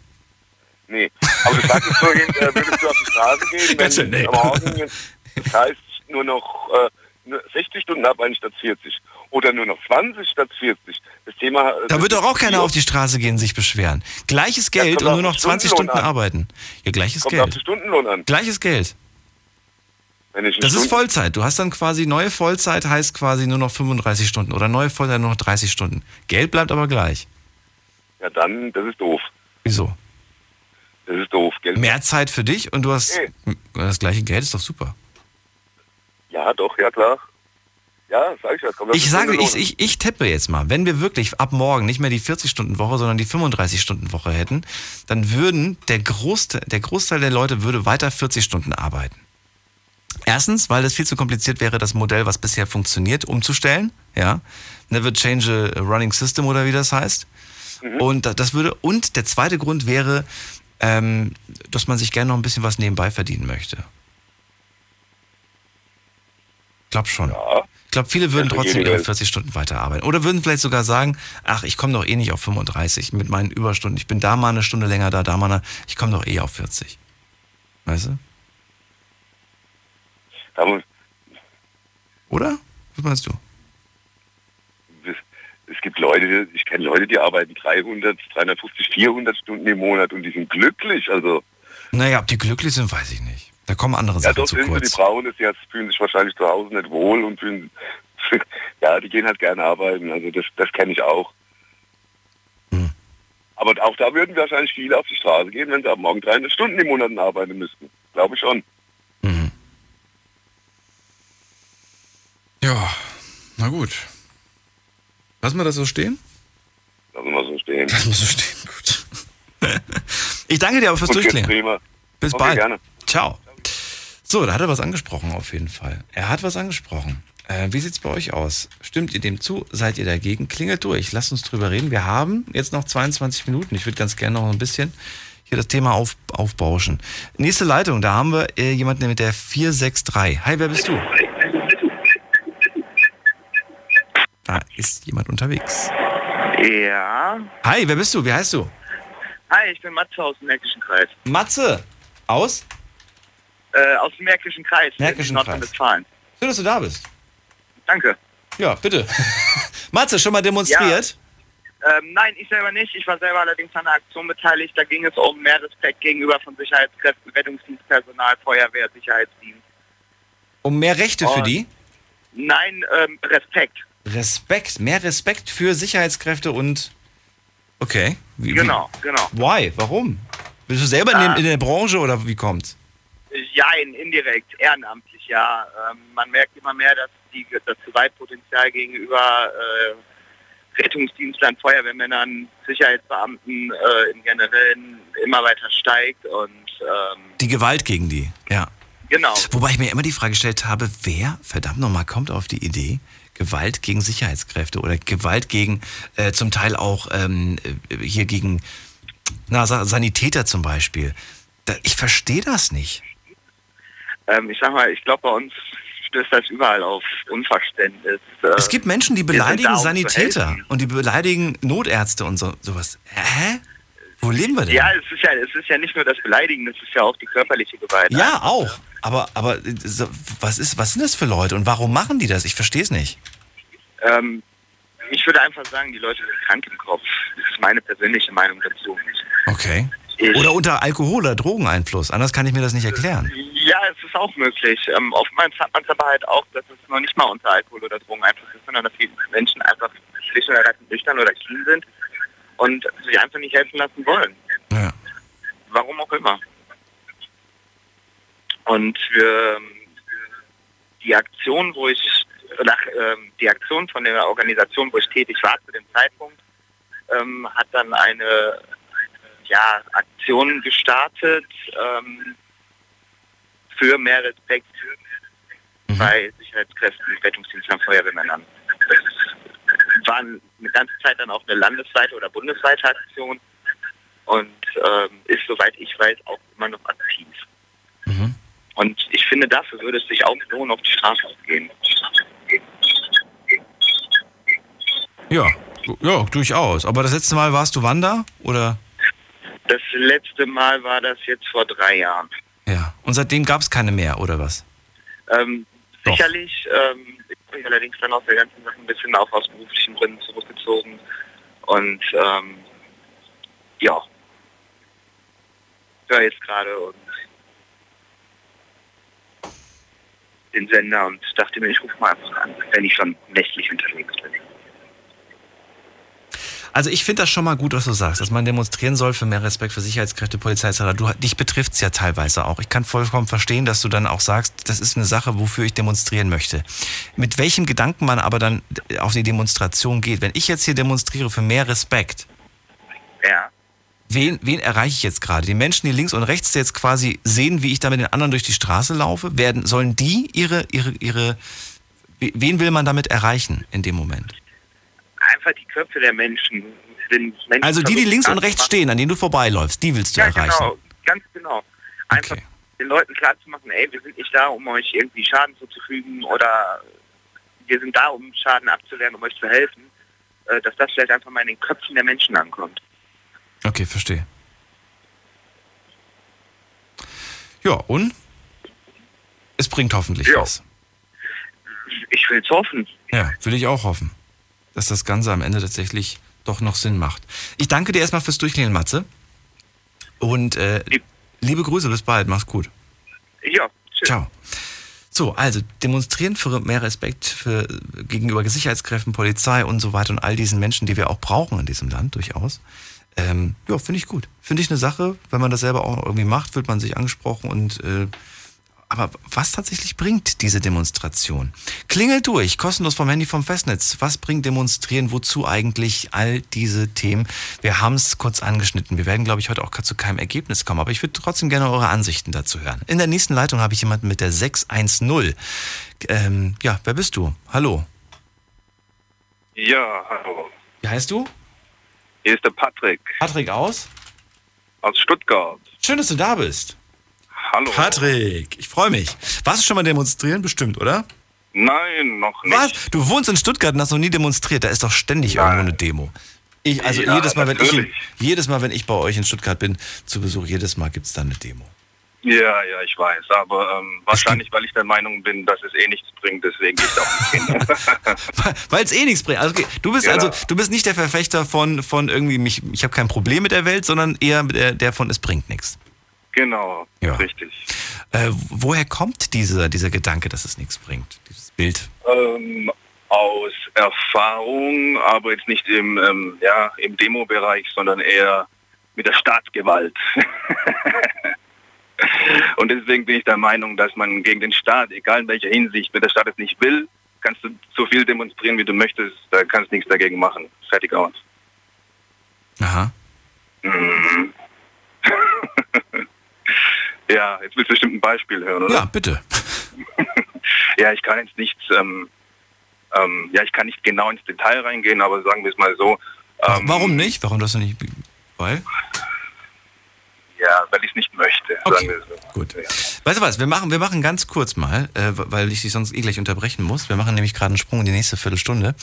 Nee, aber du sagtest vorhin, äh, würdest du auf die Straße gehen, wenn nee. morgen, das heißt nur noch äh, nur 60 Stunden arbeiten statt 40 oder nur noch 20 statt 40. Das Thema... äh, Da wird doch auch keiner auf die Straße gehen, sich beschweren. Gleiches Geld und nur noch den 20 Stundenlohn Stunden an. arbeiten. Ja, gleiches Kommt auf den Geld. Stundenlohn an. Gleiches Geld. Das ist Stunden- Vollzeit. Du hast dann quasi neue Vollzeit heißt quasi nur noch 35 Stunden oder neue Vollzeit nur noch 30 Stunden. Geld bleibt aber gleich. Ja, dann, das ist doof. Wieso? Das ist doof. Geld. Mehr Zeit für dich und du hast das gleiche Geld, ist doch super. Ja, doch, ja klar. Ja, sag ich ja. Kommt auf Ich sage, ich, ich, ich tippe jetzt mal, wenn wir wirklich ab morgen nicht mehr die 40-Stunden-Woche, sondern die 35-Stunden-Woche hätten, dann würden der Großteil, der Großteil der Leute würde weiter 40 Stunden arbeiten. Erstens, weil es viel zu kompliziert wäre, das Modell, was bisher funktioniert, umzustellen. Ja. Never change a running system oder wie das heißt. Und da- das würde, und der zweite Grund wäre, ähm, dass man sich gerne noch ein bisschen was nebenbei verdienen möchte. Ich glaube schon. Ich glaube, viele würden trotzdem ihre Welt. 40 Stunden weiterarbeiten. Oder würden vielleicht sogar sagen, ach, ich komme doch eh nicht auf 35 mit meinen Überstunden. Ich bin da mal eine Stunde länger da, da mal eine, ich komme doch eh auf 40. Weißt du? Muss, Oder? Was meinst du? es, es gibt Leute, ich kenne Leute, die arbeiten 300, 350, 400 Stunden im Monat und die sind glücklich. Also Naja, ob die glücklich sind, weiß ich nicht. Da kommen andere ja, Sachen doch zu sind sie, die kurz. brauchen es jetzt, fühlen sich wahrscheinlich zu Hause nicht wohl und fühlen, ja, die gehen halt gerne arbeiten. Also das, das kenne ich auch. Hm. Aber auch da würden wahrscheinlich viele auf die Straße gehen, wenn sie ab morgen 300 Stunden im Monat arbeiten müssten. Glaube ich schon. Ja, na gut. Lassen wir das so stehen? Lassen wir so stehen. Lassen wir so stehen, gut. Ich danke dir aber fürs Durchklingen. prima. Bis Okay, bald. gerne. Ciao. So, da hat er was angesprochen auf jeden Fall. Er hat was angesprochen. Äh, wie sieht's bei euch aus? Stimmt ihr dem zu? Seid ihr dagegen? Klingelt durch. Lasst uns drüber reden. Wir haben jetzt noch 22 Minuten. Ich würde ganz gerne noch ein bisschen hier das Thema auf, aufbauschen. Nächste Leitung, da haben wir äh, jemanden mit der 463. Hi, wer bist du? Da ist jemand unterwegs. Ja. Hi, wer bist du? Wie heißt du? Hi, ich bin Matze aus dem Märkischen Kreis. Matze. Aus? Äh, aus dem Märkischen Kreis. Märkischen Kreis. Nordrhein-Westfalen. Schön, dass du da bist. Danke. Ja, bitte. Matze, schon mal demonstriert? Ähm, nein, ich selber nicht. Ich war selber allerdings an einer Aktion beteiligt. Da ging es um mehr Respekt gegenüber von Sicherheitskräften, Rettungsdienstpersonal, Feuerwehr, Sicherheitsdienst. Um mehr Rechte für Und- die? Nein, ähm, Respekt. Respekt, mehr Respekt für Sicherheitskräfte und. Okay. Wie, Genau, genau. Wie, why? Warum? Bist du selber in, dem, in der Branche oder wie kommt's? Jein, indirekt, ehrenamtlich, ja. Ähm, man merkt immer mehr, dass die, das Gewaltpotenzial gegenüber äh, Rettungsdienstlern, Feuerwehrmännern, Sicherheitsbeamten äh, im Generellen immer weiter steigt und ähm, Die Gewalt gegen die, ja. genau. Wobei ich mir immer die Frage gestellt habe, wer verdammt nochmal kommt auf die Idee, Gewalt gegen Sicherheitskräfte oder Gewalt gegen äh, zum Teil auch ähm, äh, hier gegen na, Sa- Sanitäter zum Beispiel. Da, ich verstehe das nicht. Ähm, ich sag mal, ich glaube, bei uns stößt das überall auf Unverständnis. Äh, Es gibt Menschen, die beleidigen da, Sanitäter und die beleidigen Notärzte und so, sowas. Hä? Wo leben wir denn? Ja, es ist ja, es ist ja nicht nur das Beleidigen, es ist ja auch die körperliche Gewalt. Ja, auch. Aber, aber was, ist, was sind das für Leute und warum machen die das? Ich verstehe es nicht. Ähm, ich würde einfach sagen, die Leute sind krank im Kopf. Das ist meine persönliche Meinung dazu. Okay. Ich- Oder unter Alkohol- oder Drogeneinfluss. Anders kann ich mir das nicht erklären. Ja, es ist auch möglich. Ähm, oftmals hat man es aber halt auch, dass es noch nicht mal unter Alkohol oder Drogeneinfluss ist, sondern dass die Menschen einfach schlicht und ergreifend nüchtern oder clean sind und sich einfach nicht helfen lassen wollen. Ja. Warum auch immer. Und wir, die Aktion, wo ich, nach, ähm, die Aktion von der Organisation, wo ich tätig war zu dem Zeitpunkt, ähm, hat dann eine ja, Aktion gestartet ähm, für mehr Respekt bei Sicherheitskräften, Rettungsdienstern, Feuerwehrmännern. Das war eine ganze Zeit dann auch eine landesweite oder bundesweite Aktion und ähm, ist, soweit ich weiß, auch immer noch aktiv. Und ich finde, dafür würde es sich auch lohnen, auf die Straße zu gehen. Ja, ja, durchaus. Aber das letzte Mal warst du wann da? Oder? Das letzte Mal war das jetzt vor drei Jahren. Ja. Und seitdem gab es keine mehr, oder was? Ähm, sicherlich, ähm, ich bin allerdings dann aus der ganzen Sache ein bisschen auch aus beruflichen Gründen zurückgezogen. Und ähm, ja, höre jetzt gerade und den Sender und dachte mir, ich rufe mal einfach an, wenn ich schon nächtlich unterwegs bin. Also ich finde das schon mal gut, was du sagst, dass man demonstrieren soll für mehr Respekt für Sicherheitskräfte, Polizei etc. Du, dich betrifft es ja teilweise auch. Ich kann vollkommen verstehen, dass du dann auch sagst, das ist eine Sache, wofür ich demonstrieren möchte. Mit welchem Gedanken man aber dann auf die Demonstration geht. Wenn ich jetzt hier demonstriere für mehr Respekt, Ja. Wen, wen erreiche ich jetzt gerade? Die Menschen, die links und rechts jetzt quasi sehen, wie ich da mit den anderen durch die Straße laufe, werden, sollen die ihre, ihre, ihre, wen will man damit erreichen in dem Moment? Einfach die Köpfe der Menschen. Menschen Also die, die links und rechts machen- stehen, an denen du vorbeiläufst, die willst du Ja, erreichen. genau, ganz genau. Einfach den Leuten klarzumachen, ey, wir sind nicht da, um euch irgendwie Schaden zuzufügen oder wir sind da, um Schaden abzuwehren, um euch zu helfen, äh, dass das vielleicht einfach mal in den Köpfen der Menschen ankommt. Okay, verstehe. Ja, und? Es bringt hoffentlich was. Ich will es hoffen. Ja, will ich auch hoffen, dass das Ganze am Ende tatsächlich doch noch Sinn macht. Ich danke dir erstmal fürs Durchklingeln, Matze. Und äh, liebe Grüße, bis bald, mach's gut. Ja, tschüss. Ciao. So, also demonstrieren für mehr Respekt für, gegenüber Sicherheitskräften, Polizei und so weiter und all diesen Menschen, die wir auch brauchen in diesem Land durchaus. Ähm, ja, finde ich gut. Finde ich eine Sache, wenn man das selber auch irgendwie macht, fühlt man sich angesprochen und äh, aber was tatsächlich bringt diese Demonstration? Klingelt durch, kostenlos vom Handy vom Festnetz. Was bringt Demonstrieren? Wozu eigentlich all diese Themen? Wir haben es kurz angeschnitten. Wir werden, glaube ich, heute auch zu keinem Ergebnis kommen. Aber ich würde trotzdem gerne eure Ansichten dazu hören. In der nächsten Leitung habe ich jemanden mit der 610. Ähm, ja, wer bist du? Hallo. Ja, hallo. Wie heißt du? Hier ist der Patrick Patrick aus? aus Stuttgart. Schön, dass du da bist. Hallo. Patrick, ich freue mich. Warst du schon mal demonstrieren? Bestimmt, oder? Nein, noch nicht. Was? Du wohnst in Stuttgart und hast noch nie demonstriert. Da ist doch ständig irgendwo eine Demo. Ich, also Ja, jedes, Mal, wenn ich, in, jedes Mal, wenn ich bei euch in Stuttgart bin, zu Besuch, jedes Mal gibt es da eine Demo. Ja, ja, ich weiß. Aber ähm, wahrscheinlich, weil ich der Meinung bin, dass es eh nichts bringt, deswegen gehe ich da auch nicht hin. Weil es eh nichts bringt. Also, okay, du bist Genau. also, du bist nicht der Verfechter von, von irgendwie, mich, ich habe kein Problem mit der Welt, sondern eher der, der von es bringt nichts. Genau, Ja. richtig. Äh, woher kommt dieser, dieser Gedanke, dass es nichts bringt? Dieses Bild. Ähm, aus Erfahrung, aber jetzt nicht im, ähm, ja, im Demo-Bereich, sondern eher mit der Staatsgewalt. Und deswegen bin ich der Meinung, dass man gegen den Staat, egal in welcher Hinsicht, wenn der Staat es nicht will, kannst du so viel demonstrieren, wie du möchtest, da kannst du nichts dagegen machen. Fertig aus. Aha. Mhm. ja, jetzt willst du bestimmt ein Beispiel hören, oder? Ja, bitte. Ja, ich kann jetzt nicht, ähm, ähm, ja, ich kann nicht genau ins Detail reingehen, aber sagen wir es mal so. Ähm, Warum nicht? Warum das nicht? Weil? Ja, weil ich es nicht möchte, sagen wir so. Gut. Weißt du was, wir machen, wir machen ganz kurz mal, äh, weil ich dich sonst eh gleich unterbrechen muss. Wir machen nämlich gerade einen Sprung in die nächste Viertelstunde.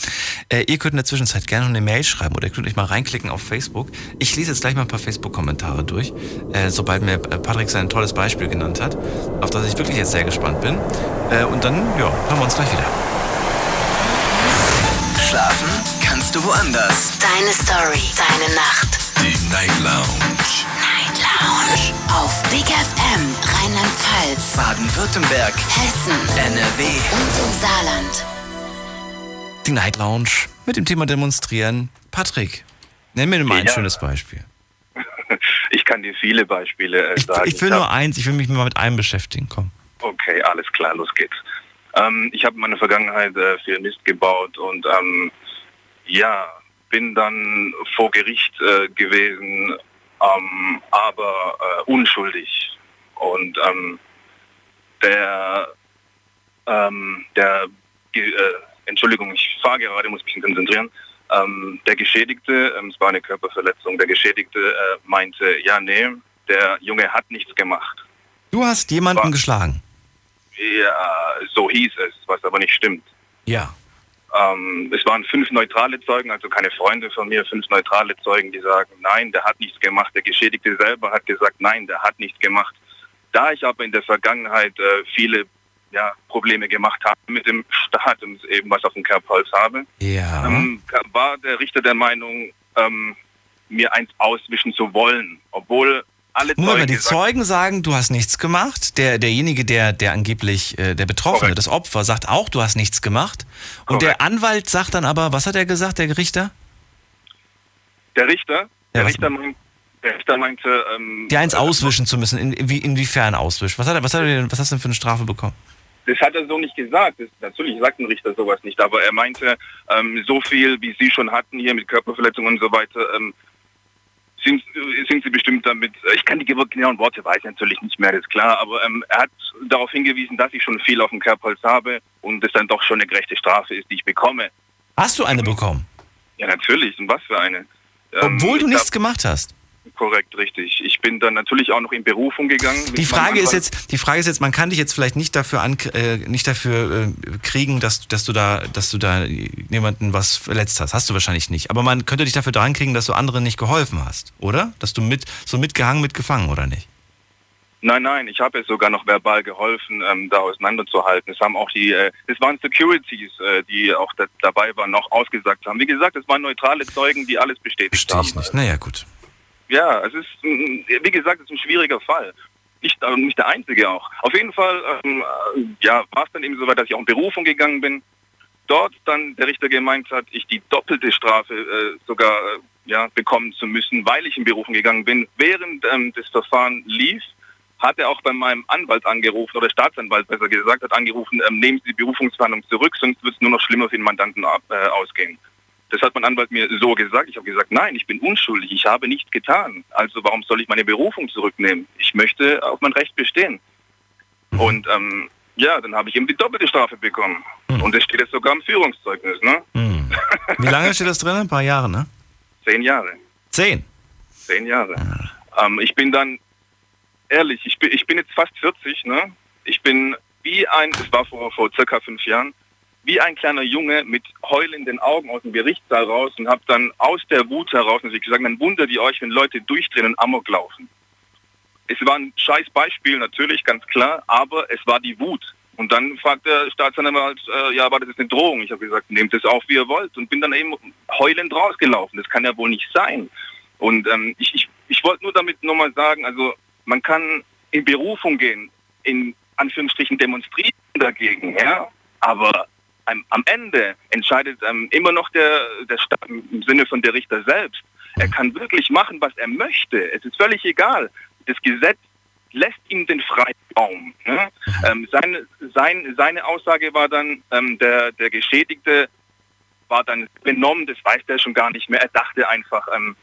Äh, ihr könnt in der Zwischenzeit gerne eine Mail schreiben oder ihr könnt euch mal reinklicken auf Facebook. Ich lese jetzt gleich mal ein paar Facebook-Kommentare durch, äh, sobald mir äh, Patrick sein tolles Beispiel genannt hat, auf das ich wirklich jetzt sehr gespannt bin. Äh, und dann, ja, hören wir uns gleich wieder. Schlafen kannst du woanders. Deine Story, deine Nacht. Die Night Lounge. Night Lounge. Auf Big FM, Rheinland-Pfalz, Baden-Württemberg. Hessen, NRW. und im Saarland. Die Night Lounge mit dem Thema Demonstrieren. Patrick, nenn mir mal ein Ja. schönes Beispiel. Ich kann dir viele Beispiele äh, sagen. Ich will hab- nur eins, ich will mich mal mit einem beschäftigen. Komm. Okay, alles klar, los geht's. Ähm, ich habe in meiner Vergangenheit äh, viel Mist gebaut und ähm, ja, bin dann vor Gericht äh, gewesen, ähm, aber äh, unschuldig. Und ähm, der, ähm, der, äh, Entschuldigung, ich fahre gerade, muss mich konzentrieren. Ähm, der Geschädigte, ähm, es war eine Körperverletzung, der Geschädigte äh, meinte, ja, nee, der Junge hat nichts gemacht. Du hast jemanden geschlagen. Ja, so hieß es, was aber nicht stimmt. Ja. Ähm, es waren fünf neutrale Zeugen, also keine Freunde von mir, fünf neutrale Zeugen, die sagen, nein, der hat nichts gemacht. Der Geschädigte selber hat gesagt, nein, der hat nichts gemacht. Da ich aber in der Vergangenheit äh, viele ja, Probleme gemacht habe mit dem Staat und eben was auf dem Kerbholz habe, Ja. ähm, war der Richter der Meinung, ähm, mir eins auswischen zu wollen, obwohl alle Moment Zeugen die Zeugen sagen, du hast nichts gemacht. Der, derjenige, der, der angeblich, äh, der Betroffene, das Opfer, sagt auch, du hast nichts gemacht. Und der Anwalt sagt dann aber, was hat er gesagt, der Richter? Der Richter, Ja, der was- Richter, meint, der Richter meinte, ähm, Die eins auswischen zu müssen. In, inwie, inwiefern auswischen? Was, hat er, was, hat er denn, was hast du denn für eine Strafe bekommen? das hat er so nicht gesagt. Das, natürlich sagt ein Richter sowas nicht, aber er meinte, ähm, so viel, wie Sie schon hatten hier mit Körperverletzungen und so weiter, ähm, sind, sind Sie bestimmt damit, ich kann die genauen Worte weiß ich natürlich nicht mehr, das ist klar, aber ähm, er hat darauf hingewiesen, dass ich schon viel auf dem Kerbholz habe und es dann doch schon eine gerechte Strafe ist, die ich bekomme. Hast du eine bekommen? Ja, natürlich. Und was für eine? Ähm, Obwohl du ich nichts gemacht hast. Korrekt, richtig. Ich bin dann natürlich auch noch in Berufung gegangen. Die Frage ist jetzt, die Frage ist jetzt, man kann dich jetzt vielleicht nicht dafür an, äh, nicht dafür äh, kriegen, dass, dass du da, dass du da jemanden was verletzt hast. Hast du wahrscheinlich nicht. Aber man könnte dich dafür dran kriegen, dass du anderen nicht geholfen hast, oder? Dass du mit so mitgehangen, mitgefangen, oder nicht? Nein, nein, ich habe es sogar noch verbal geholfen, ähm, da auseinanderzuhalten. Es haben auch die, äh, es waren Securities, äh, die auch da, dabei waren, noch ausgesagt haben. Wie gesagt, es waren neutrale Zeugen, die alles bestätigt haben. Naja, gut. Ja, es ist, wie gesagt, es ist ein schwieriger Fall. Nicht, äh, nicht der einzige auch. Auf jeden Fall, ähm, äh, ja, war es dann eben so weit, dass ich auch in Berufung gegangen bin. Dort dann der Richter gemeint hat, ich die doppelte Strafe äh, sogar äh, ja, bekommen zu müssen, weil ich in Berufung gegangen bin. Während ähm, das Verfahren lief, hat er auch bei meinem Anwalt angerufen, oder Staatsanwalt besser gesagt, hat angerufen, ähm, nehmen Sie die Berufungsverhandlung zurück, sonst wird es nur noch schlimmer für den Mandanten ab, äh, ausgehen. Das hat mein Anwalt mir so gesagt. Ich habe gesagt, nein, ich bin unschuldig, ich habe nichts getan. Also warum soll ich meine Berufung zurücknehmen? Ich möchte auf mein Recht bestehen. Und ähm, ja, dann habe ich eben die doppelte Strafe bekommen. Und das steht jetzt sogar im Führungszeugnis, ne? Wie lange steht das drin? Ein paar Jahre, ne? Zehn Jahre. Zehn? Zehn Jahre. Ähm, ich bin dann, ehrlich, ich bin, ich bin jetzt fast 40, ne? Ich bin wie ein, das war vor, vor circa fünf Jahren, wie ein kleiner Junge mit heulenden Augen aus dem Gerichtssaal raus und habe dann aus der Wut heraus natürlich gesagt, dann wundert ihr euch, wenn Leute durchdrehen und Amok laufen. Es war ein scheiß Beispiel, natürlich, ganz klar, aber es war die Wut. Und dann fragt der Staatsanwalt, äh, ja, war das jetzt eine Drohung? Ich habe gesagt, nehmt es auf, wie ihr wollt. Und bin dann eben heulend rausgelaufen. Das kann ja wohl nicht sein. Und ähm, ich, ich, ich wollte nur damit nochmal sagen, also man kann in Berufung gehen, in Anführungsstrichen demonstrieren dagegen, ja, aber am, Ende entscheidet ähm, immer noch der, der Staat im Sinne von der Richter selbst. Er kann wirklich machen, was er möchte. Es ist völlig egal. Das Gesetz lässt ihm den Freiraum. Ne? Ähm, seine, sein, seine Aussage war dann, ähm, der, der Geschädigte war dann benommen, das weiß der schon gar nicht mehr. Er dachte einfach, ähm,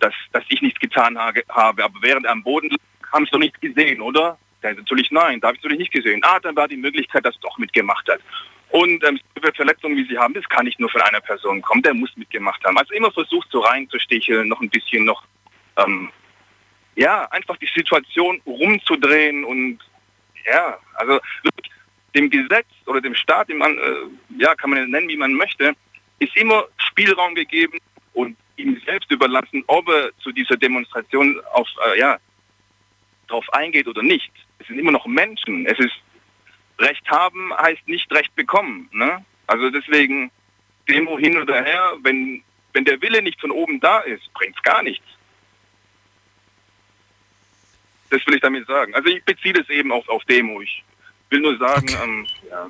dass, dass ich nichts getan ha habe. Aber während er am Boden lag, haben sie doch nicht gesehen, oder? Der natürlich nein, da habe ich natürlich nicht gesehen. Ah, dann war die Möglichkeit, dass er doch mitgemacht hat. Und ähm, Verletzungen, wie sie haben, das kann nicht nur von einer Person kommen, der muss mitgemacht haben. Also immer versucht, so reinzusticheln, noch ein bisschen noch, ähm, ja, einfach die Situation rumzudrehen und ja, also dem Gesetz oder dem Staat, dem man, äh, ja, kann man nennen, wie man möchte, ist immer Spielraum gegeben und ihm selbst überlassen, ob er zu dieser Demonstration auf, äh, ja, drauf eingeht oder nicht. Es sind immer noch Menschen. Es ist Recht haben heißt nicht Recht bekommen. Ne? Also deswegen Demo hin oder her, wenn, wenn der Wille nicht von oben da ist, bringt es gar nichts. Das will ich damit sagen. Also ich beziehe das eben auf, auf Demo. Ich will nur sagen, ähm, ja,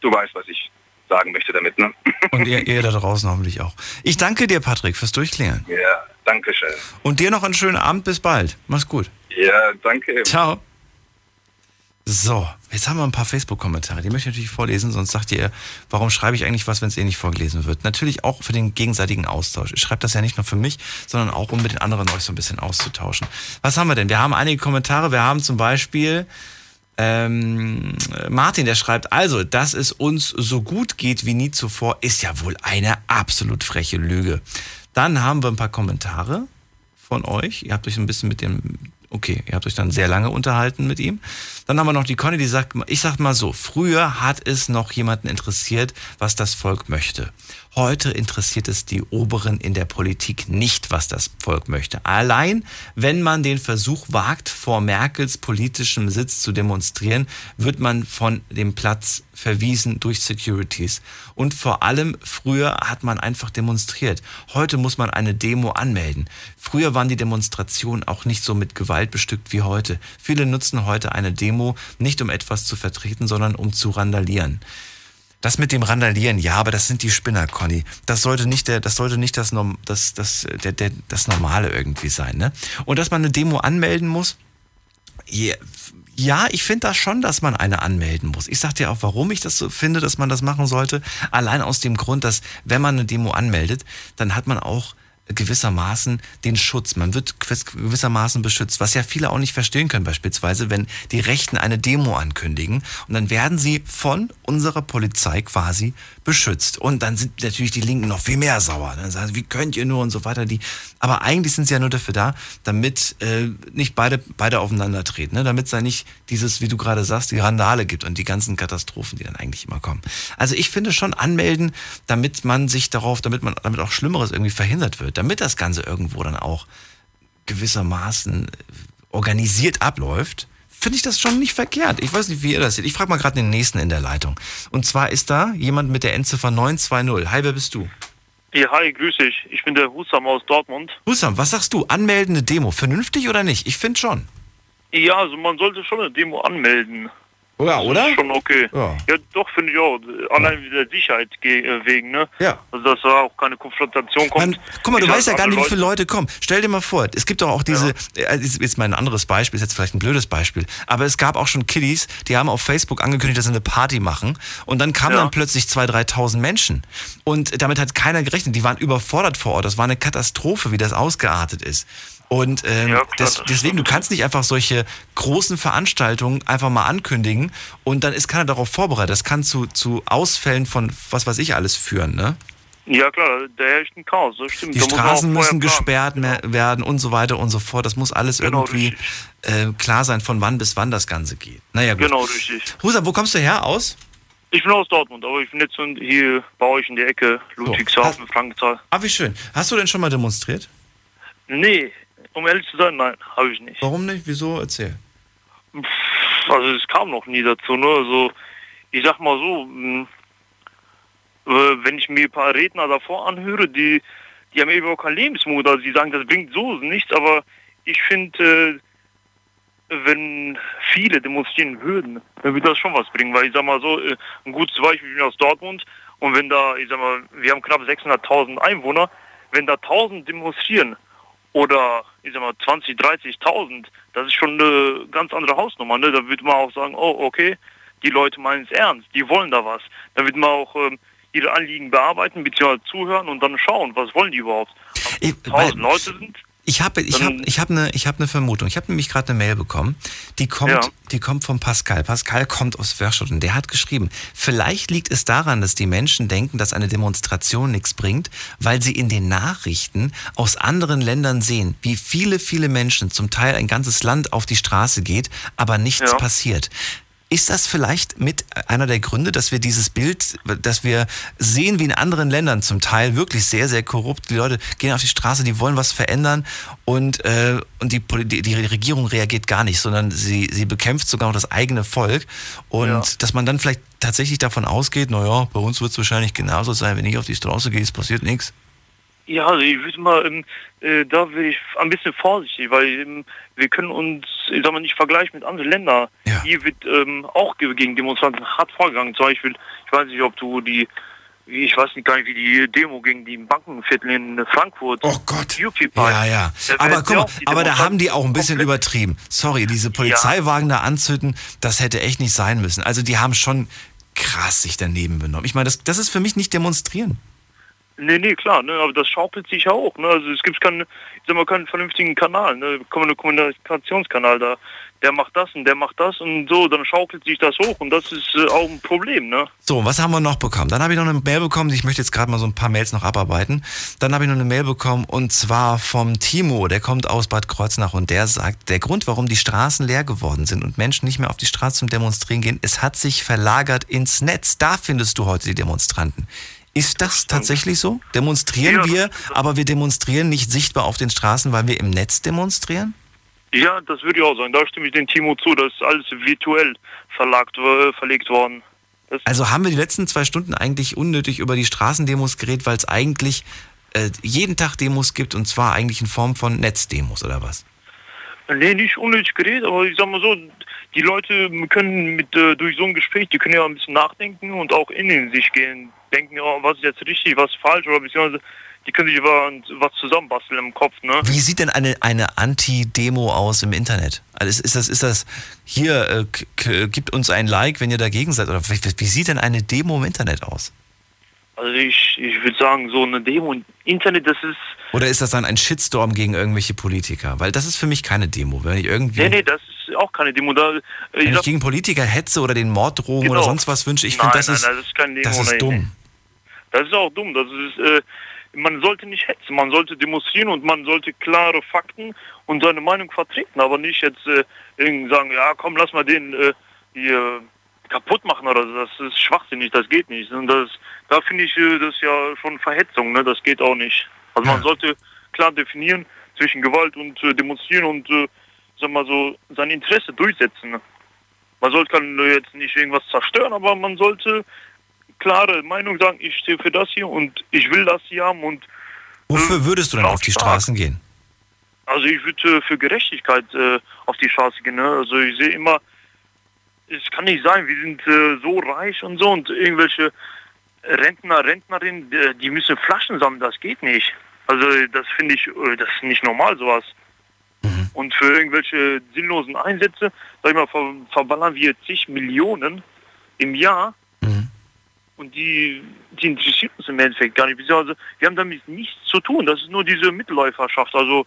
du weißt, was ich sagen möchte damit. Ne? Und ihr, ihr da draußen hoffentlich auch. Ich danke dir, Patrick, fürs Durchklären. Ja, danke schön. Und dir noch einen schönen Abend. Bis bald. Mach's gut. Ja, danke. Ciao. So, jetzt haben wir ein paar Facebook-Kommentare. Die möchte ich natürlich vorlesen, sonst sagt ihr, warum schreibe ich eigentlich was, wenn es eh nicht vorgelesen wird? Natürlich auch für den gegenseitigen Austausch. Ich schreibe das ja nicht nur für mich, sondern auch, um mit den anderen euch so ein bisschen auszutauschen. Was haben wir denn? Wir haben einige Kommentare. Wir haben zum Beispiel ähm, Martin, der schreibt, also, dass es uns so gut geht wie nie zuvor, ist ja wohl eine absolut freche Lüge. Dann haben wir ein paar Kommentare von euch. Ihr habt euch ein bisschen mit dem Okay, ihr habt euch dann sehr lange unterhalten mit ihm. Dann haben wir noch die Conny, die sagt, ich sag mal so, früher hat es noch jemanden interessiert, was das Volk möchte. Heute interessiert es die Oberen in der Politik nicht, was das Volk möchte. Allein, wenn man den Versuch wagt, vor Merkels politischem Sitz zu demonstrieren, wird man von dem Platz verwiesen durch Securities. Und vor allem, früher hat man einfach demonstriert. Heute muss man eine Demo anmelden. Früher waren die Demonstrationen auch nicht so mit Gewalt bestückt wie heute. Viele nutzen heute eine Demo nicht um etwas zu vertreten, sondern um zu randalieren. Das mit dem Randalieren, ja, aber das sind die Spinner, Conny. Das sollte nicht der, das sollte nicht das, das, das, der, der, das Normale irgendwie sein, ne? Und dass man eine Demo anmelden muss, ja, ja, ich finde das schon, dass man eine anmelden muss. Ich sag dir auch, warum ich das so finde, dass man das machen sollte. Allein aus dem Grund, dass wenn man eine Demo anmeldet, dann hat man auch gewissermaßen den Schutz. Man wird gewissermaßen beschützt, was ja viele auch nicht verstehen können, beispielsweise, wenn die Rechten eine Demo ankündigen und dann werden sie von unserer Polizei quasi beschützt. Und dann sind natürlich die Linken noch viel mehr sauer. Dann sagen sie, wie könnt ihr nur und so weiter. Die, aber eigentlich sind sie ja nur dafür da, damit äh, nicht beide, beide aufeinandertreten, ne? damit es da nicht dieses, wie du gerade sagst, die Randale gibt und die ganzen Katastrophen, die dann eigentlich immer kommen. Also ich finde schon anmelden, damit man sich darauf, damit man, damit auch Schlimmeres irgendwie verhindert wird, damit das Ganze irgendwo dann auch gewissermaßen organisiert abläuft finde ich das schon nicht verkehrt. Ich weiß nicht, wie ihr das seht. Ich frage mal gerade den nächsten in der Leitung. Und zwar ist da jemand mit der Endziffer 920. Hi, wer bist du? Ja, hi, grüß dich. Ich bin der Husam aus Dortmund. Husam, was sagst du? Anmeldende Demo, vernünftig oder nicht? Ich finde schon. Ja, also man sollte schon eine Demo anmelden. Ja, oder? Schon okay. Ja. Ja, doch, finde ich auch. Allein der Sicherheit äh, wegen, ne? Ja. Also, dass da auch keine Konfrontation kommt. Guck mal, du Ich weißt ja gar nicht, wie viele Leute kommen. Stell dir mal vor, es gibt doch auch diese, äh, ist jetzt mal ein anderes Beispiel, ist jetzt vielleicht ein blödes Beispiel, aber es gab auch schon Kiddies, die haben auf Facebook angekündigt, dass sie eine Party machen und dann kamen dann plötzlich 2.000, 3.000 Menschen und damit hat keiner gerechnet. Die waren überfordert vor Ort. Das war eine Katastrophe, wie das ausgeartet ist. Und ähm, des, deswegen, du kannst nicht einfach solche großen Veranstaltungen einfach mal ankündigen und dann ist keiner darauf vorbereitet. Das kann zu, zu Ausfällen von was weiß ich alles führen, ne? Ja, klar, der herrscht ein Chaos, das stimmt. Die Da Straßen müssen gesperrt mehr werden und so weiter und so fort. Das muss alles Genau, irgendwie äh, klar sein, von wann bis wann das Ganze geht. Naja, gut. Genau, richtig. Husa, wo kommst du her aus? Ich bin aus Dortmund, aber ich bin jetzt so hier bei euch in der Ecke, Ludwigshafen, Frankenthal. Ah, wie schön. Hast du denn schon mal demonstriert? Nee, um ehrlich zu sein, nein, habe ich nicht. Warum nicht? Wieso? Erzähl. Also es kam noch nie dazu, ne? Also ich sag mal so, mh, äh, wenn ich mir ein paar Redner davor anhöre, die, die haben eben auch keinen Lebensmut, also die sagen, das bringt so nichts, aber ich finde, äh, wenn viele demonstrieren würden, dann würde das schon was bringen, weil ich sag mal so, äh, ein gutes Beispiel, ich bin aus Dortmund und wenn da, ich sag mal, wir haben knapp 600.000 Einwohner, wenn da 1000 demonstrieren oder ich sag mal 20, 30.000, das ist schon eine ganz andere Hausnummer. Ne? Da würde man auch sagen, oh okay, die Leute meinen es ernst, die wollen da was. Da wird man auch ähm, ihre Anliegen bearbeiten, beziehungsweise zuhören und dann schauen, was wollen die überhaupt. Ich, 1000 Leute sind, Ich habe ich hab, ich hab eine ich hab ne Vermutung. Ich habe nämlich gerade eine Mail bekommen. Die kommt, Ja. die kommt von Pascal. Pascal kommt aus Wörstadt und der hat geschrieben, vielleicht liegt es daran, dass die Menschen denken, dass eine Demonstration nichts bringt, weil sie in den Nachrichten aus anderen Ländern sehen, wie viele, viele Menschen, zum Teil ein ganzes Land auf die Straße geht, aber nichts Ja. passiert. Ist das vielleicht mit einer der Gründe, dass wir dieses Bild, dass wir sehen, wie in anderen Ländern zum Teil wirklich sehr, sehr korrupt, die Leute gehen auf die Straße, die wollen was verändern und, äh, und die, die, die Regierung reagiert gar nicht, sondern sie, sie bekämpft sogar noch das eigene Volk und dass man dann vielleicht tatsächlich davon ausgeht, naja, bei uns wird es wahrscheinlich genauso sein, wenn ich auf die Straße gehe, es passiert nichts. Ja, also ich würde mal, ähm, äh, da wäre ich ein bisschen vorsichtig, weil ähm, wir können uns, ich sag mal, nicht vergleichen mit anderen Ländern. Hier wird ähm, auch ge- gegen Demonstranten hart vorgegangen. Zum Beispiel, ich weiß nicht, ob du die, ich weiß nicht gar nicht, wie die Demo gegen die Bankenviertel in Frankfurt. Oh Gott. UPI. Ja, ja. Aber guck mal, aber da haben die auch ein bisschen übertrieben. Sorry, diese Polizeiwagen da anzünden, das hätte echt nicht sein müssen. Also die haben schon krass sich daneben benommen. Ich meine, das, das ist für mich nicht demonstrieren. Nee, nee, klar, ne, aber das schaukelt sich ja auch. Ne? Also es gibt keinen, ich sag mal, keinen vernünftigen Kanal, ne? Kommun- Kommunikationskanal da. Der macht das und der macht das und so, dann schaukelt sich das hoch und das ist äh, auch ein Problem, ne? So, was haben wir noch bekommen? Dann habe ich noch eine Mail bekommen, ich möchte jetzt gerade mal so ein paar Mails noch abarbeiten. Dann habe ich noch eine Mail bekommen und zwar vom Timo, der kommt aus Bad Kreuznach und der sagt, der Grund, warum die Straßen leer geworden sind und Menschen nicht mehr auf die Straße zum Demonstrieren gehen, es hat sich verlagert ins Netz. Da findest du heute die Demonstranten. Ist das tatsächlich so? Demonstrieren wir, aber wir demonstrieren nicht sichtbar auf den Straßen, weil wir im Netz demonstrieren? Ja, das würde ich auch sagen. Da stimme ich dem Timo zu, das ist alles virtuell verlagt, äh, verlegt worden. Also haben wir die letzten zwei Stunden eigentlich unnötig über die Straßendemos geredet, weil es eigentlich äh, jeden Tag Demos gibt und zwar eigentlich in Form von Netzdemos oder was? Nee, nicht unnötig geredet, aber ich sag mal so, die Leute können mit äh, durch so ein Gespräch, die können ja ein bisschen nachdenken und auch in sich gehen, denken, oh, was ist jetzt richtig, was falsch oder beziehungsweise die können sich über was zusammenbasteln im Kopf, ne? Wie sieht denn eine, eine Anti-Demo aus im Internet? Also ist, ist das, ist das hier, äh, gibt uns ein Like, wenn ihr dagegen seid? Oder wie, wie sieht denn eine Demo im Internet aus? Also ich, ich würde sagen, so eine Demo im Internet, das ist. Oder ist das dann ein Shitstorm gegen irgendwelche Politiker? Weil das ist für mich keine Demo. Wenn ich irgendwie. Nee, nee, das ist auch keine Demo. Da, äh, wenn ich gegen Politiker hetze oder den Mord drohen Genau. oder sonst was wünsche, ich finde, das, nein, ist, nein, das ist keine Demo, das ist dumm. Das ist auch dumm. Das ist, äh, man sollte nicht hetzen, man sollte demonstrieren und man sollte klare Fakten und seine Meinung vertreten, aber nicht jetzt äh, irgendwie sagen, ja komm, lass mal den äh, hier kaputt machen oder so. Das ist schwachsinnig, das geht nicht. Und das, da finde ich äh, das ja schon Verhetzung, ne? das geht auch nicht. Also man sollte klar definieren zwischen Gewalt und äh, demonstrieren und äh, sag mal so sein Interesse durchsetzen. Ne? Man sollte kann äh, jetzt nicht irgendwas zerstören, aber man sollte klare Meinung sagen, ich stehe für das hier und ich will das hier haben und Wofür würdest du denn auf die Straßen gehen? also ich würde äh, für Gerechtigkeit äh, auf die Straße gehen. Ne? Also ich sehe immer, es kann nicht sein, wir sind äh, so reich und so und irgendwelche Rentner, Rentnerinnen, die, müssen Flaschen sammeln, das geht nicht. Also das finde ich, äh, das ist nicht normal sowas. Und für irgendwelche sinnlosen Einsätze, sag ich mal, ver verballern wir zig Millionen im Jahr und die, die interessiert uns im Endeffekt gar nicht. Also, wir haben damit nichts zu tun. Das ist nur diese Mitläuferschaft. Also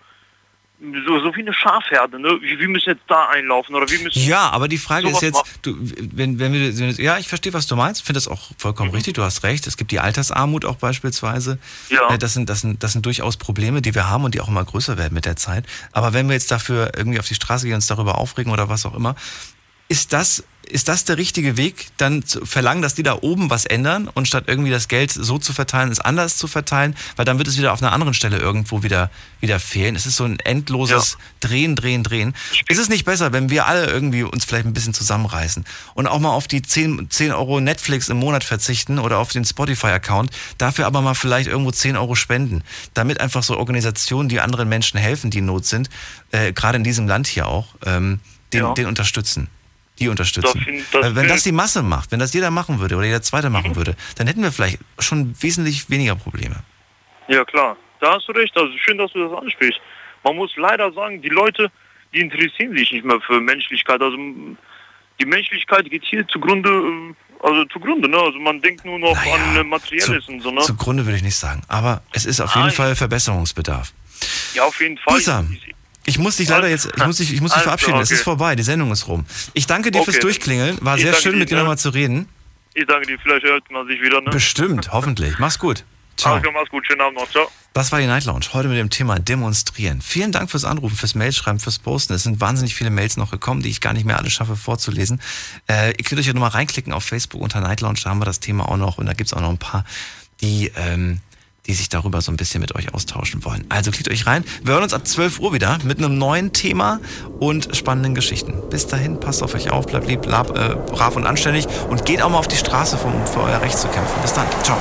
so, so wie eine Schafherde. Ne? Wir wir müssen jetzt da einlaufen oder wir müssen. Ja, aber die Frage ist jetzt, du, wenn, wenn wir, wenn, ja, ich verstehe, was du meinst, finde das auch vollkommen richtig, du hast recht, es gibt die Altersarmut auch beispielsweise. Ja. Äh, Das sind, das, sind, das sind durchaus Probleme, die wir haben und die auch immer größer werden mit der Zeit. Aber wenn wir jetzt dafür irgendwie auf die Straße gehen, uns darüber aufregen oder was auch immer, ist das, ist das der richtige Weg, dann zu verlangen, dass die da oben was ändern und statt irgendwie das Geld so zu verteilen, es anders zu verteilen, weil dann wird es wieder auf einer anderen Stelle irgendwo wieder, wieder fehlen. Es ist so ein endloses Drehen, Drehen, Drehen. Ist es nicht besser, wenn wir alle irgendwie uns vielleicht ein bisschen zusammenreißen und auch mal auf die 10, 10 Euro Netflix im Monat verzichten oder auf den Spotify-Account, dafür aber mal vielleicht irgendwo 10 Euro spenden, damit einfach so Organisationen, die anderen Menschen helfen, die in Not sind, äh, gerade in diesem Land hier auch, ähm, den, Ja. den unterstützen. Die unterstützen. Das das Weil wenn das die Masse macht, wenn das jeder machen würde oder jeder Zweite machen würde, dann hätten wir vielleicht schon wesentlich weniger Probleme. Ja, klar. Da hast du recht. Also schön, dass du das ansprichst. Man muss leider sagen, die Leute, die interessieren sich nicht mehr für Menschlichkeit. Also die Menschlichkeit geht hier zugrunde, äh, also zugrunde, ne? Also man denkt nur noch an äh, Materielles und so, ne? Zugrunde würde ich nicht sagen. Aber es ist auf jeden Nein. Fall Verbesserungsbedarf. Ja, auf jeden Fall. Lisa, ich muss dich leider jetzt, ich muss dich, ich muss dich Also, verabschieden. Es okay. ist vorbei, die Sendung ist rum. Ich danke dir fürs Okay. Durchklingeln. War Ich sehr schön, dir, mit dir nochmal zu reden. Ich danke dir, vielleicht hört man sich wieder, ne? Bestimmt, hoffentlich. Mach's gut. Ciao. Okay, mach's gut, schönen Abend noch, ciao. Das war die Night Lounge. Heute mit dem Thema Demonstrieren. Vielen Dank fürs Anrufen, fürs Mailschreiben, fürs Posten. Es sind wahnsinnig viele Mails noch gekommen, die ich gar nicht mehr alle schaffe vorzulesen. Äh, ihr könnt euch ja nochmal reinklicken auf Facebook unter Night Lounge. Da haben wir das Thema auch noch. Und da gibt's auch noch ein paar, die, ähm, die sich darüber so ein bisschen mit euch austauschen wollen. Also klickt euch rein. Wir hören uns ab 12 Uhr wieder mit einem neuen Thema und spannenden Geschichten. Bis dahin, passt auf euch auf, bleibt lieb, lab, äh, brav und anständig und geht auch mal auf die Straße, um für euer Recht zu kämpfen. Bis dann. Ciao.